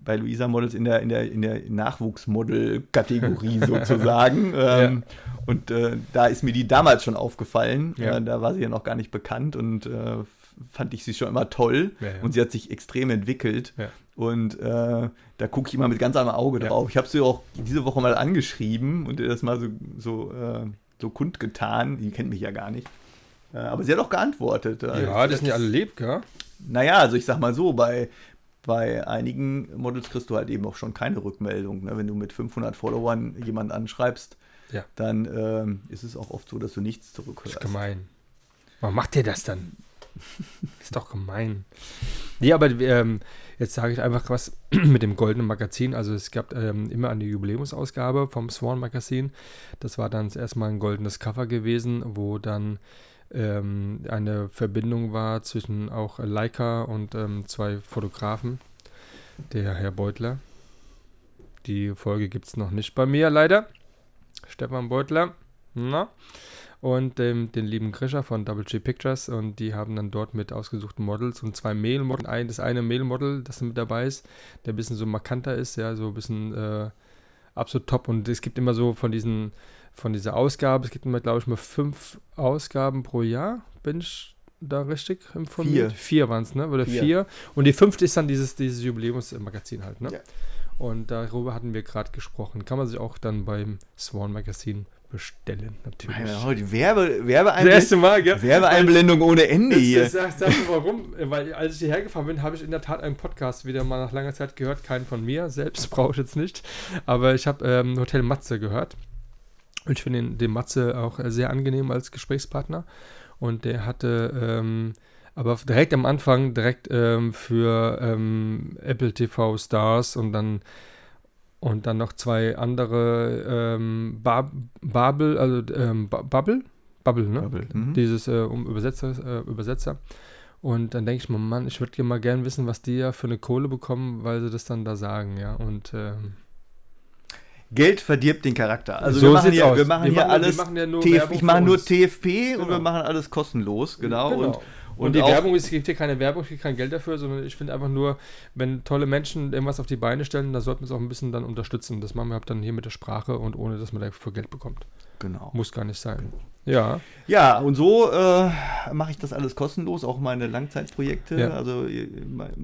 bei Luisa Models in der, in der, in der Nachwuchsmodel-Kategorie sozusagen. ähm, Und äh, da ist mir die damals schon aufgefallen. Ja. Äh, da war sie ja noch gar nicht bekannt und äh, fand ich sie schon immer toll. Ja, ja. Und sie hat sich extrem entwickelt. Ja. Und äh, da gucke ich immer mit ganz anderem Auge Ja. drauf. Ich habe sie auch diese Woche mal angeschrieben und ihr das mal so, so, äh, so kundgetan. Die kennt mich ja gar nicht. Äh, aber sie hat auch geantwortet. Ja, das sind ja alle lieb, gell? Naja, also ich sag mal so, bei, bei einigen Models kriegst du halt eben auch schon keine Rückmeldung. Ne? Wenn du mit 500 Followern jemanden anschreibst, Ja. dann ähm, ist es auch oft so, dass du nichts Das zurückhörst. ist gemein. Warum macht ihr das dann? ist doch gemein. Nee, aber ähm, jetzt sage ich einfach was mit dem goldenen Magazin. Also es gab ähm, immer eine Jubiläumsausgabe vom Swan Magazin. Das war dann erstmal ein goldenes Cover gewesen, wo dann ähm, eine Verbindung war zwischen auch Leica und ähm, zwei Fotografen. Der Herr Beutler. Die Folge gibt es noch nicht bei mir, leider. Stefan Beutler. Na? und dem, den lieben Grischer von Double G Pictures und die haben dann dort mit ausgesuchten Models und zwei Male-Model, ein, das eine Male-Model, das mit dabei ist, der ein bisschen so markanter ist, ja, so ein bisschen äh, absolut top und es gibt immer so von diesen, von dieser Ausgabe, es gibt immer, glaube ich, mal fünf Ausgaben pro Jahr, bin ich da richtig informiert? Vier. Vier waren es, ne? Oder Vier. vier. Und die fünfte ist dann dieses, dieses Jubiläumsmagazin halt, ne? Ja. Und darüber hatten wir gerade gesprochen. Kann man sich auch dann beim Swan Magazin bestellen, natürlich. Meine, heute Werbe, Das Werbeeinblendung, erste Mal, gell? Werbeeinblendung ohne Ende Das, hier. das, sag, sag mir warum, weil als ich hierher gefahren bin, habe ich in der Tat einen Podcast wieder mal nach langer Zeit gehört, keinen von mir, selbst brauche ich jetzt nicht, aber ich habe ähm, Hotel Matze gehört ich finde den, den Matze auch äh, sehr angenehm als Gesprächspartner und der hatte ähm, aber direkt am Anfang direkt ähm, für ähm, Apple TV Stars und dann und dann noch zwei andere ähm, Bab Babel, also ähm, Bubble, Bubble, ne? Bubble, mhm. Dieses äh, um Übersetzer, äh, Übersetzer. Und dann denke ich mir, Mann, ich würde mal gern wissen, was die ja für eine Kohle bekommen, weil sie das dann da sagen, ja. Und ähm, Geld verdirbt den Charakter. Also So wir machen hier, aus. wir machen Wir hier machen- wir alles. machen ja TF, ich mache nur. TFP und Genau. wir machen alles kostenlos, genau. Genau. Und, Und, die Werbung, es gibt hier keine Werbung, ich kriege kein Geld dafür, sondern ich finde einfach nur, wenn tolle Menschen irgendwas auf die Beine stellen, da sollten wir es auch ein bisschen dann unterstützen. Das machen wir halt dann hier mit der Sprache und ohne, dass man dafür Geld bekommt. Genau. Muss gar nicht sein. Ja. Ja, und so äh, mache ich das alles kostenlos, auch meine Langzeitprojekte. Ja. Also,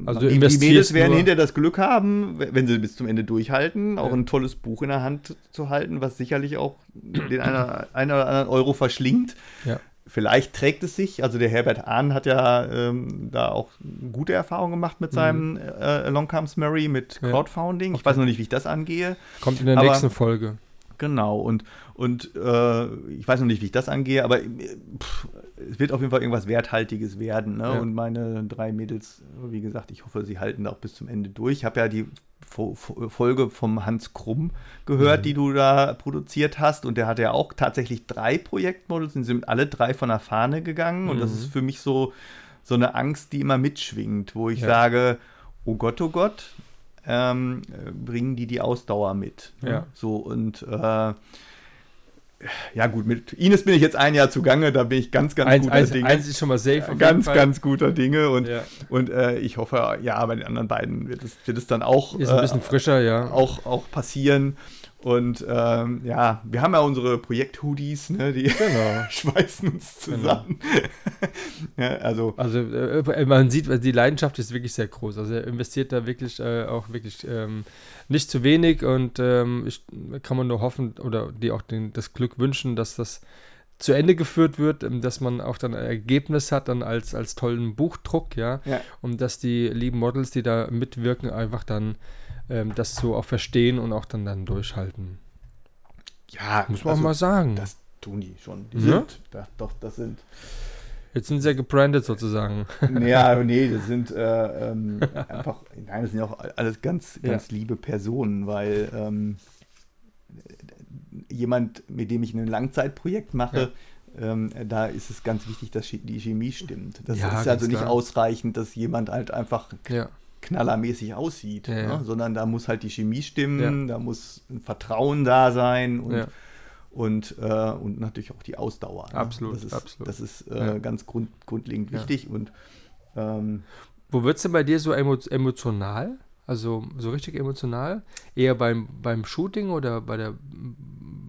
Also die, Mädels werden hinter das Glück haben, wenn sie bis zum Ende durchhalten, auch Ja. ein tolles Buch in der Hand zu halten, was sicherlich auch den einen oder anderen Euro verschlingt. Ja. Vielleicht trägt es sich. Also der Herbert Ahn hat ja ähm, da auch gute Erfahrungen gemacht mit seinem äh, Long Comes Mary, mit Mhm. Ja. Crowdfunding. Ich weiß noch nicht, wie ich das angehe. Kommt in der Aber- nächsten Folge. Genau, und, und äh, ich weiß noch nicht, wie ich das angehe, aber äh, pff, es wird auf jeden Fall irgendwas Werthaltiges werden. Ne? Ja. Und meine drei Mädels, wie gesagt, ich hoffe, sie halten da auch bis zum Ende durch. Ich habe ja die Folge vom Hans Krumm gehört, Mhm. die du da produziert hast. Und der hatte ja auch tatsächlich drei Projektmodels und sind alle drei von der Fahne gegangen. Und das Mhm. ist für mich so, so eine Angst, die immer mitschwingt, wo ich Ja. sage, oh Gott, oh Gott, ähm, äh, bringen die die Ausdauer mit. ne? Ja. So und äh, ja gut, mit Ines bin ich jetzt ein Jahr zugange, da bin ich ganz, ganz Eins, guter eins, Dinge. eins ist schon mal safe. jeden ganz, ganz guter Dinge und, Ja. und äh, ich hoffe, ja, bei den anderen beiden wird es, wird es dann auch, Ist ein bisschen äh, frischer, ja. auch, auch passieren. Und ähm, ja, wir haben ja unsere Projekt-Hoodies, ne, die Genau. schweißen uns zusammen. ja, also Also äh, man sieht, die Leidenschaft ist wirklich sehr groß. Also er investiert da wirklich äh, auch wirklich ähm, nicht zu wenig und ähm, ich kann man nur hoffen oder die auch den, das Glück wünschen, dass das zu Ende geführt wird, ähm, dass man auch dann ein Ergebnis hat dann als, als tollen Buchdruck, ja. Ja. Und dass die lieben Models, die da mitwirken, einfach dann ähm, das so auch verstehen und auch dann dann durchhalten. ja, Muss man also, auch mal sagen. Das tun die schon. Die Ja? sind, da, doch, das sind Jetzt sind sie ja gebrandet sozusagen. Ja, nee, das sind äh, ähm, einfach, nein, das sind ja auch alles ganz, Ja. ganz liebe Personen, weil ähm, jemand, mit dem ich ein Langzeitprojekt mache, ähm, da ist es ganz wichtig, dass die Chemie stimmt. Das Ja, ist also nicht klar. ausreichend, dass jemand halt einfach ja. Knallermäßig aussieht, Ja, ja. Ne? sondern da muss halt die Chemie stimmen, Ja. da muss ein Vertrauen da sein und Ja. und, äh, und natürlich auch die Ausdauer. ne? Absolut, das ist, absolut. Das ist äh, Ja. ganz grund, grundlegend Ja. wichtig und ähm, Wo wird es denn bei dir so emo emotional? Also so richtig emotional? Eher beim, beim Shooting oder bei der,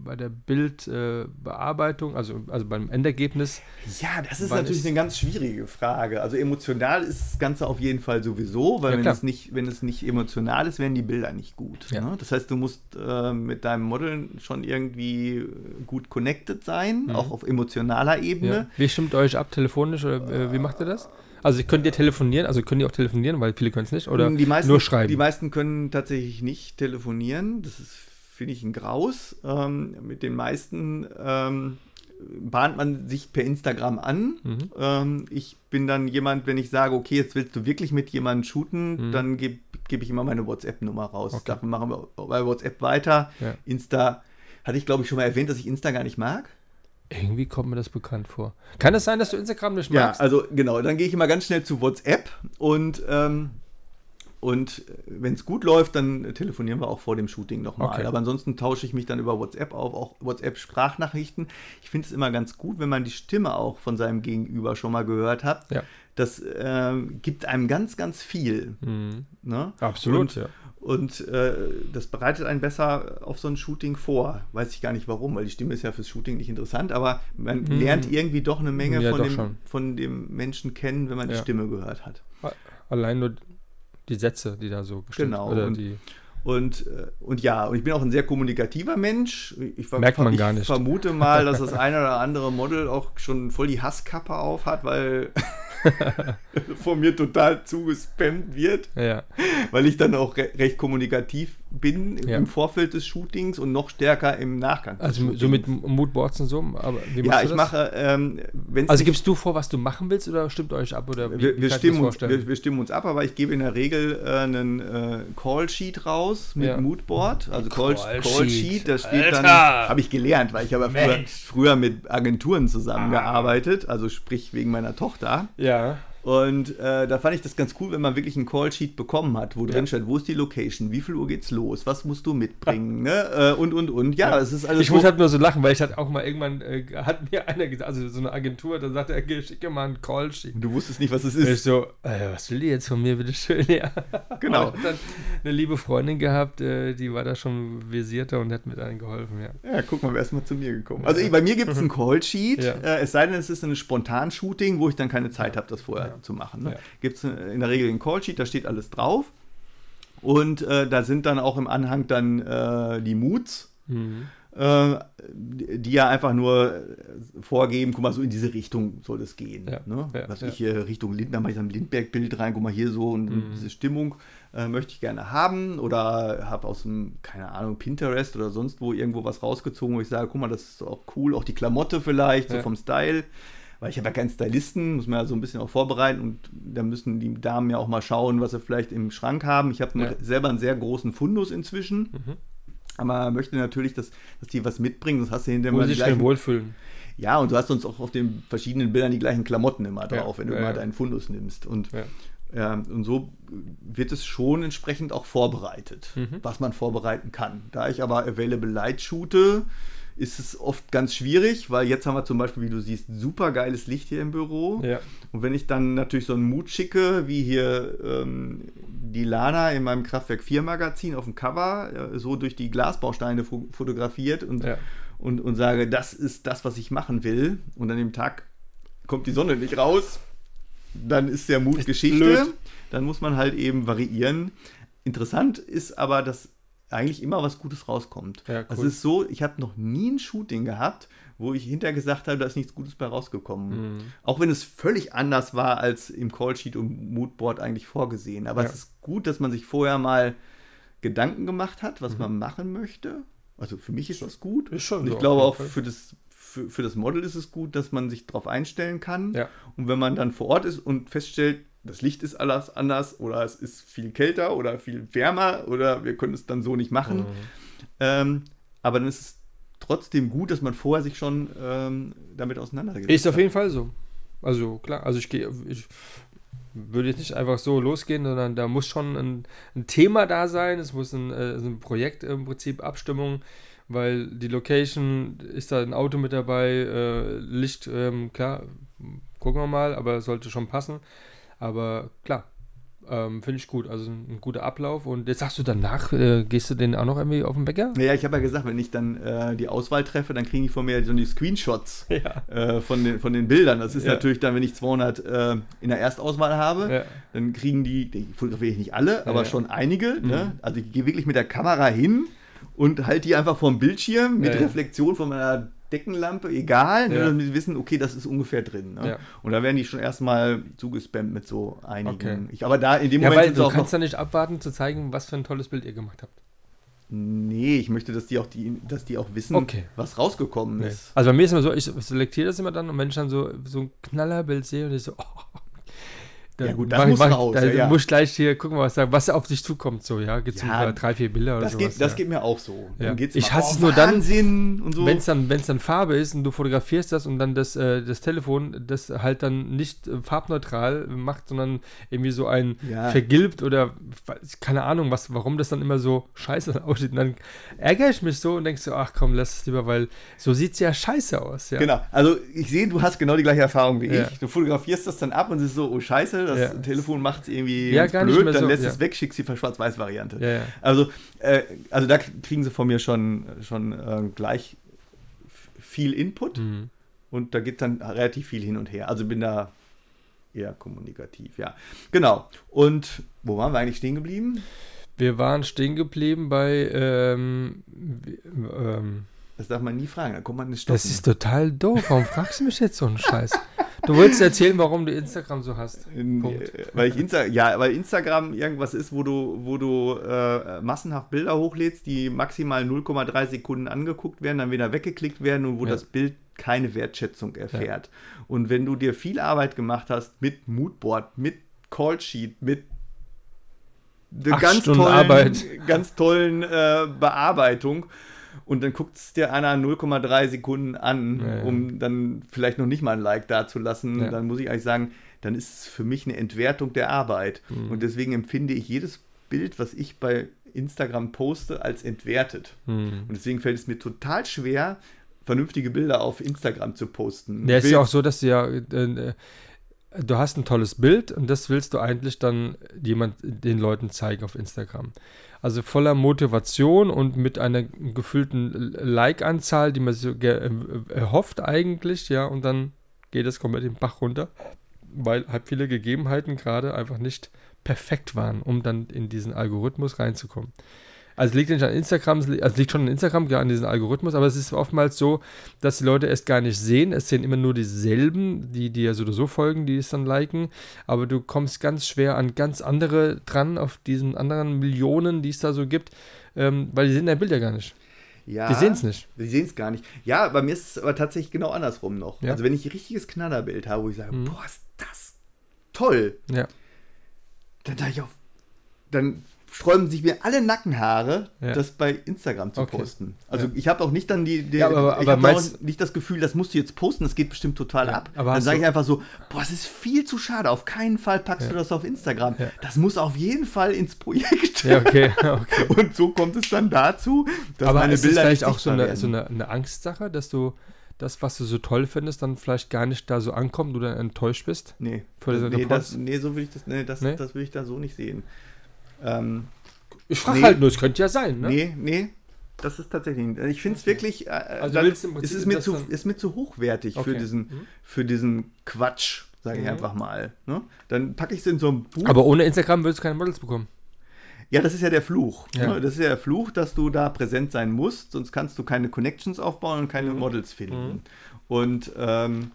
bei der Bildbearbeitung, äh, also, also beim Endergebnis? Ja, das ist natürlich ist- eine ganz schwierige Frage. Also emotional ist das Ganze auf jeden Fall sowieso, weil Ja, wenn, es nicht, wenn es nicht emotional ist, werden die Bilder nicht gut. Ja. Ne? Das heißt, du musst äh, mit deinem Model schon irgendwie äh, gut connected sein, Mhm. auch auf emotionaler Ebene. Ja. Wie stimmt euch ab telefonisch oder äh, wie macht ihr das? Also könnt ihr telefonieren, also könnt ihr auch telefonieren, weil viele können es nicht, oder die meisten, nur schreiben? Die meisten können tatsächlich nicht telefonieren. Das ist, finde ich, ein Graus. Ähm, mit den meisten ähm, bahnt man sich per Instagram an. Mhm. Ähm, ich bin dann jemand, wenn ich sage, okay, jetzt willst du wirklich mit jemandem shooten, Mhm. dann gebe geb ich immer meine WhatsApp-Nummer raus. Okay. Dafür machen wir bei WhatsApp weiter. Ja. Insta, hatte ich glaube ich schon mal erwähnt, dass ich Insta gar nicht mag. Irgendwie kommt mir das bekannt vor. Kann es sein, dass du Instagram nicht Ja, magst? also genau, dann gehe ich immer ganz schnell zu WhatsApp und, ähm, und wenn es gut läuft, dann telefonieren wir auch vor dem Shooting nochmal. Okay. Aber ansonsten tausche ich mich dann über WhatsApp auf, auch WhatsApp-Sprachnachrichten. Ich finde es immer ganz gut, wenn man die Stimme auch von seinem Gegenüber schon mal gehört hat. Ja. Das ähm, gibt einem ganz, ganz viel. Mhm. Ne? Absolut, Und, ja. und äh, das bereitet einen besser auf so ein Shooting vor. Weiß ich gar nicht warum, weil die Stimme ist ja fürs Shooting nicht interessant, aber man Mhm. lernt irgendwie doch eine Menge Ja, von, doch dem, von dem Menschen kennen, wenn man die. Stimme gehört hat. Allein nur die Sätze, die da so gestimmt Genau, Oder und- die, Und, äh, und ja, und ich bin auch ein sehr kommunikativer Mensch. Ich, Merkt man ich gar nicht. vermute mal, dass das eine oder andere Model auch schon voll die Hasskappe auf hat, weil von mir total zugespammt wird, ja. weil ich dann auch re recht kommunikativ bin Ja. im Vorfeld des Shootings und noch stärker im Nachgang. Also so mit Moodboards und so, aber wie Ja, ich das? mache, ähm, Also gibst du vor, was du machen willst oder stimmt euch ab? Oder wie, wir, wir, stimmen uns, wir, wir stimmen uns ab, aber ich gebe in der Regel äh, einen äh, Call-Sheet raus mit Ja. Moodboard. Also Call- Call-Sheet. Call-Sheet, da steht dann, Alter! habe ich gelernt, weil ich habe früher, Mensch. früher mit Agenturen zusammengearbeitet, also sprich wegen meiner Tochter. ja. Und äh, da fand ich das ganz cool, wenn man wirklich einen Call-Sheet bekommen hat, wo drin steht, wo ist die Location, wie viel Uhr geht's los, was musst du mitbringen, ne? Äh, und, und, und. Ja, es ist alles Ich muss halt nur so lachen, weil ich hatte auch mal irgendwann, äh, hat mir einer gesagt, also so eine Agentur, da sagte er, schicke mal einen Call-Sheet. Du wusstest nicht, was es Ich ist. so, äh, was will die jetzt von mir, bitteschön? Ja. Genau. Ich dann eine liebe Freundin gehabt, äh, die war da schon versierter und hat mir dann geholfen, ja. Ja, guck mal, wer ist mal zu mir gekommen. Also bei mir gibt es einen Call-Sheet, Ja. äh, es sei denn, es ist ein Spontan-Shooting, wo ich dann keine Zeit habe, das vorher Ja. zu machen. Ne? Ja. Gibt es in der Regel einen Call-Sheet, da steht alles drauf. Und äh, da sind dann auch im Anhang dann äh, die Moods, Mhm. äh, die ja einfach nur äh, vorgeben, guck mal, so in diese Richtung soll es gehen. Ja, Ne? ja, Was ja. ich hier Richtung Lindner, mache ich ein Lindbergh-Bild rein, guck mal hier so und Mhm. diese Stimmung äh, möchte ich gerne haben oder habe aus dem, keine Ahnung, Pinterest oder sonst wo irgendwo was rausgezogen, wo ich sage, guck mal, das ist auch cool, auch die Klamotte vielleicht, so vom Style. Weil ich habe ja keinen Stylisten, muss man ja so ein bisschen auch vorbereiten und da müssen die Damen ja auch mal schauen, was sie vielleicht im Schrank haben. Ich habe Ja. selber einen sehr großen Fundus inzwischen. Mhm. Aber möchte natürlich, dass, dass die was mitbringen, sonst hast du hinterher Wo immer sie sich wohlfühlen. Ja, und du hast sonst auch auf den verschiedenen Bildern die gleichen Klamotten immer Ja, drauf, wenn du ja, immer ja. deinen Fundus nimmst. Und, Ja. ja, und so wird es schon entsprechend auch vorbereitet, Mhm. was man vorbereiten kann. Da ich aber Available Light shoote, ist es oft ganz schwierig, weil jetzt haben wir zum Beispiel, wie du siehst, super geiles Licht hier im Büro. Ja. Und wenn ich dann natürlich so einen Mut schicke, wie hier ähm, die Lana in meinem Kraftwerk 4 Magazin auf dem Cover, äh, so durch die Glasbausteine fo fotografiert und, Ja. und, und sage, das ist das, was ich machen will, und an dem Tag kommt die Sonne nicht raus, dann ist der Mut Geschichte. blöd. Dann muss man halt eben variieren. Interessant ist aber, dass eigentlich immer was Gutes rauskommt. Ja, cool. Also es ist so, ich habe noch nie ein Shooting gehabt, wo ich hinterher gesagt habe, da ist nichts Gutes bei rausgekommen. Mhm. Auch wenn es völlig anders war als im Callsheet und Moodboard eigentlich vorgesehen. Aber Ja. es ist gut, dass man sich vorher mal Gedanken gemacht hat, Mhm. was man machen möchte. Also für mich ist das gut. Ist schon Und so, ich auf glaube auch für das, für, für das Model ist es gut, dass man sich darauf einstellen kann. Ja. Und wenn man dann vor Ort ist und feststellt, das Licht ist alles anders oder es ist viel kälter oder viel wärmer oder wir können es dann so nicht machen. Mhm. Ähm, aber dann ist es trotzdem gut, dass man vorher sich schon ähm, damit auseinandergesetzt Ist auf hat. jeden Fall so. Also klar, also ich gehe, ich würde jetzt nicht einfach so losgehen, sondern da muss schon ein, ein Thema da sein, es muss ein, äh, so ein Projekt im Prinzip, Abstimmung, weil die Location, ist da ein Auto mit dabei, äh, Licht, ähm, klar, gucken wir mal, aber es sollte schon passen. Aber klar, ähm, finde ich gut, also ein, ein guter Ablauf. Und jetzt sagst du danach, äh, gehst du den auch noch irgendwie auf den Bäcker? Naja, ich habe ja gesagt, wenn ich dann äh, die Auswahl treffe, dann kriegen die von mir so die Screenshots Ja. äh, von, den, von den Bildern. Das ist Ja. natürlich dann, wenn ich 200 äh, in der Erstauswahl habe, Ja. dann kriegen die, die fotografiere ich nicht alle, aber schon einige. Mhm. Ne? Also ich gehe wirklich mit der Kamera hin und halte die einfach vorm Bildschirm mit. Reflexion von meiner Deckenlampe, egal, ne, Ja. damit sie wissen, okay, das ist ungefähr drin. Ne? Ja. Und da werden die schon erstmal zugespammt mit so einigen. Okay. Ich, aber da in dem Ja, Moment weil du kannst ja nicht abwarten zu zeigen, was für ein tolles Bild ihr gemacht habt. Nee, ich möchte, dass die auch, die, dass die auch wissen, Okay. was rausgekommen Nee. ist. Also bei mir ist immer so, ich selektiere das immer dann und wenn ich dann so, so ein Knallerbild sehe und ich so, oh, Ja, gut, das mach muss mach raus, Da ja, muss ich gleich hier gucken, was, da- was auf dich zukommt. So, ja, gibt es Ja, drei, vier Bilder oder geht, das ja. geht mir auch so. Ja. geht's Ich hasse es nur dann, so. Wenn es dann, wenn's dann Farbe ist und du fotografierst das und dann das, äh, das Telefon das halt dann nicht äh, farbneutral macht, sondern irgendwie so ein vergilbt oder keine Ahnung, was, warum das dann immer so scheiße aussieht. Und dann ärgere ich mich so und denkst so, ach komm, lass es lieber, weil so sieht es ja scheiße aus. Ja. Genau, also ich sehe, du hast genau die gleiche Erfahrung wie ich. Du fotografierst das dann ab und es ist so, oh scheiße, das Ja. Telefon macht es irgendwie Ja, blöd, mehr dann so, lässt ja. es weg, schickst die Schwarz-Weiß-Variante. Ja, ja. Also, äh, also da kriegen sie von mir schon, schon äh, gleich viel Input Mhm. und da geht dann relativ viel hin und her. Also bin da eher kommunikativ, ja. Genau. Und wo waren wir eigentlich stehen geblieben? Wir waren stehen geblieben bei, ähm, ähm, Das darf man nie fragen, da kommt man nicht stoppen. das ist total doof. Warum fragst du mich jetzt so einen Scheiß? Du wolltest erzählen, warum du Instagram so hast. Punkt. äh, Weil ich Insta ja, weil Instagram irgendwas ist, wo du, wo du äh, massenhaft Bilder hochlädst, die maximal 0,3 Sekunden angeguckt werden, dann wieder weggeklickt werden und wo Ja. das Bild keine Wertschätzung erfährt. Und wenn du dir viel Arbeit gemacht hast mit Moodboard, mit Callsheet, mit der Acht ganz Stunden tollen, Arbeit. ganz tollen äh, Bearbeitung und dann guckt es dir einer 0,3 Sekunden an, Ja, ja. um dann vielleicht noch nicht mal ein Like dazulassen, Ja. dann muss ich eigentlich sagen, dann ist es für mich eine Entwertung der Arbeit. Mhm. Und deswegen empfinde ich jedes Bild, was ich bei Instagram poste, als entwertet. Hm. Und deswegen fällt es mir total schwer, vernünftige Bilder auf Instagram zu posten. Ja, es ist ja auch so, dass du ja, äh, äh, du hast ein tolles Bild und das willst du eigentlich dann jemand, den Leuten zeigen auf Instagram. Also voller Motivation und mit einer gefühlten Like-Anzahl, die man so äh, erhofft eigentlich, ja, und dann geht es komplett den Bach runter, weil halt viele Gegebenheiten gerade einfach nicht perfekt waren, um dann in diesen Algorithmus reinzukommen. Also es liegt nicht an Instagram, also liegt schon an Instagram, ja, an diesem Algorithmus, aber es ist oftmals so, dass die Leute es gar nicht sehen. Es sehen immer nur dieselben, die dir so oder so folgen, die es dann liken. Aber du kommst ganz schwer an ganz andere dran, auf diesen anderen Millionen, die es da so gibt, ähm, weil die sehen dein Bild ja gar nicht. ja, Die sehen es nicht. Die sehen es gar nicht. Ja, bei mir ist es aber tatsächlich genau andersrum noch. Ja. Also wenn ich ein richtiges Knallerbild habe, wo ich sage, Mhm. boah, ist das toll, Ja. dann sage ich auf, dann sträuben sich mir alle Nackenhaare, Ja. das bei Instagram zu Okay. posten. Also Ja. ich habe auch nicht dann die, die Ja, aber- ich aber meinst- nicht das Gefühl, das musst du jetzt posten, das geht bestimmt total ab. aber dann sage ich einfach so, boah, es ist viel zu schade, auf keinen Fall packst du das auf Instagram. Das muss auf jeden Fall ins Projekt. Ja, okay. okay. Und so kommt es dann dazu, dass Aber meine ist Bilder vielleicht nicht auch so eine, so eine, eine Angstsache, dass du das, was du so toll findest, dann vielleicht gar nicht da so ankommt, du dann enttäuscht bist? Nee, nee, das, nee, so will ich das, nee, das, Nee? das will ich da so nicht sehen. Ähm, Ich frage Nee. halt nur, es könnte ja sein, ne? Nee, nee, das ist tatsächlich nicht. Ich finde es wirklich, äh, Also dann, im Prinzip es ist mir, zu, ist mir zu hochwertig für, Okay. diesen, Mhm. für diesen Quatsch, sage ich Mhm. einfach mal. Ne? Dann packe ich es in so ein Buch. Aber ohne Instagram würdest du keine Models bekommen. ja, das ist ja der Fluch. Ja. Ne? Das ist ja der Fluch, dass du da präsent sein musst, sonst kannst du keine Connections aufbauen und keine Mhm. Models finden. Mhm. Und ähm, äh,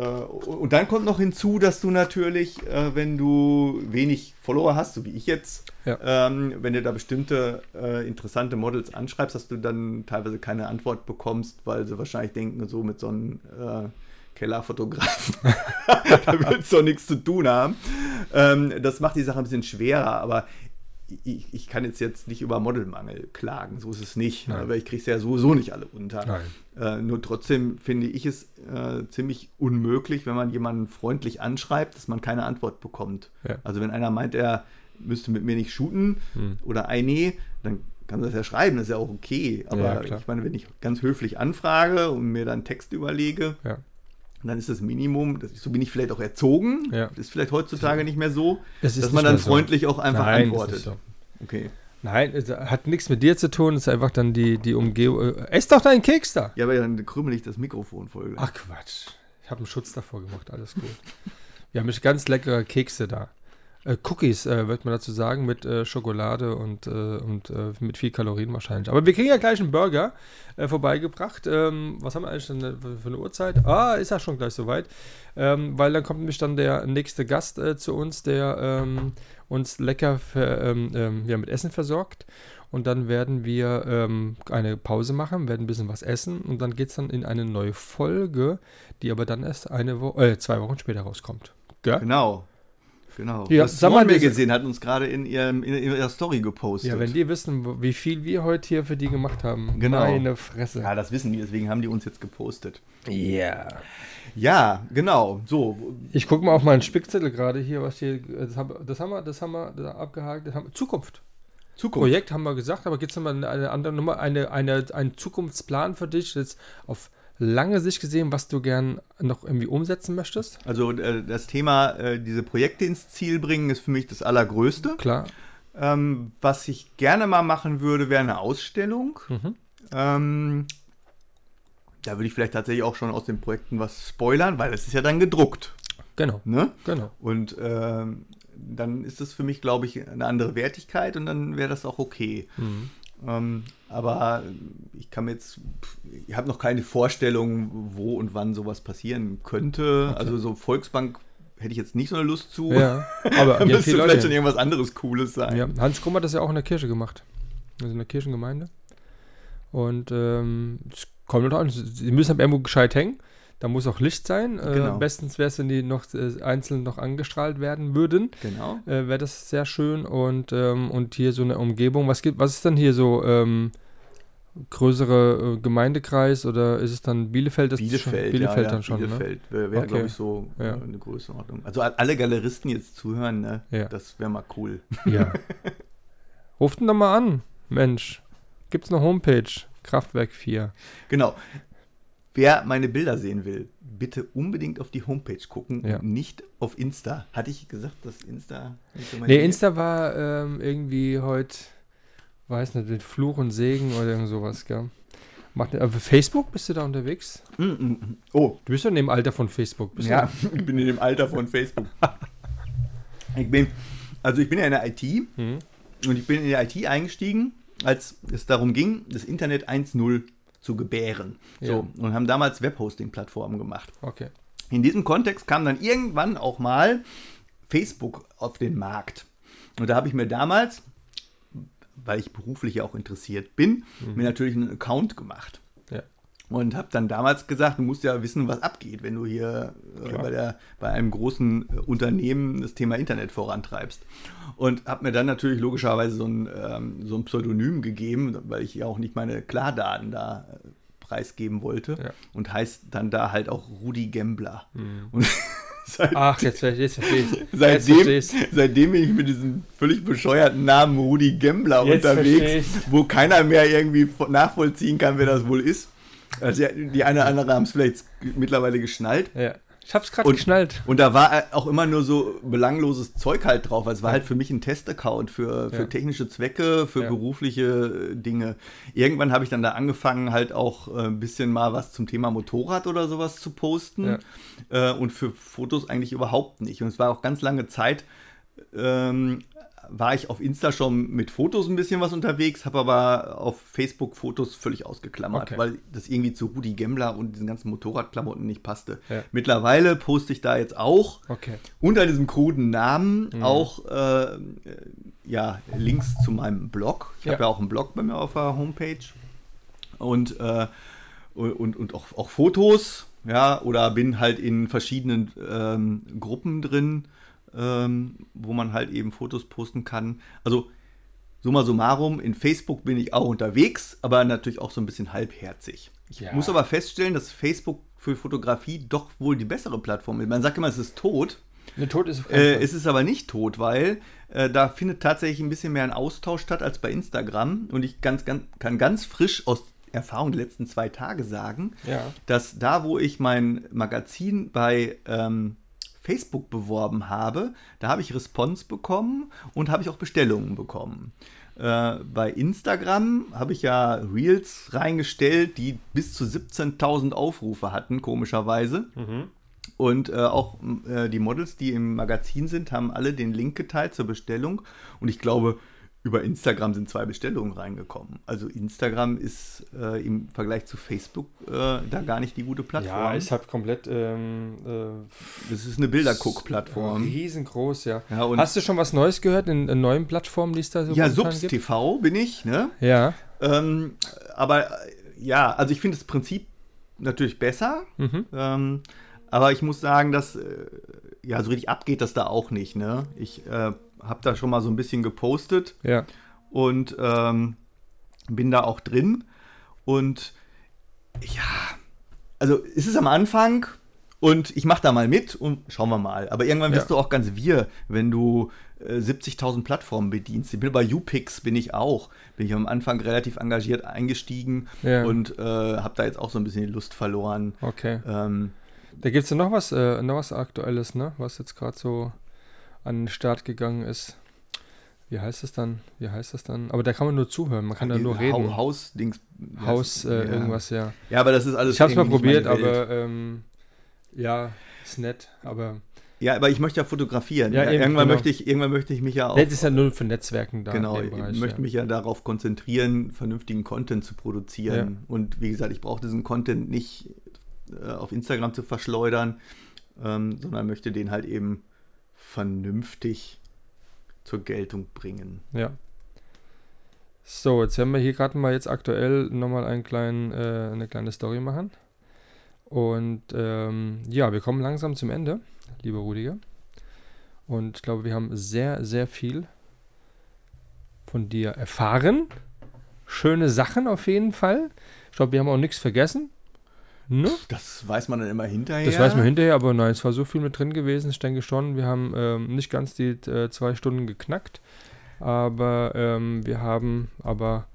und dann kommt noch hinzu, dass du natürlich, äh, wenn du wenig Follower hast, so wie ich jetzt, Ja. ähm, wenn du da bestimmte äh, interessante Models anschreibst, dass du dann teilweise keine Antwort bekommst, weil sie wahrscheinlich denken, so mit so einem äh, Kellerfotografen, da willst du doch nichts zu tun haben. Ähm, das macht die Sache ein bisschen schwerer, aber ich, ich kann jetzt, jetzt nicht über Modelmangel klagen, so ist es nicht, Nein. aber ich kriege es ja sowieso nicht alle unter. Äh, nur trotzdem finde ich es äh, ziemlich unmöglich, wenn man jemanden freundlich anschreibt, dass man keine Antwort bekommt. Ja. Also wenn einer meint, er müsste mit mir nicht shooten Hm. oder ein nee, dann kann er das ja schreiben, das ist ja auch okay. Aber Ja, ich meine, wenn ich ganz höflich anfrage und mir dann Text überlege, Ja. Dann ist das Minimum, das, so bin ich vielleicht auch erzogen, Ja. das ist vielleicht heutzutage nicht mehr so, ist dass man dann mehr so. freundlich auch einfach Nein, antwortet. So. Okay. Nein, es hat nichts mit dir zu tun, es ist einfach dann die, die Umgebung. Äh, ess doch deinen Keks da! Ja, aber dann krümmel ich das Mikrofon voll. Ach Quatsch. Ich habe einen Schutz davor gemacht, alles gut. Wir haben ganz leckere Kekse da. Äh, Cookies, äh, wird man dazu sagen, mit äh, Schokolade und, äh, und äh, mit viel Kalorien wahrscheinlich. Aber wir kriegen ja gleich einen Burger äh, vorbeigebracht. Ähm, was haben wir eigentlich für für eine Uhrzeit? Ah, ist ja schon gleich soweit. Ähm, weil dann kommt nämlich dann der nächste Gast zu uns, der ähm, uns lecker ver, ähm, ähm, ja, mit Essen versorgt. Und dann werden wir ähm, eine Pause machen, werden ein bisschen was essen und dann geht es dann in eine neue Folge, die aber dann erst eine Wo äh, zwei Wochen später rauskommt. Gell? Genau. Genau. Ja, das Swan wir gesehen hat uns gerade in, ihrem, in ihrer Story gepostet. Ja, wenn die wissen, wie viel wir heute hier für die gemacht haben. Genau. Meine Fresse. ja, das wissen die, deswegen haben die uns jetzt gepostet. Ja. Ja, genau. So, Ich gucke mal auf meinen Spickzettel gerade hier, was hier. Das haben, das haben wir, das haben wir da abgehakt. Das haben, wir- Zukunft. Zukunft. Projekt haben wir gesagt, aber gibt es nochmal eine, eine andere Nummer, eine, eine, einen Zukunftsplan für dich, jetzt auf lange Sicht gesehen, was du gern noch irgendwie umsetzen möchtest? Also äh, das Thema, äh, diese Projekte ins Ziel bringen, ist für mich das Allergrößte. Klar. Ähm, was ich gerne mal machen würde, wäre eine Ausstellung. Mhm. Ähm, da würde ich vielleicht tatsächlich auch schon aus den Projekten was spoilern, weil es ist ja dann gedruckt. Genau. Ne? Genau. Und ähm, dann ist das für mich, glaube ich, eine andere Wertigkeit und dann wäre das auch okay. Mhm. Ähm, aber ich kann mir jetzt, ich habe noch keine Vorstellung, wo und wann sowas passieren könnte. Okay. Also so Volksbank hätte ich jetzt nicht so eine Lust zu. Ja, aber da müsste vielleicht schon irgendwas anderes Cooles sein. Ja, Hans Krumm hat das ja auch in der Kirche gemacht. Also in der Kirchengemeinde. Und ähm, es kommt noch an, sie müssen aber irgendwo gescheit hängen. Da muss auch Licht sein. Äh, Genau. bestens wäre es, wenn die noch äh, einzeln noch angestrahlt werden würden. Genau. Äh, wäre das sehr schön. Und, ähm, und hier so eine Umgebung. Was gibt, was ist denn hier so? Ähm, größere äh, Gemeindekreis oder ist es dann Bielefeld? Ist Bielefeld, schon, Bielefeld ja, dann schon, Bielefeld wäre, wär, Okay. glaube ich, so äh, Ja. eine Größenordnung. Also alle Galeristen jetzt zuhören, ne? Ja. das wäre mal cool. ne? Ja. Ruft ihn doch mal an, Mensch. Gibt's eine Homepage? Kraftwerk 4. Genau. Wer meine Bilder sehen will, bitte unbedingt auf die Homepage gucken Ja. und nicht auf Insta. Hatte ich gesagt, dass Insta. so Nee, Ding Insta war ähm, irgendwie heute, weiß nicht, mit Fluch und Segen oder irgend sowas, gell? Macht, aber Facebook bist du da unterwegs? Mm, mm, mm. Oh, Du bist doch in dem Alter von Facebook. Bist ja, ich bin in dem Alter von Facebook. ich bin, also ich bin ja in der IT Du? Hm? und ich bin in die IT eingestiegen, als es darum ging, das Internet 1.0 zu gebären. So, und haben damals Webhosting-Plattformen gemacht. Okay. In diesem Kontext kam dann irgendwann auch mal Facebook auf den Markt. Und da habe ich mir damals, weil ich beruflich ja auch interessiert bin, mir natürlich einen Account gemacht. Und habe dann damals gesagt, du musst ja wissen, was abgeht, wenn du hier äh, bei, der, bei einem großen äh, Unternehmen das Thema Internet vorantreibst. Und habe mir dann natürlich logischerweise so ein, ähm, so ein Pseudonym gegeben, weil ich ja auch nicht meine Klardaten da äh, preisgeben wollte. Ja. Und heißt dann da halt auch Rudi Gembler. Und seit, Ach, jetzt, jetzt verstehe ich. Jetzt seitdem, ich's. seitdem bin ich mit diesem völlig bescheuerten Namen Rudi Gembler Jetzt unterwegs, wo keiner mehr irgendwie vo- nachvollziehen kann, wer das wohl ist. Also ja, die eine oder andere haben es vielleicht mittlerweile geschnallt. Ja. Ich hab's gerade geschnallt. Und da war auch immer nur so belangloses Zeug halt drauf. Es war halt für mich ein Testaccount für, für Ja. technische Zwecke, für Ja. berufliche äh, Dinge. Irgendwann habe ich dann da angefangen, halt auch äh, ein bisschen mal was zum Thema Motorrad oder sowas zu posten. Äh, und für Fotos eigentlich überhaupt nicht. Und es war auch ganz lange Zeit, ähm, war ich auf Insta schon mit Fotos ein bisschen was unterwegs, habe aber auf Facebook Fotos völlig ausgeklammert, Okay. weil das irgendwie zu Rudi Gemmler und diesen ganzen Motorradklamotten nicht passte. Ja. Mittlerweile poste ich da jetzt auch Okay. unter diesem kruden Namen Mhm. auch äh, ja, Links zu meinem Blog. Ich Ja. habe ja auch einen Blog bei mir auf der Homepage und, äh, und, und auch, auch Fotos, ja, oder bin halt in verschiedenen ähm, Gruppen drin, ähm, wo man halt eben Fotos posten kann. Also summa summarum, in Facebook bin ich auch unterwegs, aber natürlich auch so ein bisschen halbherzig. Ich Ja. muss aber feststellen, dass Facebook für Fotografie doch wohl die bessere Plattform ist. Man sagt immer, es ist tot. Der Tod ist Äh, es ist aber nicht tot, weil äh, da findet tatsächlich ein bisschen mehr ein Austausch statt als bei Instagram. Und ich ganz, ganz, kann ganz frisch aus Erfahrung der letzten zwei Tage sagen, Ja. dass da, wo ich mein Magazin bei ähm, Facebook beworben habe, da habe ich Response bekommen und habe ich auch Bestellungen bekommen. Äh, bei Instagram habe ich ja Reels reingestellt, die bis zu 17.000 Aufrufe hatten, komischerweise. Und äh, auch äh, die Models, die im Magazin sind, haben alle den Link geteilt zur Bestellung. Und ich glaube, über Instagram sind zwei Bestellungen reingekommen. Also Instagram ist äh, im Vergleich zu Facebook äh, da gar nicht die gute Plattform. Ja, ist halt komplett ähm, äh, das ist eine Bilderguck-Plattform. riesengroß, ja. Ja, Hast du schon was Neues gehört in, in neuen Plattformen, die es da so Ja, Subs TV bin ich, ne? Ja. Ähm, aber äh, ja, also ich finde das Prinzip natürlich besser. Mhm. Ähm, aber ich muss sagen, dass äh, ja so richtig abgeht das da auch nicht. Ne? Ich äh, habe da schon mal so ein bisschen gepostet Ja. und ähm, bin da auch drin. Und ja, also es ist am Anfang und ich mache da mal mit und schauen wir mal. Aber irgendwann wirst Ja. du auch ganz wir, wenn du äh, 70.000 Plattformen bedienst. Ich bin bei UPix bin ich auch. Bin ich am Anfang relativ engagiert eingestiegen Ja. und äh, habe da jetzt auch so ein bisschen die Lust verloren. Okay. Ähm, Da gibt es ja noch was, äh, noch was Aktuelles, ne? Was jetzt gerade so an den Start gegangen ist. Wie heißt das dann? Wie heißt das dann? Aber da kann man nur zuhören, man kann da nur reden. Hau- Haus-Dings. Haus, äh, ja. irgendwas, ja. Ja, aber das ist alles. Ich habe es mal probiert, aber ähm, ja, ist nett, aber Ja, aber ich möchte ja fotografieren. Ja, Ja, eben, irgendwann, genau. möchte ich, irgendwann möchte ich mich ja auch. das ist ja nur für Netzwerken da genau, dem ich Bereich. möchte ja. mich ja darauf konzentrieren, vernünftigen Content zu produzieren. Und wie gesagt, ich brauche diesen Content nicht äh, auf Instagram zu verschleudern, ähm, sondern möchte den halt eben vernünftig zur Geltung bringen. Ja. So, jetzt werden wir hier gerade mal jetzt aktuell nochmal einen kleinen, äh, eine kleine Story machen. Und ähm, ja, wir kommen langsam zum Ende, lieber Rudiger. Und ich glaube, wir haben sehr, sehr viel von dir erfahren, schöne Sachen auf jeden Fall. Ich glaube, wir haben auch nichts vergessen. Ne? Das weiß man dann immer hinterher. Das weiß man hinterher, aber nein, es war so viel mit drin gewesen. Ich denke schon, wir haben ähm, nicht ganz die äh, zwei Stunden geknackt. Aber ähm, wir haben aber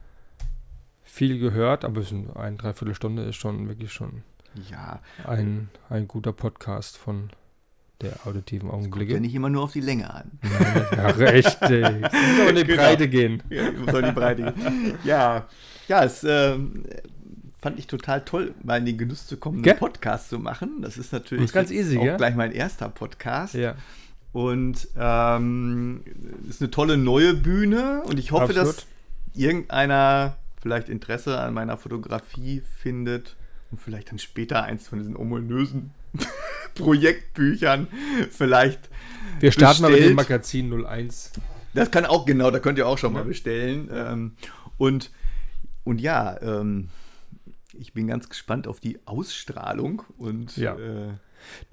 viel gehört, aber es ist eine Dreiviertelstunde ist schon wirklich schon ja. ein, ein guter Podcast von der auditiven Augenblicke. Das ja nicht immer nur auf die Länge an. Ja, richtig. Es muss in die genau. Breite gehen. Ja, muss in die Breite gehen. Ja, ja es äh, fand ich total toll, mal in den Genuss zu kommen, einen Podcast zu machen. Das ist natürlich das ist ganz easy, auch ja? gleich mein erster Podcast. Ja. Und ähm, ist eine tolle neue Bühne und ich hoffe, Absolut. dass irgendeiner vielleicht Interesse an meiner Fotografie findet und vielleicht dann später eins von diesen ominösen Projektbüchern vielleicht. Wir starten bestellt. mal mit dem Magazin 01. Das kann auch, genau, da könnt ihr auch schon ja. mal bestellen. Ähm, und, und ja, ähm, ich bin ganz gespannt auf die Ausstrahlung. Und, ja. Äh,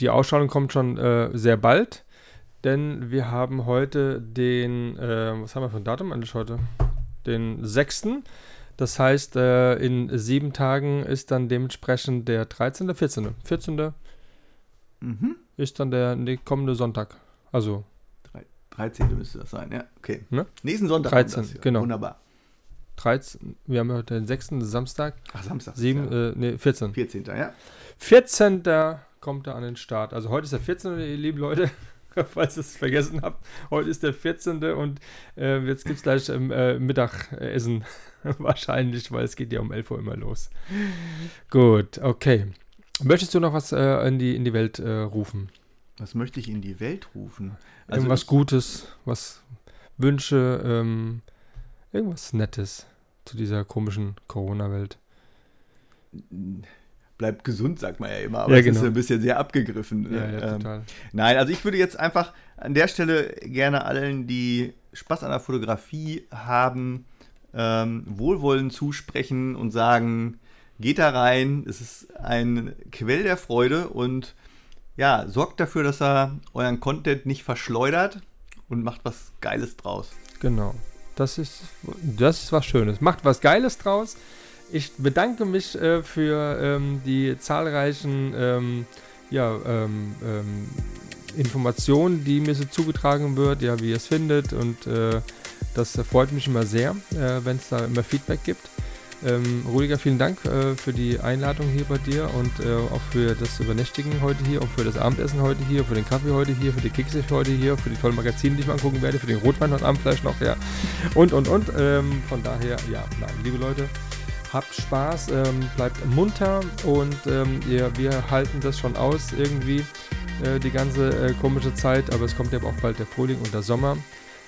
die Ausstrahlung kommt schon äh, sehr bald, denn wir haben heute den, äh, was haben wir für ein Datum eigentlich heute? Den 6. Das heißt, äh, in sieben Tagen ist dann dementsprechend der 13., 14., 14. Mhm. ist dann der kommende Sonntag. Also 13. müsste das sein, ja. Okay. Ne? Nächsten Sonntag. 13, genau. Wunderbar. 13, wir haben heute den 6. Samstag. Ach, Samstag. 7, ja. äh, nee, 14. 14. ja. 14. kommt er an den Start. Also heute ist der 14. ihr lieben Leute. Falls ihr es vergessen habt. Heute ist der 14. und äh, jetzt gibt es gleich ähm, äh, Mittagessen. Wahrscheinlich, weil es geht ja um 11 Uhr immer los. Gut, okay. Möchtest du noch was äh, in, die, in die Welt äh, rufen? Was möchte ich in die Welt rufen? Also Irgendwas Gutes, was Wünsche, ähm, Irgendwas Nettes zu dieser komischen Corona-Welt. Bleibt gesund, sagt man ja immer, aber ja, es genau. ist ein bisschen sehr abgegriffen. Ja, ja, ähm, total. Nein, also ich würde jetzt einfach an der Stelle gerne allen, die Spaß an der Fotografie haben, ähm, Wohlwollen zusprechen und sagen, geht da rein, es ist ein Quell der Freude und ja, sorgt dafür, dass er euren Content nicht verschleudert und macht was Geiles draus. Genau. Das ist, das ist was Schönes. Macht was Geiles draus. Ich bedanke mich äh, für ähm, die zahlreichen ähm, ja, ähm, ähm Informationen, die mir so zugetragen wird, ja, wie ihr es findet. Und äh, das freut mich immer sehr, äh, wenn es da immer Feedback gibt. Ähm, Rudiger, vielen Dank äh, für die Einladung hier bei dir und äh, auch für das Übernächtigen heute hier, auch für das Abendessen heute hier, für den Kaffee heute hier, für die Kekse heute hier, für die tollen Magazine, die ich mal angucken werde, für den Rotwein heute Abend vielleicht noch, ja. Und, und, und. Ähm, von daher, ja, nein, liebe Leute, habt Spaß, ähm, bleibt munter und ähm, ja, wir halten das schon aus irgendwie, äh, die ganze äh, komische Zeit, aber es kommt ja auch bald der Frühling und der Sommer.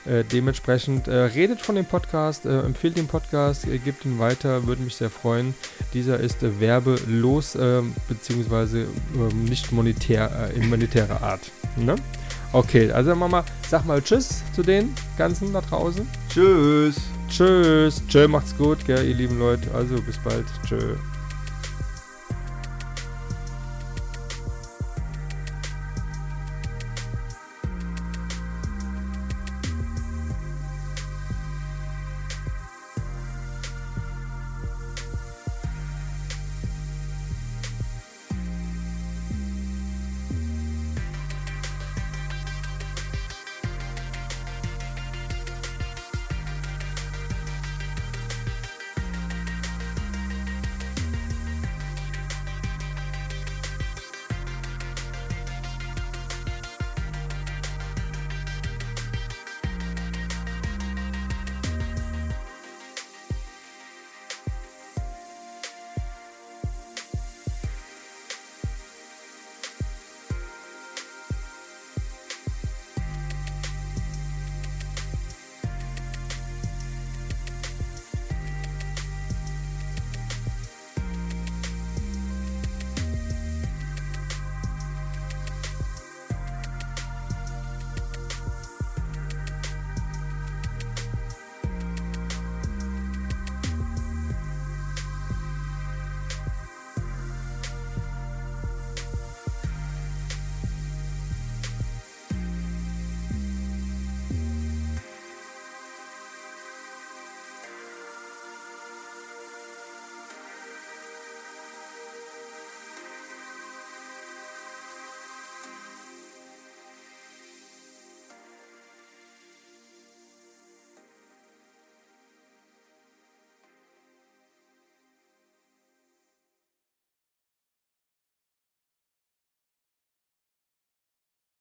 Äh, dementsprechend äh, redet von dem Podcast, äh, empfiehlt den Podcast, äh, gebt ihn weiter, würde mich sehr freuen. Dieser ist äh, werbelos, beziehungsweise ähm, nicht monetär, in monetärer Art. Ne? Okay, also Mama, sag mal Tschüss zu den ganzen da draußen. Tschüss. Tschüss. Tschö, macht's gut, gell, ihr lieben Leute. Also bis bald. Tschö.